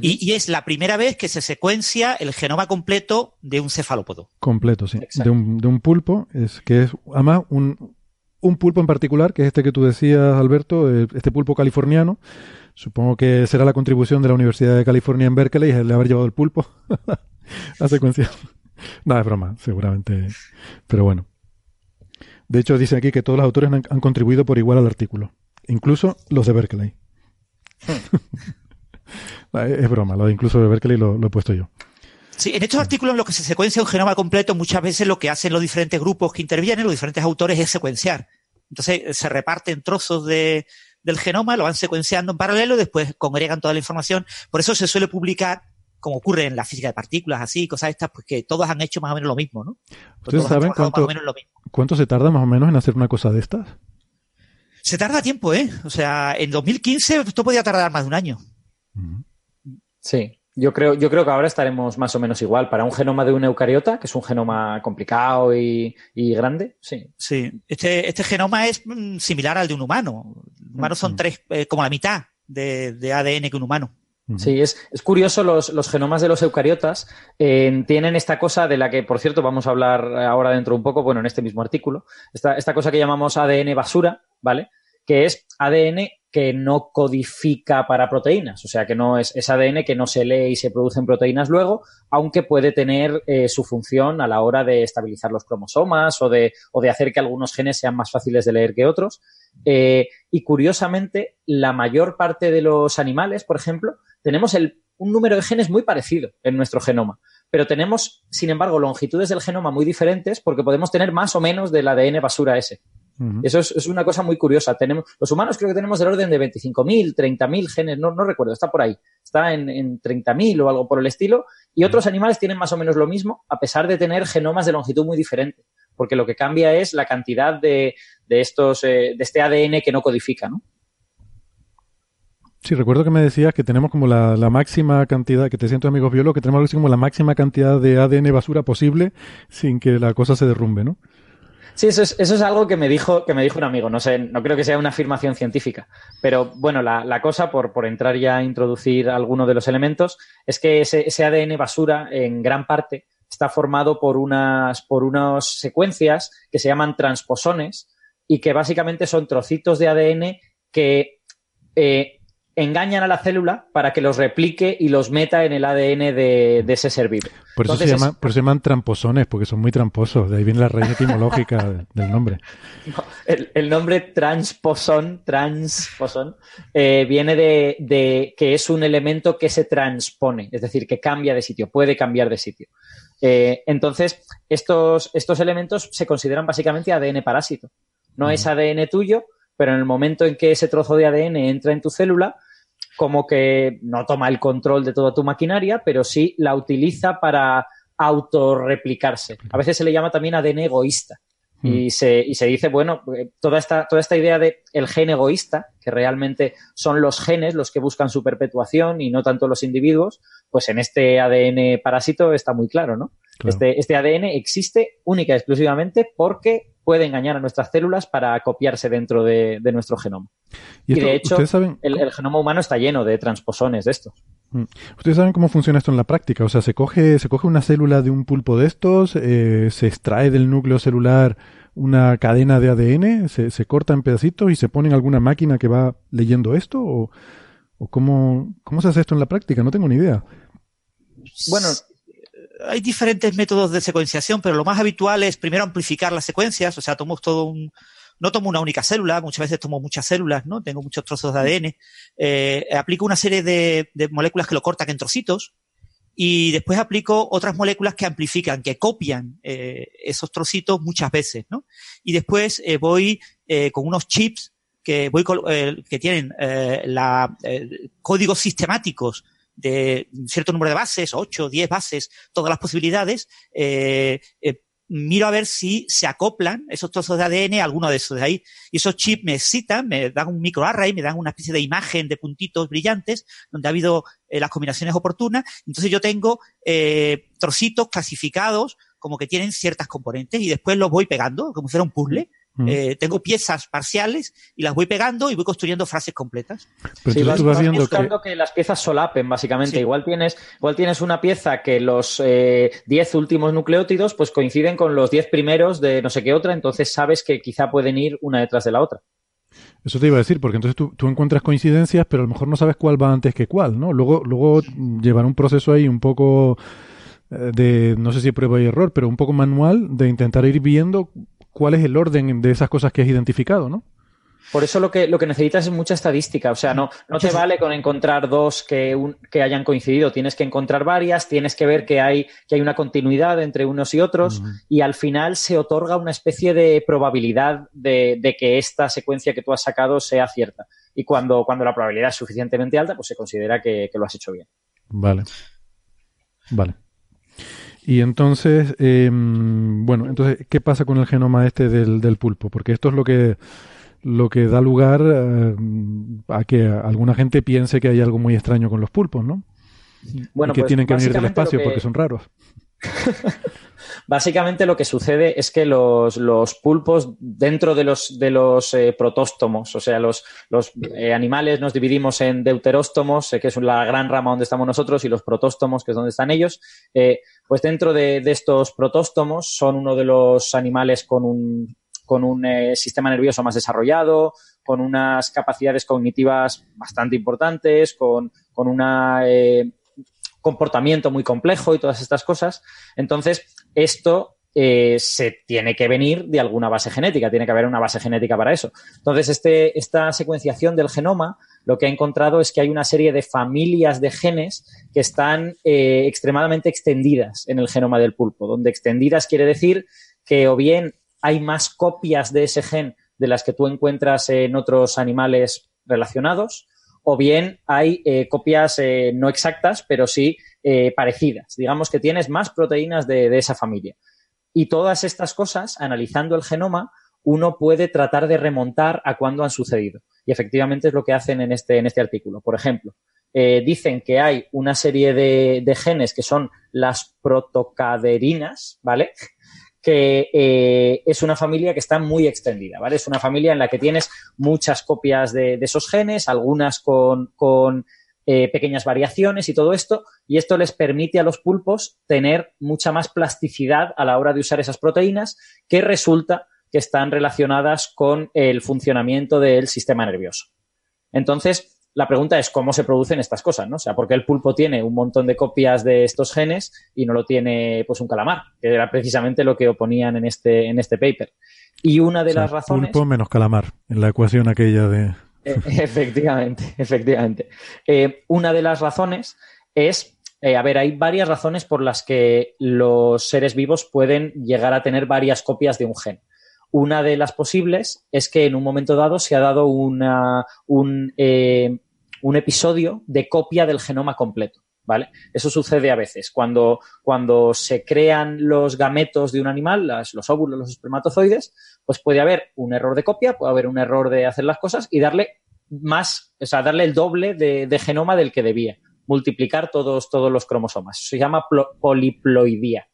Y, es la primera vez que se secuencia el genoma completo de un cefalópodo. Completo, sí. De un, de un, pulpo, es que es además un, un pulpo en particular, que es este que tú decías, Alberto, eh, este pulpo californiano, Supongo que será la contribución de la Universidad de California en Berkeley el haber llevado el pulpo a secuencia. No, es broma, seguramente. Pero bueno. De hecho, dice aquí que todos los autores han, contribuido por igual al artículo. Incluso los de Berkeley. es broma, lo de incluso de Berkeley lo, he puesto yo. Sí, en estos artículos en los que se secuencia un genoma completo, muchas veces lo que hacen los diferentes grupos que intervienen, los diferentes autores, es secuenciar. Entonces se reparten trozos de, del genoma, lo van secuenciando en paralelo y después congregan toda la información. Por eso se suele publicar, como ocurre en la física de partículas, así, cosas estas, pues que todos han hecho más o menos lo mismo, ¿no? ¿Ustedes saben cuánto, cuánto se tarda más o menos en hacer una cosa de estas? Se tarda tiempo, ¿eh? O sea, en 2015 esto podía tardar más de un año. Sí, yo creo, yo creo que ahora estaremos más o menos igual. Para un genoma de una eucariota, que es un genoma complicado y, y grande, sí. Sí, este, este genoma es mm, similar al de un humano. Humanos son tres, eh, como la mitad de, de, ADN que un humano. Sí, es, es curioso, los, los, genomas de los eucariotas eh, tienen esta cosa de la que, por cierto, vamos a hablar ahora dentro un poco, bueno, en este mismo artículo, esta, esta cosa que llamamos ADN basura, ¿vale? Que es ADN que no codifica para proteínas, o sea que no es, es ADN que no se lee y se producen proteínas luego, aunque puede tener eh, su función a la hora de estabilizar los cromosomas o de, hacer que algunos genes sean más fáciles de leer que otros. Eh, y curiosamente, la mayor parte de los animales, por ejemplo, tenemos un número de genes muy parecido en nuestro genoma, pero tenemos, sin embargo, longitudes del genoma muy diferentes porque podemos tener más o menos del ADN basura ese. Eso es, es, una cosa muy curiosa. Tenemos, los humanos creo que tenemos del orden de 25.000, 30.000 genes, no, no recuerdo, está por ahí. Está en, en 30.000 o algo por el estilo. Y otros animales tienen más o menos lo mismo, a pesar de tener genomas de longitud muy diferentes. Porque lo que cambia es la cantidad de, de estos, eh, de este ADN que no codifica, ¿no? Sí, recuerdo que me decías que tenemos como la, la máxima cantidad, que te siento amigos biólogos, que tenemos como la máxima cantidad de ADN basura posible sin que la cosa se derrumbe, ¿no? Sí, eso es, eso es algo que me dijo, que me dijo un amigo. No sé, no creo que sea una afirmación científica. Pero bueno, la, la cosa, por, por, entrar ya a introducir alguno de los elementos, es que ese, ADN basura, en gran parte, está formado por unas, por unas secuencias que se llaman transposones y que básicamente son trocitos de ADN que eh, engañan a la célula para que los replique y los meta en el ADN de, de ese ser vivo. Por eso, Entonces, se llaman, por eso se llaman tramposones, porque son muy tramposos. De ahí viene la raíz etimológica del nombre. No, el, el, nombre transposón, transposón, eh, viene de, de, que es un elemento que se transpone, es decir, que cambia de sitio, puede cambiar de sitio. Eh, entonces, estos, estos elementos se consideran básicamente ADN parásito. No es ADN tuyo, pero en el momento en que ese trozo de ADN entra en tu célula, como que no toma el control de toda tu maquinaria, pero sí la utiliza para autorreplicarse. A veces se le llama también ADN egoísta. Mm. Y, se, y se dice, bueno, toda esta, toda esta idea de el gen egoísta, que realmente son los genes los que buscan su perpetuación y no tanto los individuos, pues en este ADN parásito está muy claro, ¿no? Claro. Este, este ADN existe única y exclusivamente porque puede engañar a nuestras células para copiarse dentro de, de nuestro genoma. Y, esto, y de hecho, saben... el, el, genoma humano está lleno de transposones de estos. Mm. ¿Ustedes saben cómo funciona esto en la práctica? O sea, se coge, se coge una célula de un pulpo de estos, eh, se extrae del núcleo celular una cadena de ADN, se, se, corta en pedacitos y se pone en alguna máquina que va leyendo esto? ¿O, o cómo, cómo se hace esto en la práctica? No tengo ni idea. Bueno, hay diferentes métodos de secuenciación, pero lo más habitual es primero amplificar las secuencias, o sea, tomo todo un, no tomo una única célula, muchas veces tomo muchas células, ¿no? Tengo muchos trozos de ADN. Eh, aplico una serie de, de, moléculas que lo cortan en trocitos y después aplico otras moléculas que amplifican, que copian eh, esos trocitos muchas veces, ¿no? Y después eh, voy eh, con unos chips que voy eh, que tienen la, códigos sistemáticos de cierto número de bases, 8, 10 bases, todas las posibilidades, eh, eh, miro a ver si se acoplan esos trozos de ADN a alguno de esos de ahí. Y esos chips me excitan, me dan un microarray, me dan una especie de imagen de puntitos brillantes donde ha habido eh, las combinaciones oportunas. Entonces yo tengo eh, trocitos clasificados como que tienen ciertas componentes y después los voy pegando como si fuera un puzzle. Mm. Eh, tengo piezas parciales y las voy pegando y voy construyendo frases completas. Pero sí, vas, vas, viendo buscando que... que... las piezas solapen, básicamente. Sí. Igual, tienes, igual tienes una pieza que los 10 eh, últimos nucleótidos pues coinciden con los 10 primeros de no sé qué otra, entonces sabes que quizá pueden ir una detrás de la otra. Eso te iba a decir, porque entonces tú, tú, encuentras coincidencias, pero a lo mejor no sabes cuál va antes que cuál, ¿no? Luego, luego llevar un proceso ahí un poco eh, de, no sé si prueba y error, pero un poco manual de intentar ir viendo cuál es el orden de esas cosas que has identificado, ¿no? Por eso lo que, lo que necesitas es mucha estadística. O sea, no, no te vale con encontrar dos que, un, que hayan coincidido. Tienes que encontrar varias, tienes que ver que hay, que hay una continuidad entre unos y otros, uh -huh. y al final se otorga una especie de probabilidad de, de, que esta secuencia que tú has sacado sea cierta. Y cuando, cuando la probabilidad es suficientemente alta, pues se considera que, que lo has hecho bien. Vale. Vale. Y entonces, eh, bueno, entonces, ¿qué pasa con el genoma este del, del, pulpo? Porque esto es lo que lo que da lugar eh, a que alguna gente piense que hay algo muy extraño con los pulpos, ¿no? Bueno, y que pues tienen que venir del espacio que- porque son raros. Básicamente lo que sucede es que los, los pulpos dentro de los, de los eh, protóstomos, o sea, los, los eh, animales nos dividimos en deuteróstomos, eh, que es la gran rama donde estamos nosotros, y los protóstomos, que es donde están ellos. Pues dentro de, de estos protóstomos son uno de los animales con un, con un sistema nervioso más desarrollado, con unas capacidades cognitivas bastante importantes, con, con una comportamiento muy complejo y todas estas cosas. Entonces, esto eh, se tiene que venir de alguna base genética, tiene que haber una base genética para eso. Entonces, este, esta secuenciación del genoma lo que ha encontrado es que hay una serie de familias de genes que están eh, extremadamente extendidas en el genoma del pulpo, donde extendidas quiere decir que o bien hay más copias de ese gen de las que tú encuentras en otros animales relacionados, o bien hay eh, copias eh, no exactas, pero sí eh, parecidas. Digamos que tienes más proteínas de, esa familia. Y todas estas cosas, analizando el genoma, uno puede tratar de remontar a cuándo han sucedido. Y efectivamente es lo que hacen en este, en este artículo. Por ejemplo, dicen que hay una serie de, de genes que son las protocaderinas, ¿vale? Que eh, es una familia que está muy extendida, ¿vale? Es una familia en la que tienes muchas copias de, esos genes, algunas con, con eh, pequeñas variaciones y todo esto, y esto les permite a los pulpos tener mucha más plasticidad a la hora de usar esas proteínas que resulta que están relacionadas con el funcionamiento del sistema nervioso. Entonces, la pregunta es cómo se producen estas cosas, ¿no? O sea, ¿por qué el pulpo tiene un montón de copias de estos genes y no lo tiene, pues, un calamar? Que era precisamente lo que oponían en este, en este paper. Y una de O sea, las razones... Pulpo menos calamar, en la ecuación aquella de... Eh, efectivamente, efectivamente. Eh, una de las razones es, eh, a ver, hay varias razones por las que los seres vivos pueden llegar a tener varias copias de un gen. Una de las posibles es que en un momento dado se ha dado un, eh, un episodio de copia del genoma completo. ¿Vale? Eso sucede a veces. Cuando, cuando se crean los gametos de un animal, los óvulos, los espermatozoides, pues puede haber un error de copia, puede haber un error de hacer las cosas y darle más, o sea, darle el doble de, genoma del que debía, multiplicar todos, todos los cromosomas. Se llama plo- poliploidía.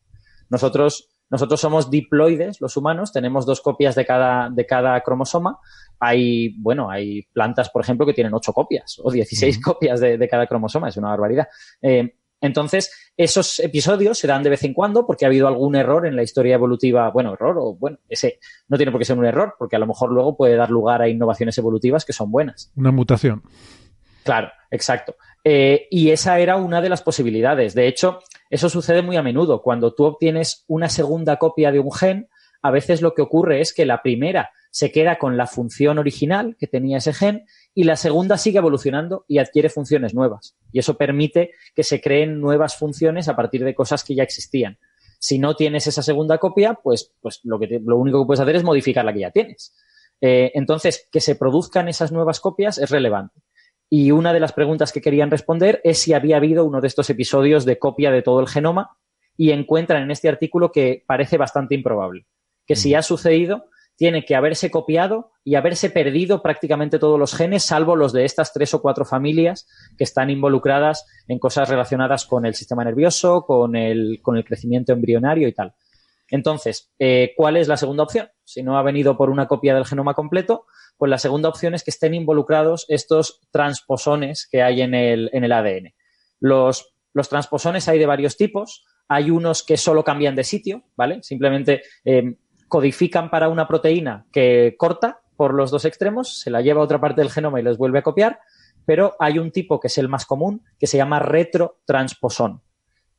Nosotros, nosotros somos diploides, los humanos, tenemos dos copias de cada, de cada cromosoma. Hay, bueno, hay plantas, por ejemplo, que tienen ocho copias o 16 copias de, de cada cromosoma, es una barbaridad. Eh, entonces, esos episodios se dan de vez en cuando porque ha habido algún error en la historia evolutiva, bueno, error o bueno, ese no tiene por qué ser un error, porque a lo mejor luego puede dar lugar a innovaciones evolutivas que son buenas. Una mutación. Claro, exacto. Eh, y esa era una de las posibilidades. De hecho, eso sucede muy a menudo. Cuando tú obtienes una segunda copia de un gen, a veces lo que ocurre es que la primera se queda con la función original que tenía ese gen y la segunda sigue evolucionando y adquiere funciones nuevas. Y eso permite que se creen nuevas funciones a partir de cosas que ya existían. Si no tienes esa segunda copia, pues, pues lo, único que puedes hacer es modificar la que ya tienes. Eh, entonces, que se produzcan esas nuevas copias es relevante. Y una de las preguntas que querían responder es si había habido uno de estos episodios de copia de todo el genoma y encuentran en este artículo que parece bastante improbable. Que si ha sucedido, tiene que haberse copiado y haberse perdido prácticamente todos los genes, salvo los de estas tres o cuatro familias que están involucradas en cosas relacionadas con el sistema nervioso, con el, con el crecimiento embrionario y tal. Entonces, eh, ¿cuál es la segunda opción? Si no ha venido por una copia del genoma completo, pues la segunda opción es que estén involucrados estos transposones que hay en el, en el ADN. Los, los transposones hay de varios tipos. Hay unos que solo cambian de sitio, ¿vale? Simplemente eh, codifican para una proteína que corta por los dos extremos, se la lleva a otra parte del genoma y les vuelve a copiar, pero hay un tipo que es el más común, que se llama retrotransposón.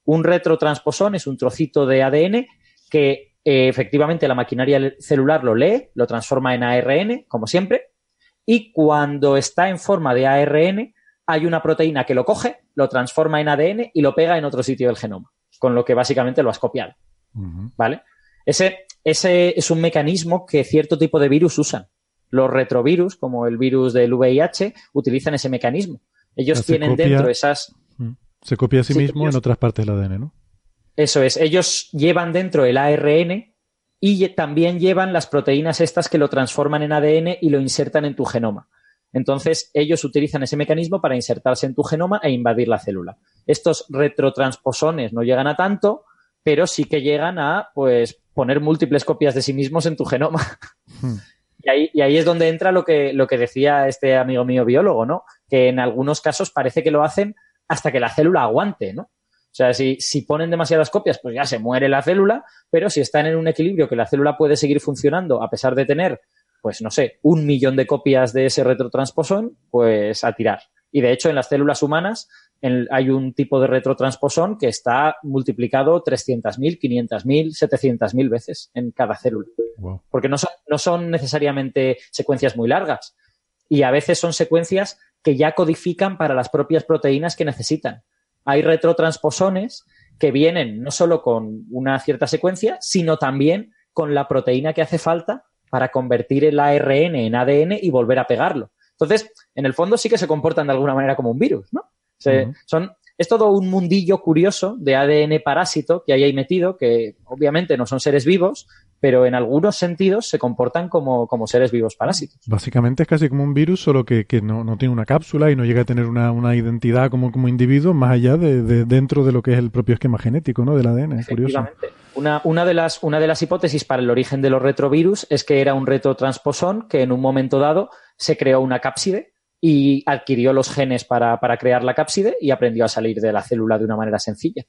Un retrotransposón es un trocito de ADN que eh, efectivamente la maquinaria celular lo lee, lo transforma en ARN, como siempre, y cuando está en forma de ARN, hay una proteína que lo coge, lo transforma en ADN y lo pega en otro sitio del genoma, con lo que básicamente lo has copiado. ¿Vale? Ese, ese es un mecanismo que cierto tipo de virus usan. Los retrovirus, como el virus del VIH, utilizan ese mecanismo. Ellos tienen copia- dentro esas, Mm. Se copia a sí, Sí, mismo en otras partes del ADN, ¿no? Eso es, ellos llevan dentro el ARN y también llevan las proteínas estas que lo transforman en ADN y lo insertan en tu genoma. Entonces, ellos utilizan ese mecanismo para insertarse en tu genoma e invadir la célula. Estos retrotransposones no llegan a tanto, pero sí que llegan a, pues, poner múltiples copias de sí mismos en tu genoma. Hmm. Y ahí, y ahí, es donde entra lo que, lo que decía este amigo mío biólogo, ¿no? Que en algunos casos parece que lo hacen hasta que la célula aguante, ¿no? O sea, si, si ponen demasiadas copias, pues ya se muere la célula, pero si están en un equilibrio que la célula puede seguir funcionando a pesar de tener pues no sé, un millón de copias de ese retrotransposón, pues a tirar. Y de hecho, en las células humanas hay un tipo de retrotransposón que está multiplicado 300.000, 500.000, 700.000 veces en cada célula. Porque no son, no son necesariamente secuencias muy largas. Y a veces son secuencias que ya codifican para las propias proteínas que necesitan. Hay retrotransposones que vienen no solo con una cierta secuencia, sino también con la proteína que hace falta para convertir el ARN en ADN y volver a pegarlo. Entonces, en el fondo sí que se comportan de alguna manera como un virus, ¿no? son, es todo un mundillo curioso de ADN parásito que hay ahí metido, que obviamente no son seres vivos, pero en algunos sentidos se comportan como, como seres vivos parásitos. Básicamente es casi como un virus, solo que, que no, no, tiene una cápsula y no llega a tener una, una identidad como, como individuo más allá de, de, dentro de lo que es el propio esquema genético ¿no? del ADN. Es curioso. Una, una, de las, una de las hipótesis para el origen de los retrovirus es que era un retrotransposón que en un momento dado se creó una cápside y adquirió los genes para, para crear la cápside y aprendió a salir de la célula de una manera sencilla.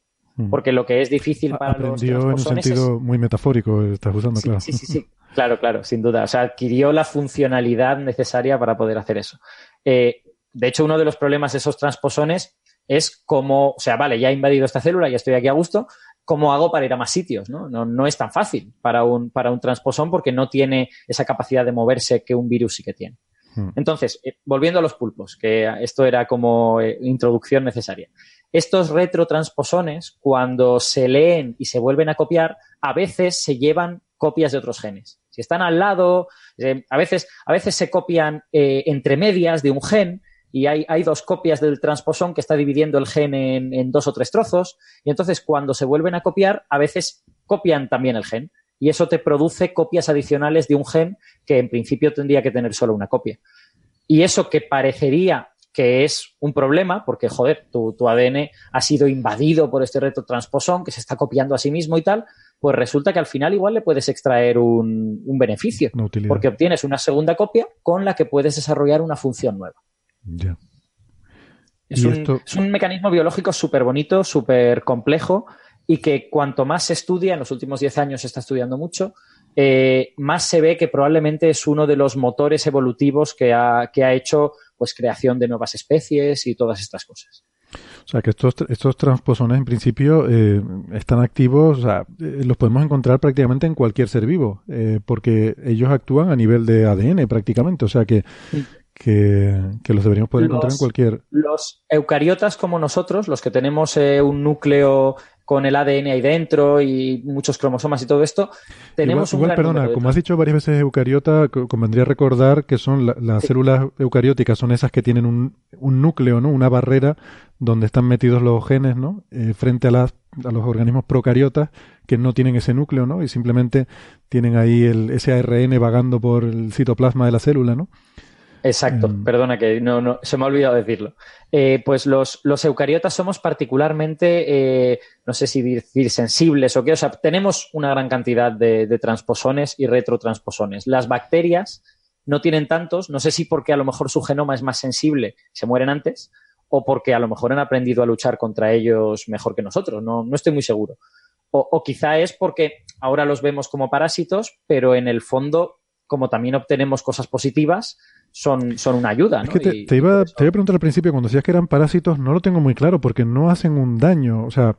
Porque lo que es difícil para aprendió los en un sentido muy metafórico, estás usando, claro. Sí, sí, sí, claro, claro, sin duda. O sea, adquirió la funcionalidad necesaria para poder hacer eso. Eh, de hecho, uno de los problemas de esos transposones es cómo, o sea, vale, ya he invadido esta célula, ya estoy aquí a gusto, ¿cómo hago para ir a más sitios? ¿no? No, no, es tan fácil para un, para un transposón porque no tiene esa capacidad de moverse que un virus sí que tiene. Hmm. Entonces, eh, volviendo a los pulpos, que esto era como eh, introducción necesaria. Estos retrotransposones, cuando se leen y se vuelven a copiar, a veces se llevan copias de otros genes. Si están al lado, eh, a, veces, a veces se copian entre medias de un gen y hay, hay, dos copias del transposón que está dividiendo el gen en, en, dos o tres trozos, y entonces cuando se vuelven a copiar, a veces copian también el gen, y eso te produce copias adicionales de un gen que en principio tendría que tener solo una copia. Y eso que parecería que es un problema, porque joder, tu, tu ADN ha sido invadido por este retrotransposón que se está copiando a sí mismo y tal, pues resulta que al final igual le puedes extraer un, un beneficio, porque obtienes una segunda copia con la que puedes desarrollar una función nueva. Es un, mecanismo biológico súper bonito, súper complejo y que cuanto más se estudia, en los últimos 10 años se está estudiando mucho, eh, más se ve que probablemente es uno de los motores evolutivos que ha, que ha hecho pues creación de nuevas especies y todas estas cosas. O sea, que estos, estos transposones en principio eh, están activos, o sea, eh, los podemos encontrar prácticamente en cualquier ser vivo, porque ellos actúan a nivel de ADN prácticamente, o sea que, que, los deberíamos poder encontrar en cualquier. Los eucariotas como nosotros, los que tenemos un núcleo con el ADN ahí dentro y muchos cromosomas y todo esto, tenemos igual, un perdona, como has dicho varias veces eucariota, convendría recordar que son las células eucarióticas, son esas que tienen un, un, núcleo, ¿no? Una barrera donde están metidos los genes, ¿no? Eh, frente a, las, a los organismos procariotas que no tienen ese núcleo, ¿no? Y simplemente tienen ahí el, ese ARN vagando por el citoplasma de la célula, ¿no? Exacto, mm. perdona que no, no, se me ha olvidado decirlo. Eh, pues los, los, eucariotas somos particularmente, eh, no sé si decir sensibles o qué, o sea, tenemos una gran cantidad de, de, transposones y retrotransposones. Las bacterias no tienen tantos, no sé si porque a lo mejor su genoma es más sensible, se mueren antes, o porque a lo mejor han aprendido a luchar contra ellos mejor que nosotros, no, no estoy muy seguro. O, o quizá es porque ahora los vemos como parásitos, pero en el fondo, como también obtenemos cosas positivas, son, son una ayuda. ¿no? te, iba, te, a preguntar al principio, cuando decías que eran parásitos, no lo tengo muy claro porque no hacen un daño. O sea,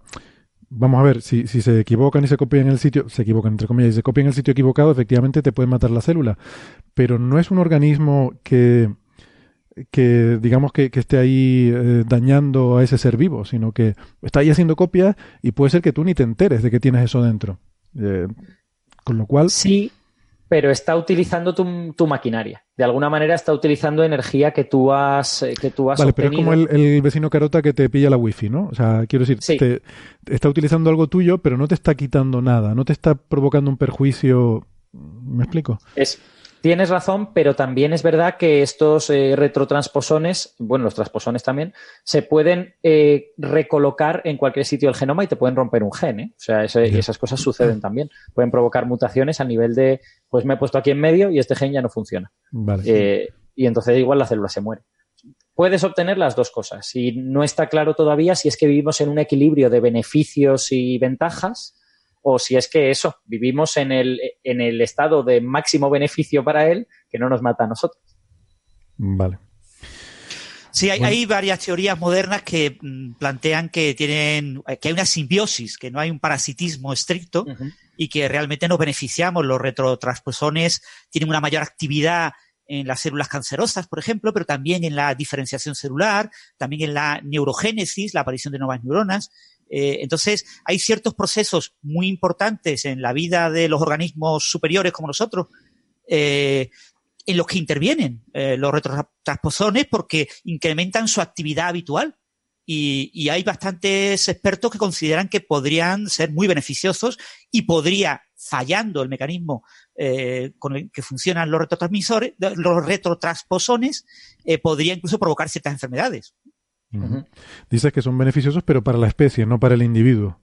vamos a ver, si, si se equivocan y se copian en el sitio, se equivocan entre comillas, y se copian en el sitio equivocado, efectivamente te pueden matar la célula. Pero no es un organismo que, que digamos que, que esté ahí eh, dañando a ese ser vivo, sino que está ahí haciendo copias y puede ser que tú ni te enteres de que tienes eso dentro. Eh, con lo cual. Sí, pero está utilizando tu, maquinaria. De alguna manera está utilizando energía que tú has, eh, que tú has Vale, pero es como el, vecino carota que te pilla la wifi, ¿no? O sea, quiero decir, te, está utilizando algo tuyo, pero no te está quitando nada, no te está provocando un perjuicio. ¿Me explico? Es, Tienes razón, pero también es verdad que estos eh, retrotransposones, bueno, los transposones también, se pueden eh, recolocar en cualquier sitio del genoma y te pueden romper un gen. ¿eh? O sea, esas cosas suceden también. Pueden provocar mutaciones a nivel de, pues me he puesto aquí en medio y este gen ya no funciona. Vale. y entonces igual la célula se muere. Puedes obtener las dos cosas. Y no está claro todavía si es que vivimos en un equilibrio de beneficios y ventajas o si es que eso, vivimos en el, en el estado de máximo beneficio para él que no nos mata a nosotros. Vale. Sí, hay, varias teorías modernas que mm, plantean que tienen, que hay una simbiosis, que no hay un parasitismo estricto y que realmente nos beneficiamos. Los retrotransposones tienen una mayor actividad en las células cancerosas, por ejemplo, pero también en la diferenciación celular, también en la neurogénesis, la aparición de nuevas neuronas. Eh, entonces, hay ciertos procesos muy importantes en la vida de los organismos superiores como nosotros, eh, en los que intervienen eh, los retrotransposones porque incrementan su actividad habitual. Y, hay bastantes expertos que consideran que podrían ser muy beneficiosos y podría, fallando el mecanismo con el que funcionan los retrotransmisores, los retrotransposones, podría incluso provocar ciertas enfermedades. Dices que son beneficiosos, pero para la especie, no para el individuo.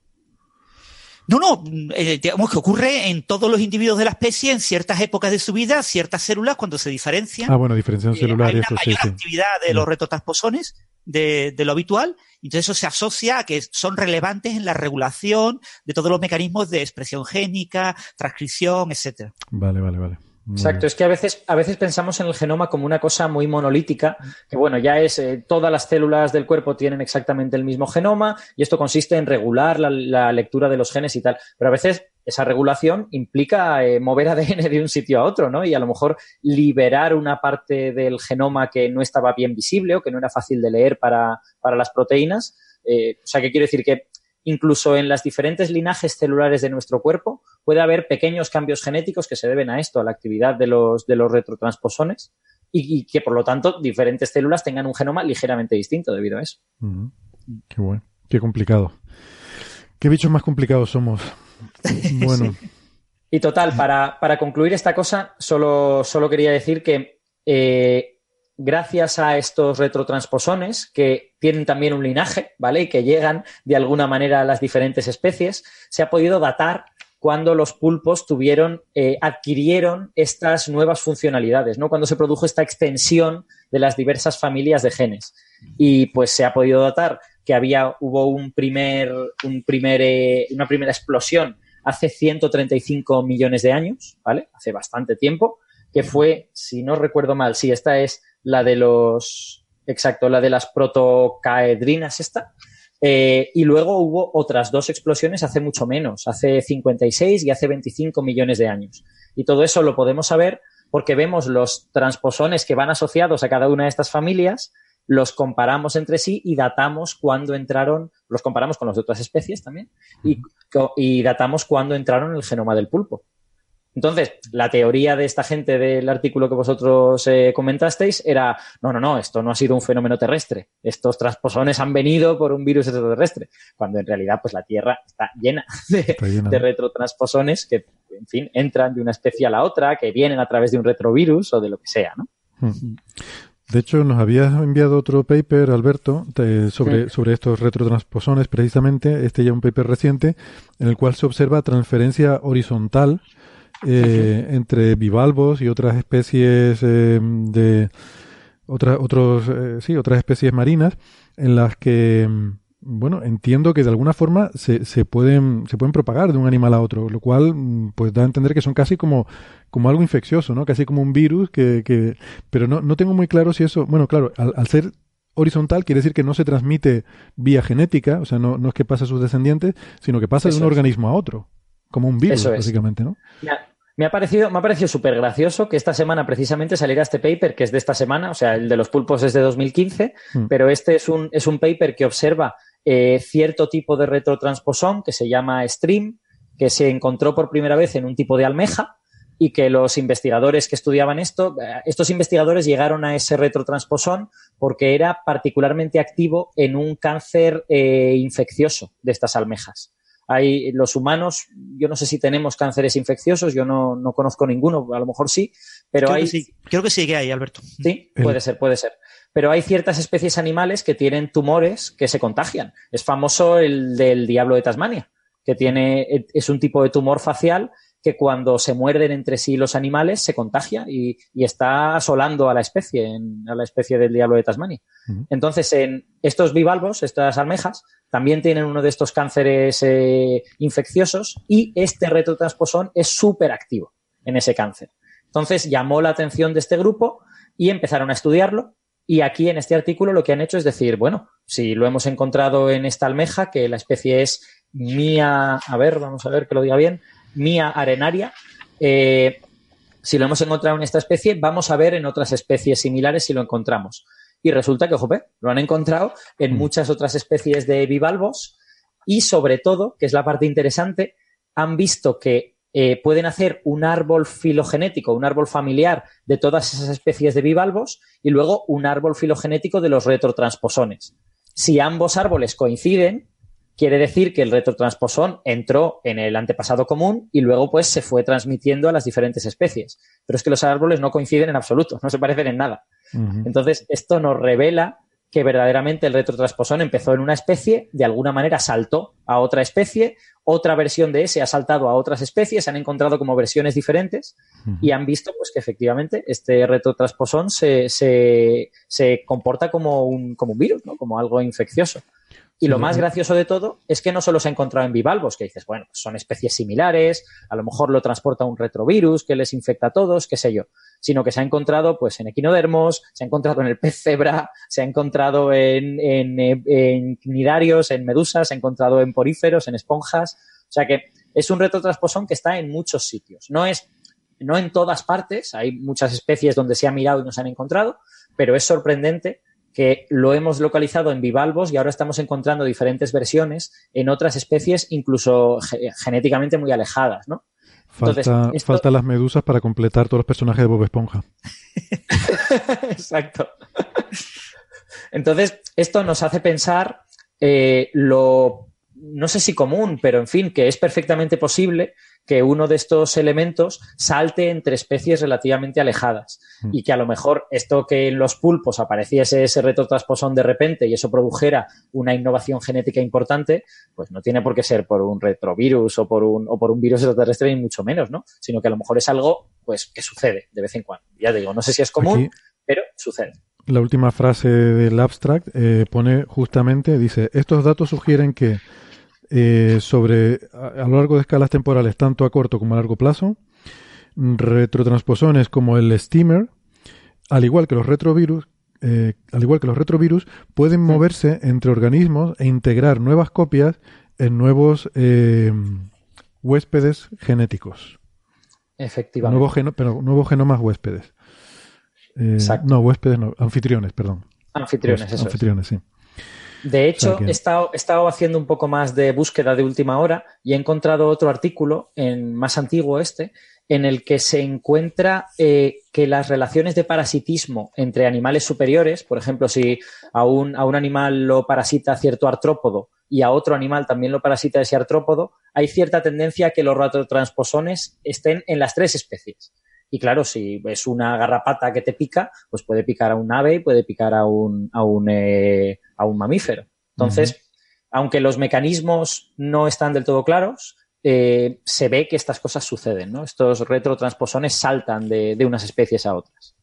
No, no, eh, digamos que ocurre en todos los individuos de la especie en ciertas épocas de su vida, ciertas células cuando se diferencian. Ah, bueno, diferenciación eh, celular, hay una mayor actividad de los retrotransposones de, de, lo habitual, entonces eso se asocia a que son relevantes en la regulación de todos los mecanismos de expresión génica, transcripción, etcétera. Vale, vale, vale. Exacto, es que a veces, a veces pensamos en el genoma como una cosa muy monolítica, que bueno, ya es, eh, todas las células del cuerpo tienen exactamente el mismo genoma y esto consiste en regular la, lectura de los genes y tal, pero a veces esa regulación implica eh, mover ADN de un sitio a otro, ¿no? Y a lo mejor liberar una parte del genoma que no estaba bien visible o que no era fácil de leer para, para las proteínas. Eh, o sea, que quiero decir que incluso en las diferentes linajes celulares de nuestro cuerpo, puede haber pequeños cambios genéticos que se deben a esto, a la actividad de los, de los retrotransposones, y, que por lo tanto diferentes células tengan un genoma ligeramente distinto debido a eso. Qué bueno, qué complicado. ¿Qué bichos más complicados somos? Bueno. Y total, para, para, concluir esta cosa, solo, solo quería decir que eh, gracias a estos retrotransposones que tienen también un linaje, ¿vale? Y que llegan de alguna manera a las diferentes especies, se ha podido datar cuando los pulpos tuvieron, eh, adquirieron estas nuevas funcionalidades, ¿no? Cuando se produjo esta extensión de las diversas familias de genes. Y pues se ha podido datar que había, hubo un primer, un primer, eh, una primera explosión hace 135 millones de años, ¿vale? Hace bastante tiempo, que fue, si no recuerdo mal, sí, esta es la de los, exacto, la de las protocaedrinas esta. Eh, y luego hubo otras dos explosiones hace mucho menos, hace 56 y hace 25 millones de años. Y todo eso lo podemos saber porque vemos los transposones que van asociados a cada una de estas familias, los comparamos entre sí y datamos cuándo entraron, los comparamos con los de otras especies también, y, y datamos cuándo entraron en el genoma del pulpo. Entonces, la teoría de esta gente del artículo que vosotros eh, comentasteis era, no, no, no, esto no ha sido un fenómeno terrestre. Estos transposones han venido por un virus extraterrestre. Cuando en realidad, pues la Tierra está llena de, retrotransposones que, en fin, entran de una especie a la otra, que vienen a través de un retrovirus o de lo que sea, ¿no? Hmm. De hecho, nos habías enviado otro paper, Alberto, sobre, sobre estos retrotransposones, precisamente, este ya un paper reciente, en el cual se observa transferencia horizontal eh, entre bivalvos y otras especies eh, de otras otros eh, sí otras especies marinas en las que mm, bueno entiendo que de alguna forma se, se pueden se pueden propagar de un animal a otro lo cual mm, pues da a entender que son casi como como algo infeccioso no casi como un virus que, que pero no, no tengo muy claro si eso bueno claro al, ser horizontal quiere decir que no se transmite vía genética, o sea, no, no es que pasa a sus descendientes, sino que pasa de un organismo a otro. Como un virus, básicamente, ¿no? Me ha parecido, me ha parecido súper gracioso que esta semana precisamente saliera este paper, que es de esta semana, o sea, el de los pulpos es de 2015, mm. pero este es un, es un paper que observa eh, cierto tipo de retrotransposón que se llama STREAM, que se encontró por primera vez en un tipo de almeja y que los investigadores que estudiaban esto, eh, estos investigadores llegaron a ese retrotransposón porque era particularmente activo en un cáncer eh, infeccioso de estas almejas. Hay los humanos, yo no sé si tenemos cánceres infecciosos, yo no, no conozco ninguno, a lo mejor sí, pero creo hay. Que sí, creo que sí que hay, Alberto. Sí, puede ser, puede ser. Pero hay ciertas especies animales que tienen tumores que se contagian. Es famoso el del diablo de Tasmania, que tiene, es un tipo de tumor facial que cuando se muerden entre sí los animales se contagia y, y está asolando a la especie, en, a la especie del diablo de Tasmania. Uh -huh. Entonces, en estos bivalvos, estas almejas, también tienen uno de estos cánceres eh, infecciosos y este retrotransposón es súper activo en ese cáncer. Entonces, llamó la atención de este grupo y empezaron a estudiarlo. Y aquí en este artículo lo que han hecho es decir, bueno, si lo hemos encontrado en esta almeja, que la especie es Mia, a ver, vamos a ver que lo diga bien, Mia arenaria. Eh, si lo hemos encontrado en esta especie, vamos a ver en otras especies similares si lo encontramos. Y resulta que, jope, lo han encontrado en muchas otras especies de bivalvos y, sobre todo, que es la parte interesante, han visto que eh, pueden hacer un árbol filogenético, un árbol familiar de todas esas especies de bivalvos y luego un árbol filogenético de los retrotransposones. Si ambos árboles coinciden, quiere decir que el retrotransposón entró en el antepasado común y luego pues se fue transmitiendo a las diferentes especies. Pero es que los árboles no coinciden en absoluto, no se parecen en nada. Uh -huh. Entonces, esto nos revela que verdaderamente el retrotransposón empezó en una especie, de alguna manera saltó a otra especie, otra versión de ese ha saltado a otras especies, se han encontrado como versiones diferentes uh -huh. y han visto pues que efectivamente este retrotransposón se, se, se comporta como un, como un virus, ¿no? como algo infeccioso. Y lo más gracioso de todo es que no solo se ha encontrado en bivalvos, que dices, bueno, pues son especies similares, a lo mejor lo transporta un retrovirus que les infecta a todos, qué sé yo, sino que se ha encontrado pues en equinodermos, se ha encontrado en el pez cebra, se ha encontrado en, en, en cnidarios, en medusas, se ha encontrado en poríferos, en esponjas. O sea que es un retrotransposón que está en muchos sitios. No es, no en todas partes, hay muchas especies donde se ha mirado y no se han encontrado, pero es sorprendente que lo hemos localizado en bivalvos y ahora estamos encontrando diferentes versiones en otras especies, incluso genéticamente muy alejadas, ¿no? Falta, Entonces, esto... falta las medusas para completar todos los personajes de Bob Esponja. Exacto. Entonces, esto nos hace pensar eh, lo, no sé si común, pero en fin, que es perfectamente posible que uno de estos elementos salte entre especies relativamente alejadas mm. y que a lo mejor esto que en los pulpos apareciese ese retrotransposón de repente y eso produjera una innovación genética importante, pues no tiene por qué ser por un retrovirus o por un, o por un virus extraterrestre ni mucho menos, ¿no? Sino que a lo mejor es algo pues que sucede de vez en cuando. Ya digo, no sé si es común, Aquí, pero sucede. La última frase del abstract eh, pone justamente, dice, estos datos sugieren que eh, sobre a, a, lo largo de escalas temporales tanto a corto como a largo plazo, retrotransposones como el steamer, al igual que los retrovirus, eh, al igual que los retrovirus, pueden moverse entre organismos e integrar nuevas copias en nuevos eh, huéspedes genéticos. Efectivamente. Nuevo geno, pero nuevos genomas huéspedes. Eh, no, huéspedes, no, anfitriones, perdón. Anfitriones, eso. Anfitriones, es. sí. De hecho, o sea que... he, estado, he, estado, haciendo un poco más de búsqueda de última hora y he encontrado otro artículo, en, más antiguo este, en el que se encuentra eh, que las relaciones de parasitismo entre animales superiores, por ejemplo, si a un, a un animal lo parasita cierto artrópodo y a otro animal también lo parasita ese artrópodo, hay cierta tendencia a que los retrotransposones estén en las tres especies. Y claro, si es una garrapata que te pica, pues puede picar a un ave y puede picar a un, a un, eh, a un mamífero. Entonces, uh -huh. aunque los mecanismos no están del todo claros, eh, se ve que estas cosas suceden, ¿no? Estos retrotransposones saltan de, de, unas especies a otras.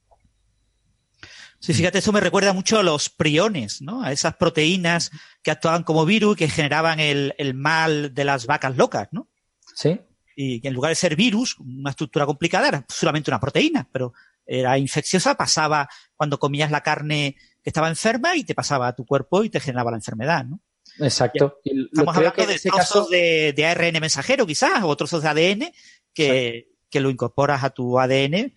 Sí, fíjate, eso me recuerda mucho a los priones, ¿no? A esas proteínas que actuaban como virus y que generaban el, el mal de las vacas locas, ¿no? Sí y que en lugar de ser virus, una estructura complicada, era solamente una proteína, pero era infecciosa, pasaba cuando comías la carne que estaba enferma y te pasaba a tu cuerpo y te generaba la enfermedad, ¿no? Exacto. Estamos hablando de trozos caso... de, de, ARN mensajero, quizás, o trozos de ADN que, que lo incorporas a tu ADN.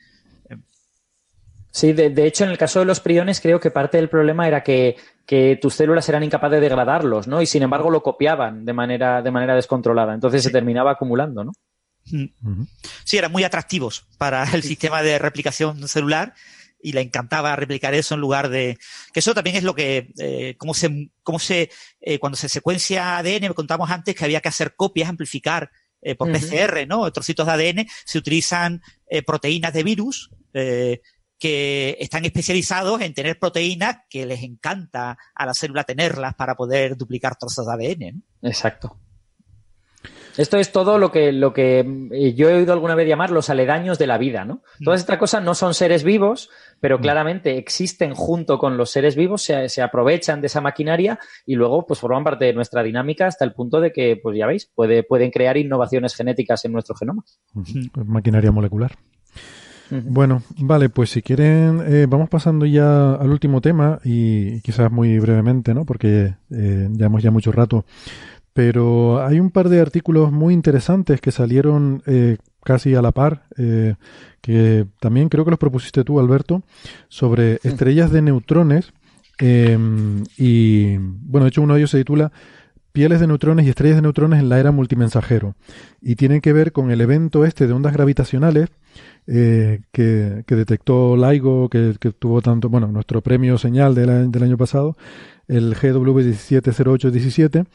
Sí, de, de, hecho, en el caso de los priones, creo que parte del problema era que, que, tus células eran incapaces de degradarlos, ¿no? Y sin embargo lo copiaban de manera, de manera descontrolada. Entonces sí. se terminaba acumulando, ¿no? Sí, eran muy atractivos para el sistema de replicación celular y le encantaba replicar eso en lugar de que eso también es lo que eh, cómo se cómo se eh, cuando se secuencia ADN me contamos antes que había que hacer copias amplificar eh, por PCR no trocitos de ADN se utilizan eh, proteínas de virus eh, que están especializados en tener proteínas que les encanta a la célula tenerlas para poder duplicar trozos de ADN. ¿no? Exacto. Esto es todo lo que, lo que eh, yo he oído alguna vez llamar los aledaños de la vida, ¿no? Todas estas cosas no son seres vivos, pero claramente existen junto con los seres vivos, se, se, aprovechan de esa maquinaria y luego pues forman parte de nuestra dinámica hasta el punto de que, pues ya veis, puede, pueden crear innovaciones genéticas en nuestro genoma. Maquinaria molecular. Bueno, vale, pues si quieren, eh, vamos pasando ya al último tema y quizás muy brevemente, ¿no? Porque eh, llevamos ya mucho rato. Pero hay un par de artículos muy interesantes que salieron eh, casi a la par, eh, que también creo que los propusiste tú, Alberto, sobre estrellas de neutrones. Eh, y bueno, de hecho uno de ellos se titula Pieles de neutrones y estrellas de neutrones en la era multimensajero. Y tienen que ver con el evento este de ondas gravitacionales eh, que, que, detectó LIGO, que, que, tuvo tanto, bueno, nuestro premio señal del, del año pasado, el GW170817,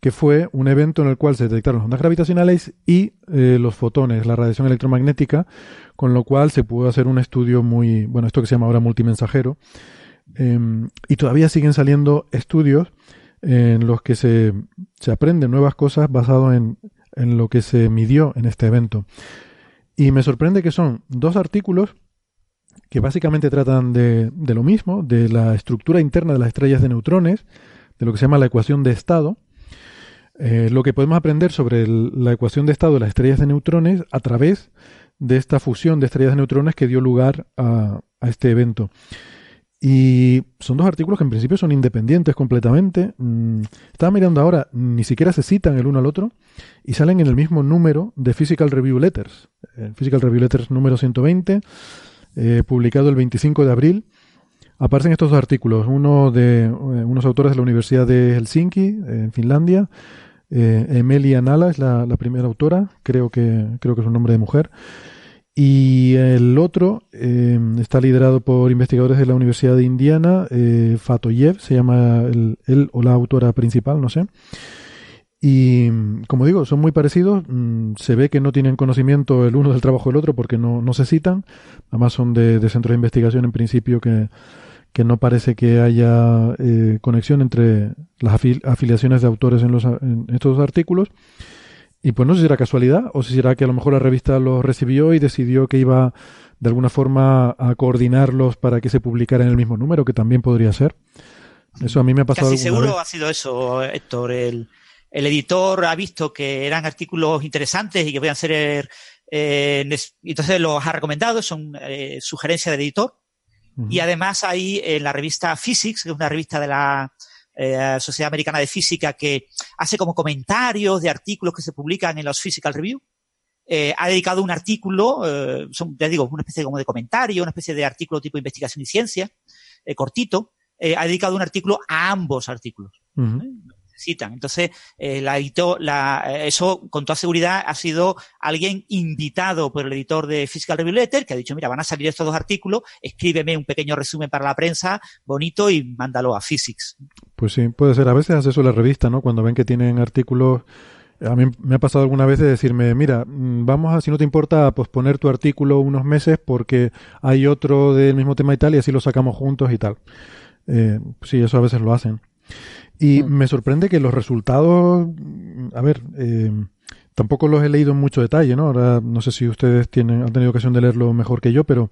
que fue un evento en el cual se detectaron las ondas gravitacionales y eh, los fotones, la radiación electromagnética, con lo cual se pudo hacer un estudio muy, bueno, esto que se llama ahora multimensajero, eh, y todavía siguen saliendo estudios en los que se, se aprenden nuevas cosas basado en, en lo que se midió en este evento. Y me sorprende que son dos artículos que básicamente tratan de, de, lo mismo, de la estructura interna de las estrellas de neutrones, de lo que se llama la ecuación de estado, eh, lo que podemos aprender sobre la ecuación de estado de las estrellas de neutrones a través de esta fusión de estrellas de neutrones que dio lugar a, a este evento. Y son dos artículos que en principio son independientes completamente. Mm, estaba mirando ahora, ni siquiera se citan el uno al otro y salen en el mismo número de Physical Review Letters. El Physical Review Letters número 120, eh, publicado el 25 de abril. Aparecen estos dos artículos, uno de eh, unos autores de la Universidad de Helsinki, eh, en Finlandia. Emilia Nala es la, la, primera autora, creo que, creo que es un nombre de mujer. Y el otro eh, está liderado por investigadores de la Universidad de Indiana, eh, Fatoyev, se llama el, él o la autora principal, no sé. Y como digo, son muy parecidos. Mm, se ve que no tienen conocimiento el uno del trabajo del otro porque no, no se citan. Además son de, de centros de investigación en principio que, que no parece que haya eh, conexión entre las afil afiliaciones de autores en, los, en estos artículos. Y pues no sé si era casualidad o si será que a lo mejor la revista los recibió y decidió que iba de alguna forma a coordinarlos para que se publicara en el mismo número, que también podría ser. Eso a mí me ha pasado. Casi seguro vez. ha sido eso, Héctor. El, el, editor ha visto que eran artículos interesantes y que podían ser. Eh, entonces los ha recomendado, son eh, sugerencias del editor. Uh -huh. Y además hay en la revista Physics, que es una revista de la eh, Sociedad Americana de Física que hace como comentarios de artículos que se publican en los Physical Review. Eh, ha dedicado un artículo, eh, son, ya digo, una especie como de comentario, una especie de artículo tipo investigación y ciencia, eh, cortito. Eh, ha dedicado un artículo a ambos artículos. Citan. Entonces, eh, la editó, la, eso con toda seguridad ha sido alguien invitado por el editor de Physical Review Letter que ha dicho, mira, van a salir estos dos artículos, escríbeme un pequeño resumen para la prensa, bonito, y mándalo a Physics. Pues sí, puede ser. A veces hace eso la revista, ¿no? Cuando ven que tienen artículos a mí me ha pasado alguna vez de decirme, mira, mm, vamos a, si no te importa, a posponer tu artículo unos meses porque hay otro del mismo tema y tal, y así lo sacamos juntos y tal. Eh, sí, eso a veces lo hacen. Y mm. me sorprende que los resultados, a ver, eh, tampoco los he leído en mucho detalle, ¿no? Ahora no sé si ustedes tienen, han tenido ocasión de leerlo mejor que yo, pero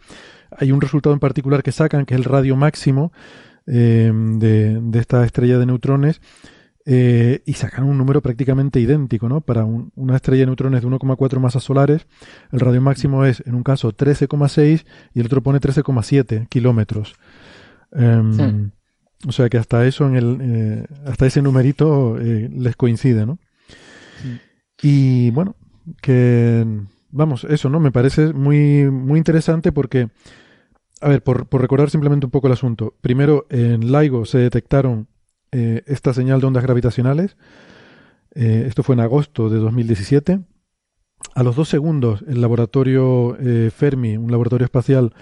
hay un resultado en particular que sacan, que es el radio máximo eh, de, de esta estrella de neutrones, eh, y sacan un número prácticamente idéntico, ¿no? Para un, una estrella de neutrones de 1,4 masas solares, el radio máximo es, en un caso, 13,6 y el otro pone 13,7 kilómetros. Eh, sí. O sea que hasta eso, en el, eh, hasta ese numerito eh, les coincide, ¿no? Sí. Y bueno, que, vamos, eso, ¿no? Me parece muy, muy interesante porque, a ver, por, por recordar simplemente un poco el asunto. Primero, en LIGO se detectaron eh, esta señal de ondas gravitacionales. Eh, esto fue en agosto de 2017. a los dos segundos, el laboratorio Fermi, un laboratorio espacial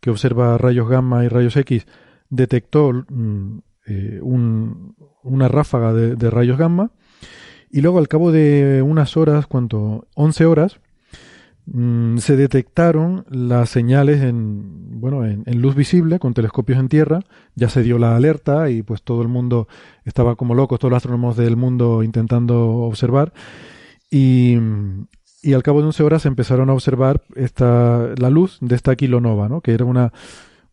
que observa rayos gamma y rayos X, detectó mm, eh, una ráfaga de, rayos gamma. Y luego, al cabo de unas horas, ¿cuánto? 11 horas, mm, se detectaron las señales en, bueno, en, luz visible con telescopios en tierra. Ya se dio la alerta y pues todo el mundo estaba como locos, todos los astrónomos del mundo intentando observar. Y, y al cabo de 11 horas empezaron a observar esta, la luz de esta kilonova, ¿no? que era una,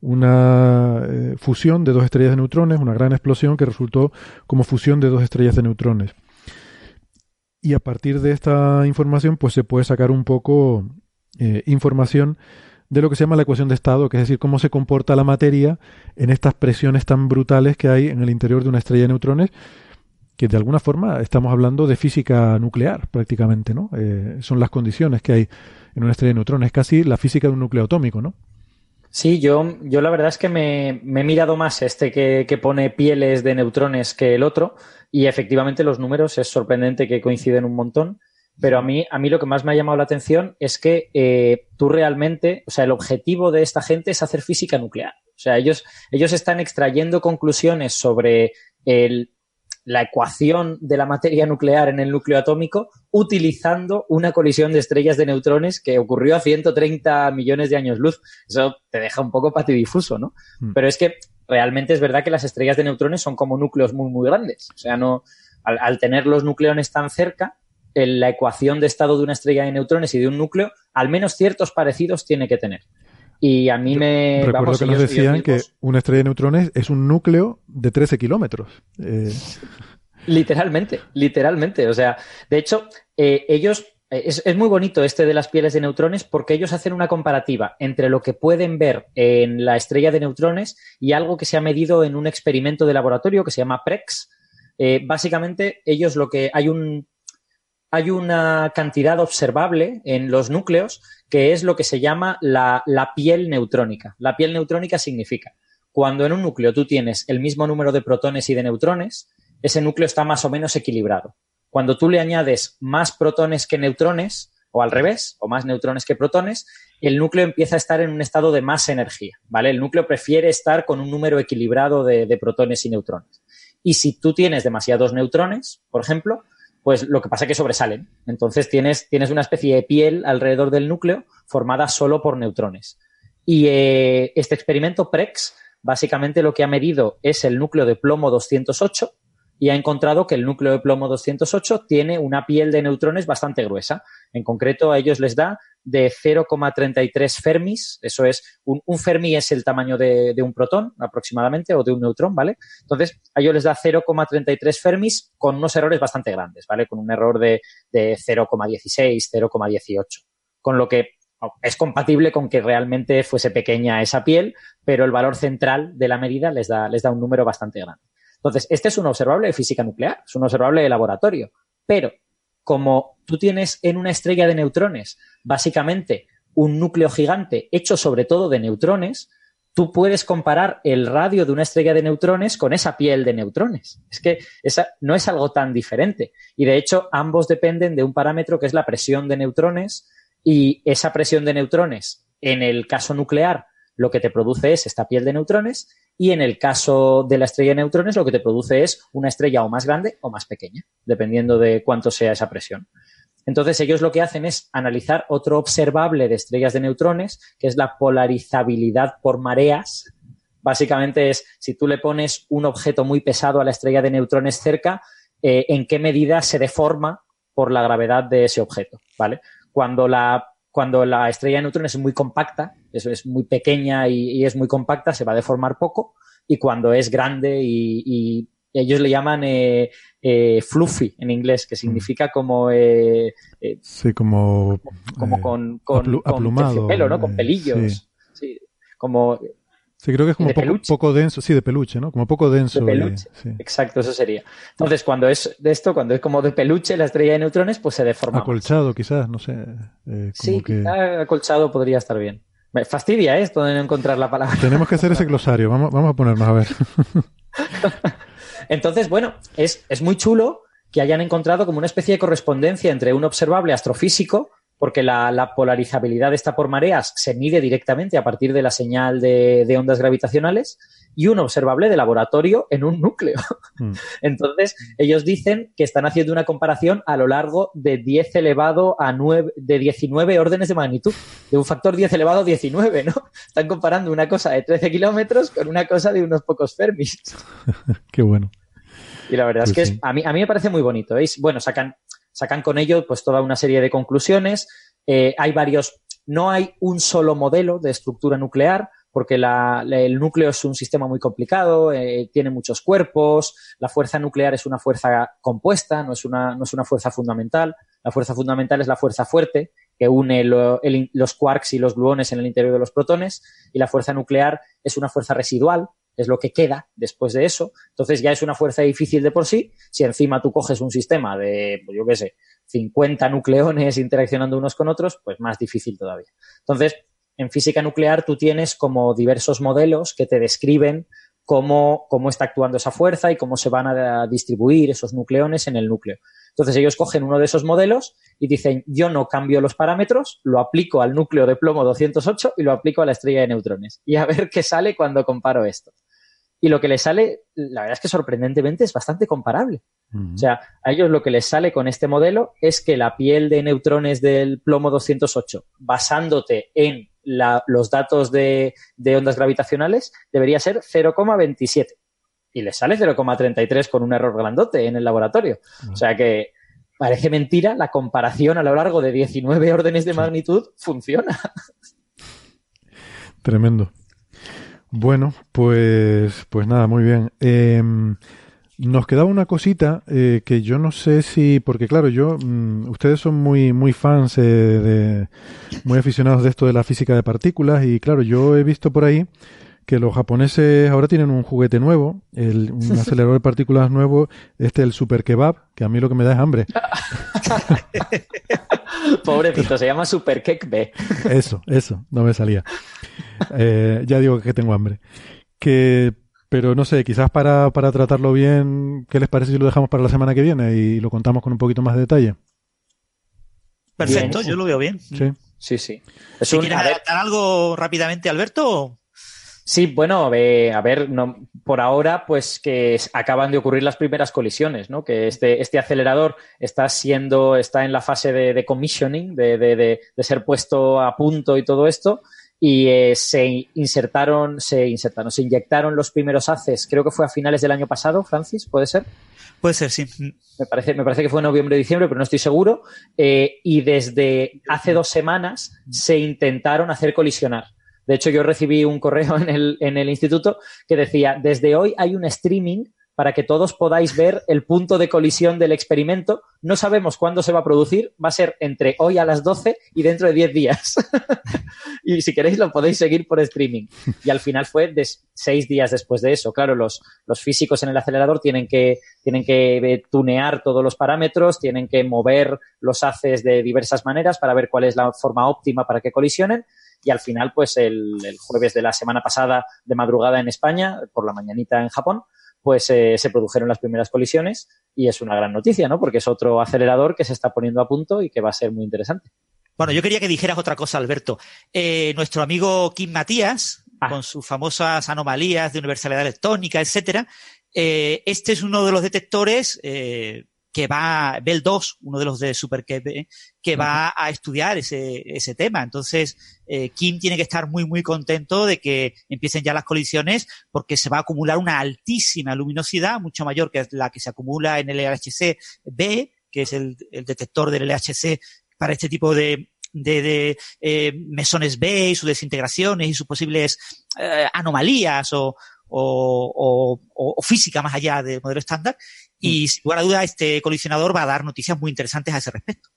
una eh, fusión de dos estrellas de neutrones, una gran explosión que resultó como fusión de dos estrellas de neutrones. Y a partir de esta información, pues se puede sacar un poco eh, información de lo que se llama la ecuación de estado, que es decir, cómo se comporta la materia en estas presiones tan brutales que hay en el interior de una estrella de neutrones que de alguna forma estamos hablando de física nuclear prácticamente, ¿no? Eh, son las condiciones que hay en una estrella de neutrones, casi la física de un núcleo atómico, ¿no? Sí, yo, yo la verdad es que me, he mirado más este que, pone pieles de neutrones que el otro y efectivamente los números es sorprendente que coinciden un montón, pero a mí, a mí lo que más me ha llamado la atención es que eh, tú realmente, o sea, el objetivo de esta gente es hacer física nuclear. O sea, ellos, ellos están extrayendo conclusiones sobre el, la ecuación de la materia nuclear en el núcleo atómico utilizando una colisión de estrellas de neutrones que ocurrió a 130 millones de años luz. Eso te deja un poco patidifuso, ¿no? Mm. Pero es que realmente es verdad que las estrellas de neutrones son como núcleos muy, muy grandes. O sea, no, al, tener los nucleones tan cerca, en la ecuación de estado de una estrella de neutrones y de un núcleo, al menos ciertos parecidos tiene que tener. Y a mí me... Recuerdo que nos decían que una estrella de neutrones es un núcleo de 13 kilómetros. Eh, literalmente, literalmente. O sea, de hecho, eh, ellos... Es, es, muy bonito este de las pieles de neutrones porque ellos hacen una comparativa entre lo que pueden ver en la estrella de neutrones y algo que se ha medido en un experimento de laboratorio que se llama PREX. Eh, básicamente, ellos lo que hay un, hay una cantidad observable en los núcleos que es lo que se llama la, piel neutrónica. La piel neutrónica significa cuando en un núcleo tú tienes el mismo número de protones y de neutrones, ese núcleo está más o menos equilibrado. Cuando tú le añades más protones que neutrones, o al revés, o más neutrones que protones, el núcleo empieza a estar en un estado de más energía, ¿vale? El núcleo prefiere estar con un número equilibrado de, protones y neutrones. Y si tú tienes demasiados neutrones, por ejemplo, pues lo que pasa es que sobresalen. Entonces tienes, tienes una especie de piel alrededor del núcleo formada solo por neutrones. Y eh, este experimento PREX básicamente lo que ha medido es el núcleo de plomo 208 y ha encontrado que el núcleo de plomo 208 tiene una piel de neutrones bastante gruesa. En concreto, a ellos les da de 0,33 fermis, eso es, un, fermi es el tamaño de, un protón aproximadamente o de un neutrón, ¿vale? Entonces, a ellos les da 0,33 fermis con unos errores bastante grandes, ¿vale? Con un error de, de 0,16, 0,18, con lo que oh, es compatible con que realmente fuese pequeña esa piel, pero el valor central de la medida les da, les da un número bastante grande. Entonces, este es un observable de física nuclear, es un observable de laboratorio, pero como tú tienes en una estrella de neutrones básicamente un núcleo gigante hecho sobre todo de neutrones, tú puedes comparar el radio de una estrella de neutrones con esa piel de neutrones. Es que esa no es algo tan diferente. Y de hecho, ambos dependen de un parámetro que es la presión de neutrones y esa presión de neutrones, en el caso nuclear, lo que te produce es esta piel de neutrones y en el caso de la estrella de neutrones lo que te produce es una estrella o más grande o más pequeña, dependiendo de cuánto sea esa presión. Entonces ellos lo que hacen es analizar otro observable de estrellas de neutrones, que es la polarizabilidad por mareas. Básicamente es si tú le pones un objeto muy pesado a la estrella de neutrones cerca, eh, en qué medida se deforma por la gravedad de ese objeto, ¿vale? Cuando la cuando la estrella de neutrones es muy compacta, eso es muy pequeña y, es muy compacta, se va a deformar poco. Y cuando es grande y, ellos le llaman eh, eh, fluffy en inglés, que significa como... Eh, sí, como... Como, con, con, aplumado, pelo, ¿no? Con pelillos. Sí. Como Sí, creo que es como poco, poco, denso, sí, de peluche, ¿no? Como poco denso. De peluche. Exacto, eso sería. Entonces, cuando es de esto, cuando es como de peluche la estrella de neutrones, pues se deforma. Acolchado, quizás, no sé. Eh, sí, acolchado podría estar bien. Me fastidia esto de no encontrar la palabra. Tenemos que hacer ese glosario, vamos, vamos a ponernos a ver. Entonces, bueno, es, es muy chulo que hayan encontrado como una especie de correspondencia entre un observable astrofísico porque la, polarizabilidad está por mareas se mide directamente a partir de la señal de, ondas gravitacionales y un observable de laboratorio en un núcleo. Mm. Entonces, ellos dicen que están haciendo una comparación a lo largo de 10 elevado a 9, de 19 órdenes de magnitud, de un factor 10 elevado a 19, ¿no? Están comparando una cosa de 13 kilómetros con una cosa de unos pocos Fermis. Qué bueno. Y la verdad es pues que a, mí, a mí me parece muy bonito. ¿veis? Bueno, sacan, sacan con ello pues toda una serie de conclusiones. Eh, hay varios, no hay un solo modelo de estructura nuclear, porque el núcleo es un sistema muy complicado, eh, tiene muchos cuerpos, la fuerza nuclear es una fuerza compuesta, no es una, no es una fuerza fundamental. La fuerza fundamental es la fuerza fuerte que une los quarks y los gluones en el interior de los protones, y la fuerza nuclear es una fuerza residual, es lo que queda después de eso. Entonces ya es una fuerza difícil de por sí. Si encima tú coges un sistema de, pues yo qué sé, 50 nucleones interaccionando unos con otros, pues más difícil todavía. Entonces, en física nuclear tú tienes como diversos modelos que te describen cómo, cómo está actuando esa fuerza y cómo se van a distribuir esos nucleones en el núcleo. Entonces ellos cogen uno de esos modelos y dicen, yo no cambio los parámetros, lo aplico al núcleo de plomo 208 y lo aplico a la estrella de neutrones. Y a ver qué sale cuando comparo esto. Y lo que les sale, la verdad es que sorprendentemente es bastante comparable. O sea, a ellos lo que les sale con este modelo es que la piel de neutrones del plomo 208, basándote en los datos de, de ondas gravitacionales, debería ser 0,27 y le sale 0,33 con un error grandote en el laboratorio. O sea que parece mentira, la comparación a lo largo de 19 órdenes de magnitud funciona. Tremendo. Bueno, pues, pues nada, muy bien. Em, nos quedaba una cosita eh, que yo no sé si, porque claro, yo, mm, ustedes son muy, muy fans, eh, de, muy aficionados de esto de la física de partículas y claro, yo he visto por ahí que los japoneses ahora tienen un juguete nuevo, el, un acelerador de partículas nuevo, este el Super Kebab, que a mí lo que me da es hambre. Pobrecito, se llama Super B. Eso, eso, no me salía. Eh, ya digo que tengo hambre. Que, pero no sé, quizás para, para tratarlo bien, ¿qué les parece si lo dejamos para la semana que viene y lo contamos con un poquito más de detalle? Perfecto, yo lo veo bien. Sí, sí. sí. ¿Quieres adaptar algo rápidamente, Alberto? Sí, bueno, a ver, no, por ahora, pues que acaban de ocurrir las primeras colisiones, ¿no? Que este, este acelerador está siendo, está en la fase de, commissioning, de, de, de, ser puesto a punto y todo esto. Y eh, se insertaron, se insertaron, se inyectaron los primeros haces, creo que fue a finales del año pasado, Francis, ¿puede ser? Puede ser, sí. Me parece, me parece que fue en noviembre o diciembre, pero no estoy seguro. Eh, y desde hace dos semanas se intentaron hacer colisionar. De hecho, yo recibí un correo en el, en el instituto que decía, desde hoy hay un streaming para que todos podáis ver el punto de colisión del experimento. No sabemos cuándo se va a producir, va a ser entre hoy a las 12 y dentro de 10 días. y si queréis lo podéis seguir por streaming. Y al final fue de seis días después de eso. Claro, los, físicos en el acelerador tienen que, tienen que eh, tunear todos los parámetros, tienen que mover los haces de diversas maneras para ver cuál es la forma óptima para que colisionen y al final, pues el, jueves de la semana pasada de madrugada en España, por la mañanita en Japón, pues eh, se produjeron las primeras colisiones y es una gran noticia, ¿no? Porque es otro acelerador que se está poniendo a punto y que va a ser muy interesante. Bueno, yo quería que dijeras otra cosa, Alberto. Eh, nuestro amigo Kim Matías, ah. con sus famosas anomalías de universalidad electrónica, etcétera, eh, este es uno de los detectores que va, Bell 2, uno de los de Super que va a estudiar ese, ese tema. Entonces, eh, Kim tiene que estar muy, muy contento de que empiecen ya las colisiones porque se va a acumular una altísima luminosidad, mucho mayor que la que se acumula en el LHC B, que es el, detector del LHC para este tipo de, de, eh, mesones B y sus desintegraciones y sus posibles eh, anomalías o, o, o, física más allá del modelo estándar. Y mm. sin lugar a duda, este colisionador va a dar noticias muy interesantes a ese respecto.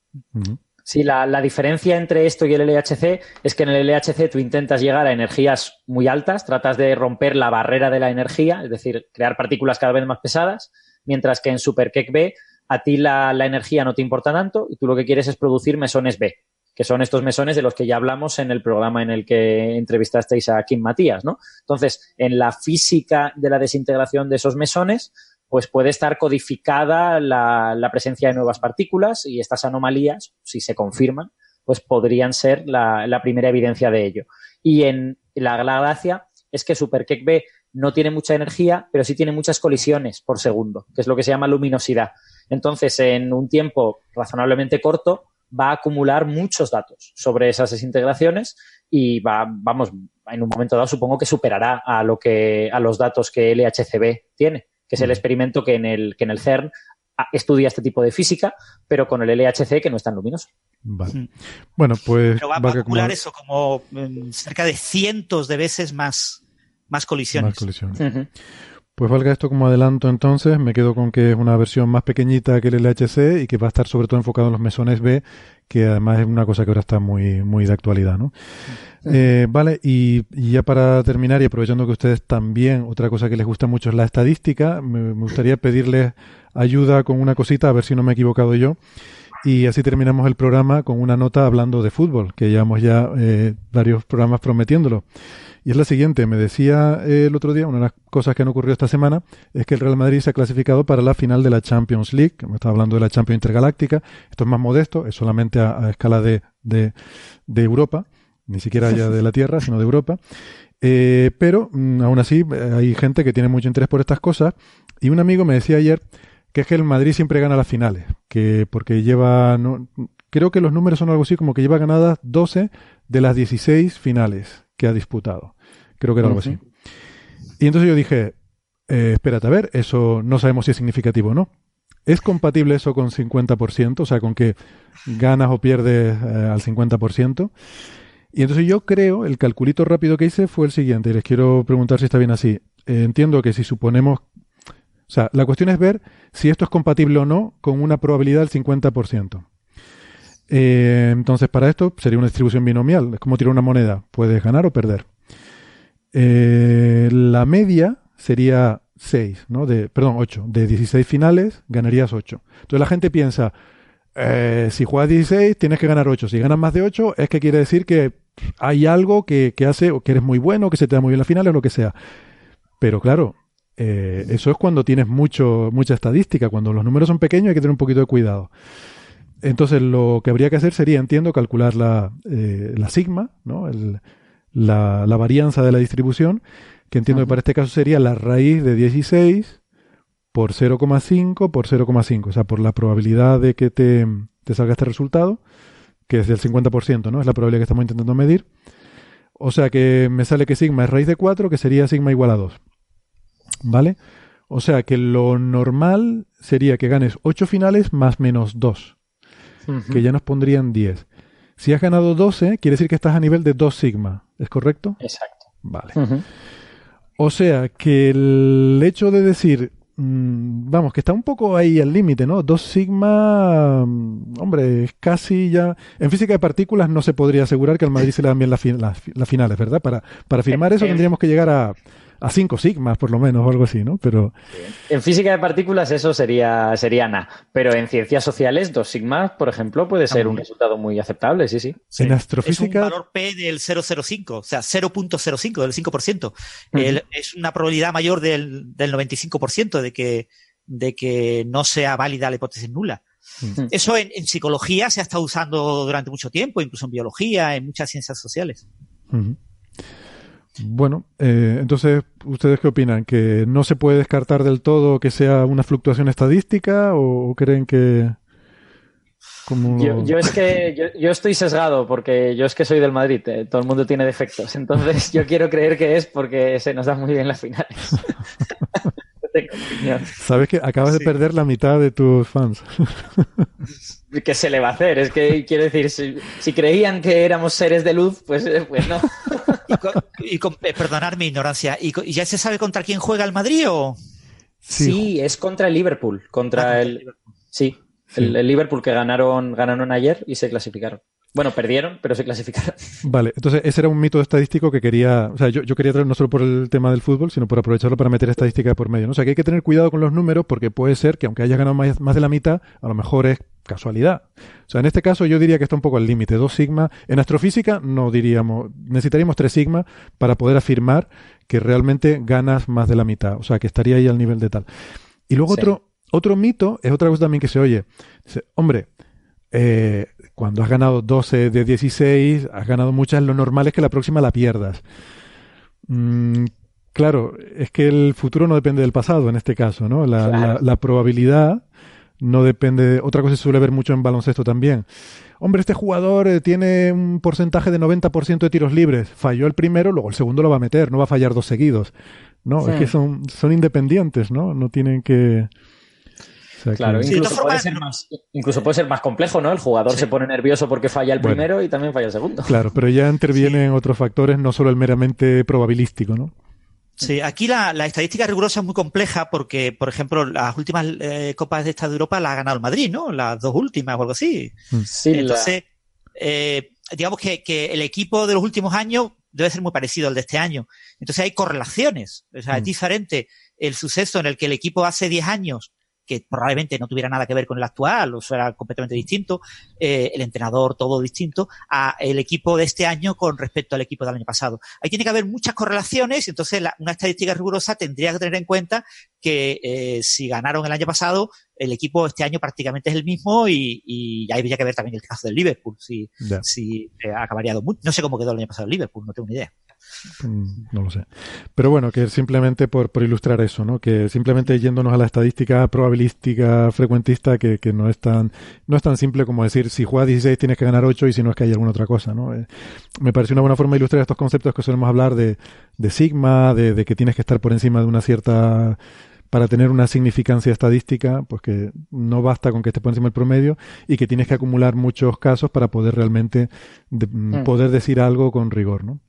Sí, la, la, diferencia entre esto y el LHC es que en el LHC tú intentas llegar a energías muy altas, tratas de romper la barrera de la energía, es decir, crear partículas cada vez más pesadas, mientras que en Super B a ti la, la energía no te importa tanto y tú lo que quieres es producir mesones B, que son estos mesones de los que ya hablamos en el programa en el que entrevistasteis a Kim Matías, ¿no? Entonces, en la física de la desintegración de esos mesones, pues puede estar codificada la, presencia de nuevas partículas y estas anomalías, si se confirman, pues podrían ser la, la primera evidencia de ello. Y en la, la gracia es que Super Keck B no tiene mucha energía, pero sí tiene muchas colisiones por segundo, que es lo que se llama luminosidad. Entonces, en un tiempo razonablemente corto, va a acumular muchos datos sobre esas desintegraciones y va, vamos, en un momento dado supongo que superará a lo que, a los datos que LHCb tiene, que es el experimento que en el, que en el CERN estudia este tipo de física, pero con el LHC que no es tan luminoso. Vale. Bueno, pues. Pero va, va a acumular eso como um, cerca de cientos de veces más, más colisiones. Más colisiones. Uh -huh. Pues valga esto como adelanto entonces, me quedo con que es una versión más pequeñita que el LHC y que va a estar sobre todo enfocado en los mesones B, que además es una cosa que ahora está muy, muy de actualidad, ¿no? Eh, vale, y, y, ya para terminar y aprovechando que ustedes también, otra cosa que les gusta mucho es la estadística, me, me gustaría pedirles ayuda con una cosita, a ver si no me he equivocado yo. Y así terminamos el programa con una nota hablando de fútbol, que llevamos ya eh, varios programas prometiéndolo. Y es la siguiente, me decía eh, el otro día, una de las cosas que han ocurrido esta semana es que el Real Madrid se ha clasificado para la final de la Champions League, me estaba hablando de la Champions Intergaláctica, esto es más modesto, es solamente a, escala de, de, Europa, ni siquiera ya de la Tierra, sino de Europa. Eh, pero mm, aún así hay gente que tiene mucho interés por estas cosas. Y un amigo me decía ayer que es que el Madrid siempre gana las finales, que porque lleva, no, creo que los números son algo así como que lleva ganadas 12 de las 16 finales que ha disputado. Creo que era algo así. Y entonces yo dije, eh, espérate a ver, eso no sabemos si es significativo o no. ¿Es compatible eso con 50%? O sea, con que ganas o pierdes eh, al 50%. Y entonces yo creo, el calculito rápido que hice fue el siguiente, y les quiero preguntar si está bien así. Eh, entiendo que si suponemos... O sea, la cuestión es ver si esto es compatible o no con una probabilidad del 50%. Eh, entonces, para esto sería una distribución binomial. Es como tirar una moneda. Puedes ganar o perder. Eh, la media sería 6, ¿no? De, perdón, 8. De 16 finales ganarías 8. Entonces la gente piensa, eh, si juegas 16 tienes que ganar 8. Si ganas más de 8 es que quiere decir que hay algo que, que hace o que eres muy bueno, que se te da muy bien la final o lo que sea. Pero claro, eh, eso es cuando tienes mucho, mucha estadística. Cuando los números son pequeños hay que tener un poquito de cuidado. Entonces lo que habría que hacer sería, entiendo, calcular la, eh, la sigma, ¿no? El, la, la, varianza de la distribución, que entiendo que para este caso sería la raíz de 16 por 0,5 por 0,5, o sea, por la probabilidad de que te, te, salga este resultado, que es del 50%, ¿no? Es la probabilidad que estamos intentando medir. O sea que me sale que sigma es raíz de 4, que sería sigma igual a 2. ¿Vale? O sea que lo normal sería que ganes 8 finales más menos 2 uh -huh. que ya nos pondrían 10. Si has ganado 12, quiere decir que estás a nivel de 2 sigma, ¿es correcto? Exacto. Vale. Uh -huh. O sea que el hecho de decir, mmm, vamos, que está un poco ahí al límite, ¿no? 2 sigma, mmm, hombre, es casi ya... En física de partículas no se podría asegurar que al Madrid se le dan bien las, fi las, las finales, ¿verdad? Para, para afirmar eso tendríamos que llegar a a 5 sigmas por lo menos o algo así, ¿no? Pero en física de partículas eso sería sería nada, pero en ciencias sociales 2 sigmas, por ejemplo, puede ser un resultado muy aceptable, sí, sí. En astrofísica es un valor P del 0,05, o sea, 0.05 del 5%. Uh -huh. El, es una probabilidad mayor del, del 95% de que de que no sea válida la hipótesis nula. Uh -huh. Eso en, en, psicología se ha estado usando durante mucho tiempo, incluso en biología, en muchas ciencias sociales. Uh -huh. Bueno, eh, entonces, ¿ustedes qué opinan? ¿Que no se puede descartar del todo que sea una fluctuación estadística o creen que... Como... Yo, yo, es que yo, yo, estoy sesgado porque yo es que soy del Madrid, eh, todo el mundo tiene defectos, entonces yo quiero creer que es porque se nos dan muy bien las finales. Sabes que acabas sí. de perder la mitad de tus fans. ¿Qué se le va a hacer? Es que quiero decir, si, si creían que éramos seres de luz, pues, pues no. y, con, y con, eh, perdonar mi ignorancia, ¿y, con, ya se sabe contra quién juega el Madrid o? Sí, sí es contra el Liverpool, contra ah, el, Liverpool. sí, sí. El, el, Liverpool que ganaron, ganaron ayer y se clasificaron. Bueno, perdieron, pero se clasificaron. Vale, entonces ese era un mito estadístico que quería, o sea, yo, yo quería traer no solo por el tema del fútbol, sino por aprovecharlo para meter estadística por medio. ¿no? O sea, que hay que tener cuidado con los números porque puede ser que aunque hayas ganado más, más de la mitad, a lo mejor es casualidad. O sea, en este caso yo diría que está un poco al límite, dos sigma. En astrofísica no diríamos, necesitaríamos tres sigma para poder afirmar que realmente ganas más de la mitad. O sea, que estaría ahí al nivel de tal. Y luego sí. otro, otro mito es otra cosa también que se oye. Dice, hombre, eh, cuando has ganado 12 de 16, has ganado muchas, lo normal es que la próxima la pierdas. Mm, claro, es que el futuro no depende del pasado en este caso, ¿no? La, Claro. la- la probabilidad no depende. Otra cosa se suele ver mucho en baloncesto también. Hombre, este jugador eh, tiene un porcentaje de 90% de tiros libres. Falló el primero, luego el segundo lo va a meter, no va a fallar dos seguidos. No, Sí. es que son, son independientes, ¿no? No tienen que. Sea, Claro, que- Sí, incluso, puede ser más, incluso puede ser más complejo, ¿no? El jugador Sí. se pone nervioso porque falla el Bueno. primero y también falla el segundo. Claro, pero ya intervienen otros factores, no solo el meramente probabilístico, ¿no? Sí, aquí la, la estadística rigurosa es muy compleja porque, por ejemplo, las últimas eh, Copas de esta de Europa las ha ganado el Madrid, ¿no? Las dos últimas o algo así. Sí, la- Entonces, eh, digamos que, que el equipo de los últimos años debe ser muy parecido al de este año. Entonces hay correlaciones. O sea, Mm. es diferente el suceso en el que el equipo hace 10 años que probablemente no tuviera nada que ver con el actual, o sea, era completamente distinto, eh, el entrenador todo distinto, a el equipo de este año con respecto al equipo del año pasado. Ahí tiene que haber muchas correlaciones entonces la- una estadística rigurosa tendría que tener en cuenta que eh, si ganaron el año pasado, el equipo este año prácticamente es el mismo y, y ahí habría que ver también el caso del Liverpool, si, Ya. si eh, ha variado mucho. No sé cómo quedó el año pasado el Liverpool, no tengo ni idea. Mm, No lo sé. Pero bueno, que simplemente por, por ilustrar eso, ¿no? Que simplemente yéndonos a la estadística probabilística frecuentista, que, que no es tan, no es tan simple como decir si juegas 16 tienes que ganar 8 y si no es que hay alguna otra cosa, ¿no? Eh, me parece una buena forma de ilustrar estos conceptos que solemos hablar de, de sigma, de, de que tienes que estar por encima de una cierta para tener una significancia estadística, pues que no basta con que estés por encima del promedio y que tienes que acumular muchos casos para poder realmente de- Mm. poder decir algo con rigor, ¿no?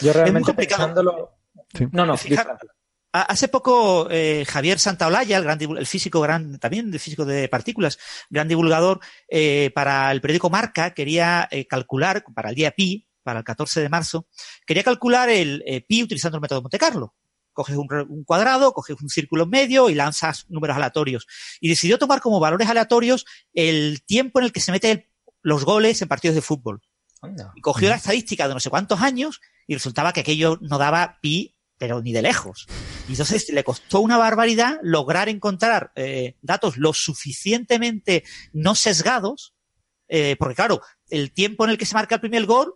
Yo realmente complicado. pensándolo. Sí. No, no. Ha- Hace poco eh, Javier Santaolalla, el, gran el físico gran, también de físico de partículas, gran divulgador, eh, para el periódico Marca quería eh, calcular, para el día pi, para el 14 de marzo, quería calcular el eh, pi utilizando el método Monte Carlo. Coges un, cuadrado, coges un círculo en medio y lanzas números aleatorios. Y decidió tomar como valores aleatorios el tiempo en el que se meten los goles en partidos de fútbol. Anda. Y cogió la estadística de no sé cuántos años y resultaba que aquello no daba pi, pero ni de lejos. Y entonces le costó una barbaridad lograr encontrar eh, datos lo suficientemente no sesgados, eh, porque claro, el tiempo en el que se marca el primer gol,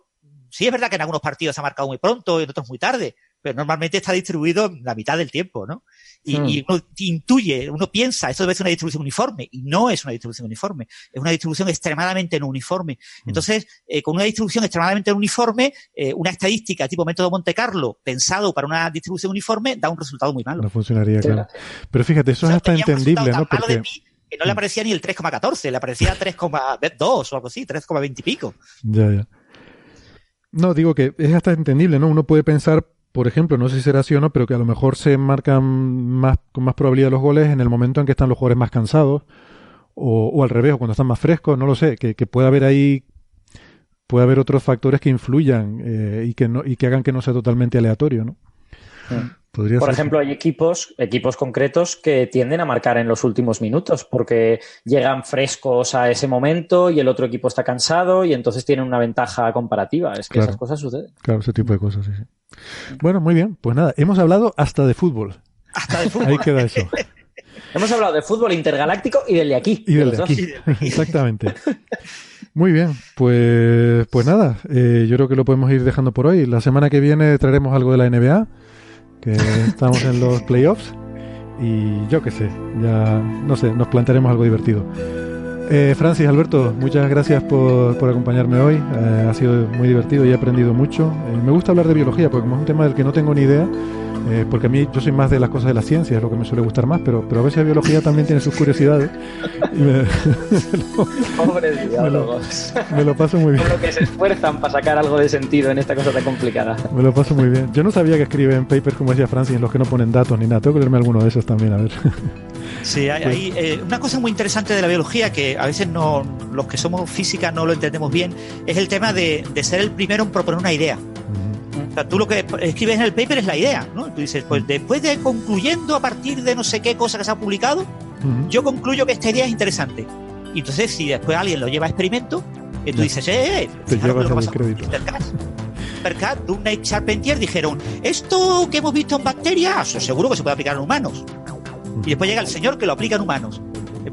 sí es verdad que en algunos partidos se ha marcado muy pronto y en otros muy tarde, pero normalmente está distribuido la mitad del tiempo, ¿no? Y, Hmm. y uno intuye, uno piensa, esto debe ser una distribución uniforme, y no es una distribución uniforme, es una distribución extremadamente no uniforme. Entonces, eh, con una distribución extremadamente uniforme, eh, una estadística tipo método Monte Carlo pensado para una distribución uniforme da un resultado muy malo. No funcionaría, Sí, claro. Pero fíjate, eso O sea, es hasta entendible, ¿no? tan malo de Porque, que no le aparecía ni el 3,14, le aparecía 3,2 o algo así, 3,20 y pico. ya, ya. No, digo que es hasta entendible, ¿no? Uno puede pensar, por ejemplo, no sé si será así o no, pero que a lo mejor se marcan más, con más probabilidad los goles en el momento en que están los jugadores más cansados, o, o al revés, o cuando están más frescos, no lo sé, que, que puede haber ahí, puede haber otros factores que influyan eh, y, que no, y que hagan que no sea totalmente aleatorio, ¿no? Por ejemplo, hay equipos, equipos concretos que tienden a marcar en los últimos minutos porque llegan frescos a ese momento y el otro equipo está cansado y entonces tienen una ventaja comparativa. Es que Claro. esas cosas suceden. Claro, ese tipo de cosas, sí, sí. Bueno, muy bien, pues nada, hemos hablado hasta de fútbol. Hasta de fútbol. Ahí queda eso. Hemos hablado de fútbol intergaláctico y del de aquí. Y de del de aquí. Exactamente. Muy bien, pues, pues nada, eh, yo creo que lo podemos ir dejando por hoy. La semana que viene traeremos algo de la NBA, que estamos en los playoffs. Y yo qué sé, ya no sé, nos plantearemos algo divertido. Eh, Francis, Alberto, muchas gracias por, por acompañarme hoy. Eh, ha sido muy divertido y he aprendido mucho. Eh, me gusta hablar de biología porque como es un tema del que no tengo ni idea, eh, porque a mí yo soy más de las cosas de la ciencia, es lo que me suele gustar más, pero, pero a veces la biología también tiene sus curiosidades. Y me, Pobres biólogos. me lo paso muy bien. Con lo que se esfuerzan para sacar algo de sentido en esta cosa tan complicada. Me lo paso muy bien. Yo no sabía que escriben papers, como decía Francis, en los que no ponen datos ni nada. Tengo que leerme alguno de esos también, a ver. Sí, hay, hay, eh, una cosa muy interesante de la biología que a veces no, los que somos física no lo entendemos bien, es el tema de, de ser el primero en proponer una idea. O sea, tú lo que escribes en el paper es la idea, ¿no? Tú dices, pues después de concluyendo a partir de no sé qué cosa que se ha publicado, Ujú. yo concluyo que esta idea es interesante. Y entonces, si después alguien lo lleva a experimento, eh, tú dices, eh, eh, Te fijaros llevas lo que crédito. Intercat, Dunne y Charpentier dijeron, esto que hemos visto en bacterias, seguro que se puede aplicar en humanos. Y después llega el señor que lo aplica en humanos.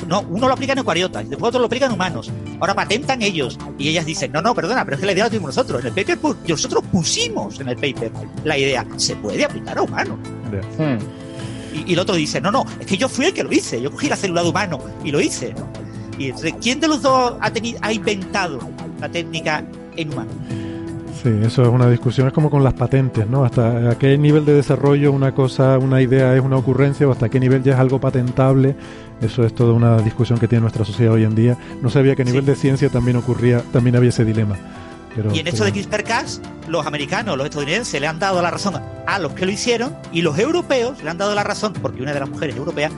No, uno lo aplica en eucariotas, después otro lo aplica en humanos. Ahora patentan ellos. Y ellas dicen, no, no, perdona, pero es que la idea la tuvimos nosotros. En el paper, nosotros pusimos en el paper la idea. Se puede aplicar a humanos. Hmm. Y, y, el otro dice, no, no, es que yo fui el que lo hice. Yo cogí la célula de humano y lo hice. ¿no? Y entonces, ¿quién de los dos ha, tenido, ha inventado la técnica en humano? Sí, eso es una discusión, es como con las patentes, ¿no? Hasta a qué nivel de desarrollo una cosa, una idea es una ocurrencia o hasta qué nivel ya es algo patentable. Eso es toda una discusión que tiene nuestra sociedad hoy en día. No sabía que a nivel sí. de ciencia también ocurría, también había ese dilema. Pero, y en esto de CRISPR-Cas, los americanos, los estadounidenses le han dado la razón a los que lo hicieron y los europeos le han dado la razón, porque una de las mujeres europeas,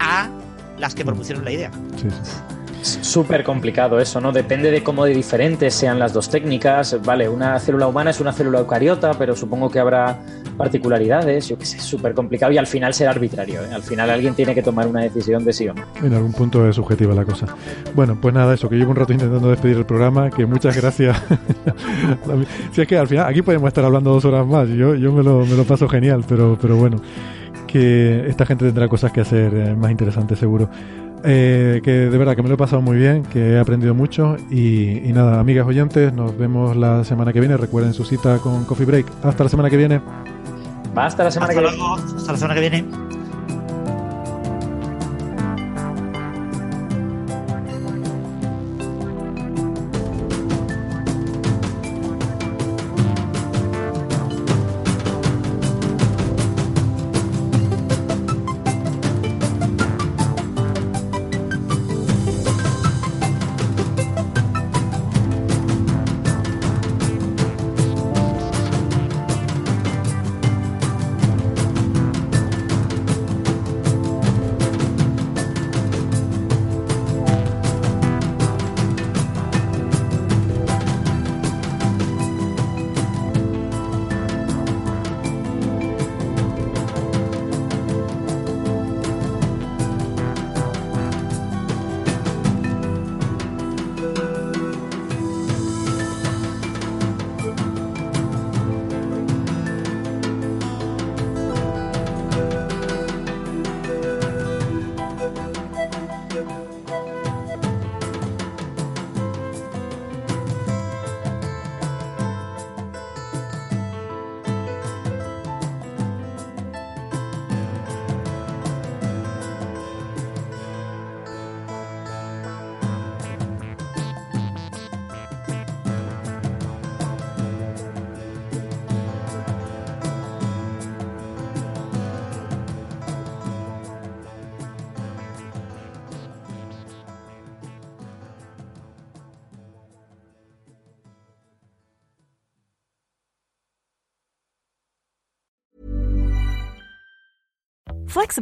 a las que propusieron la idea. Sí, sí súper complicado eso, ¿no? Depende de cómo de diferentes sean las dos técnicas. Vale, una célula humana es una célula eucariota, pero supongo que habrá particularidades, yo qué sé, súper complicado y al final será arbitrario. ¿eh? Al final alguien tiene que tomar una decisión de sí o no. En algún punto es subjetiva la cosa. Bueno, pues nada, eso, que llevo un rato intentando despedir el programa, que muchas gracias. si es que al final, aquí podemos estar hablando dos horas más, yo, yo me, lo, me lo paso genial, pero, pero bueno, que esta gente tendrá cosas que hacer eh, más interesantes seguro. Eh, que de verdad que me lo he pasado muy bien, que he aprendido mucho y, y, nada, amigas oyentes, nos vemos la semana que viene. Recuerden su cita con Coffee Break. Hasta la semana que viene. Hasta la semana Hasta que luego. viene. Hasta la semana que viene.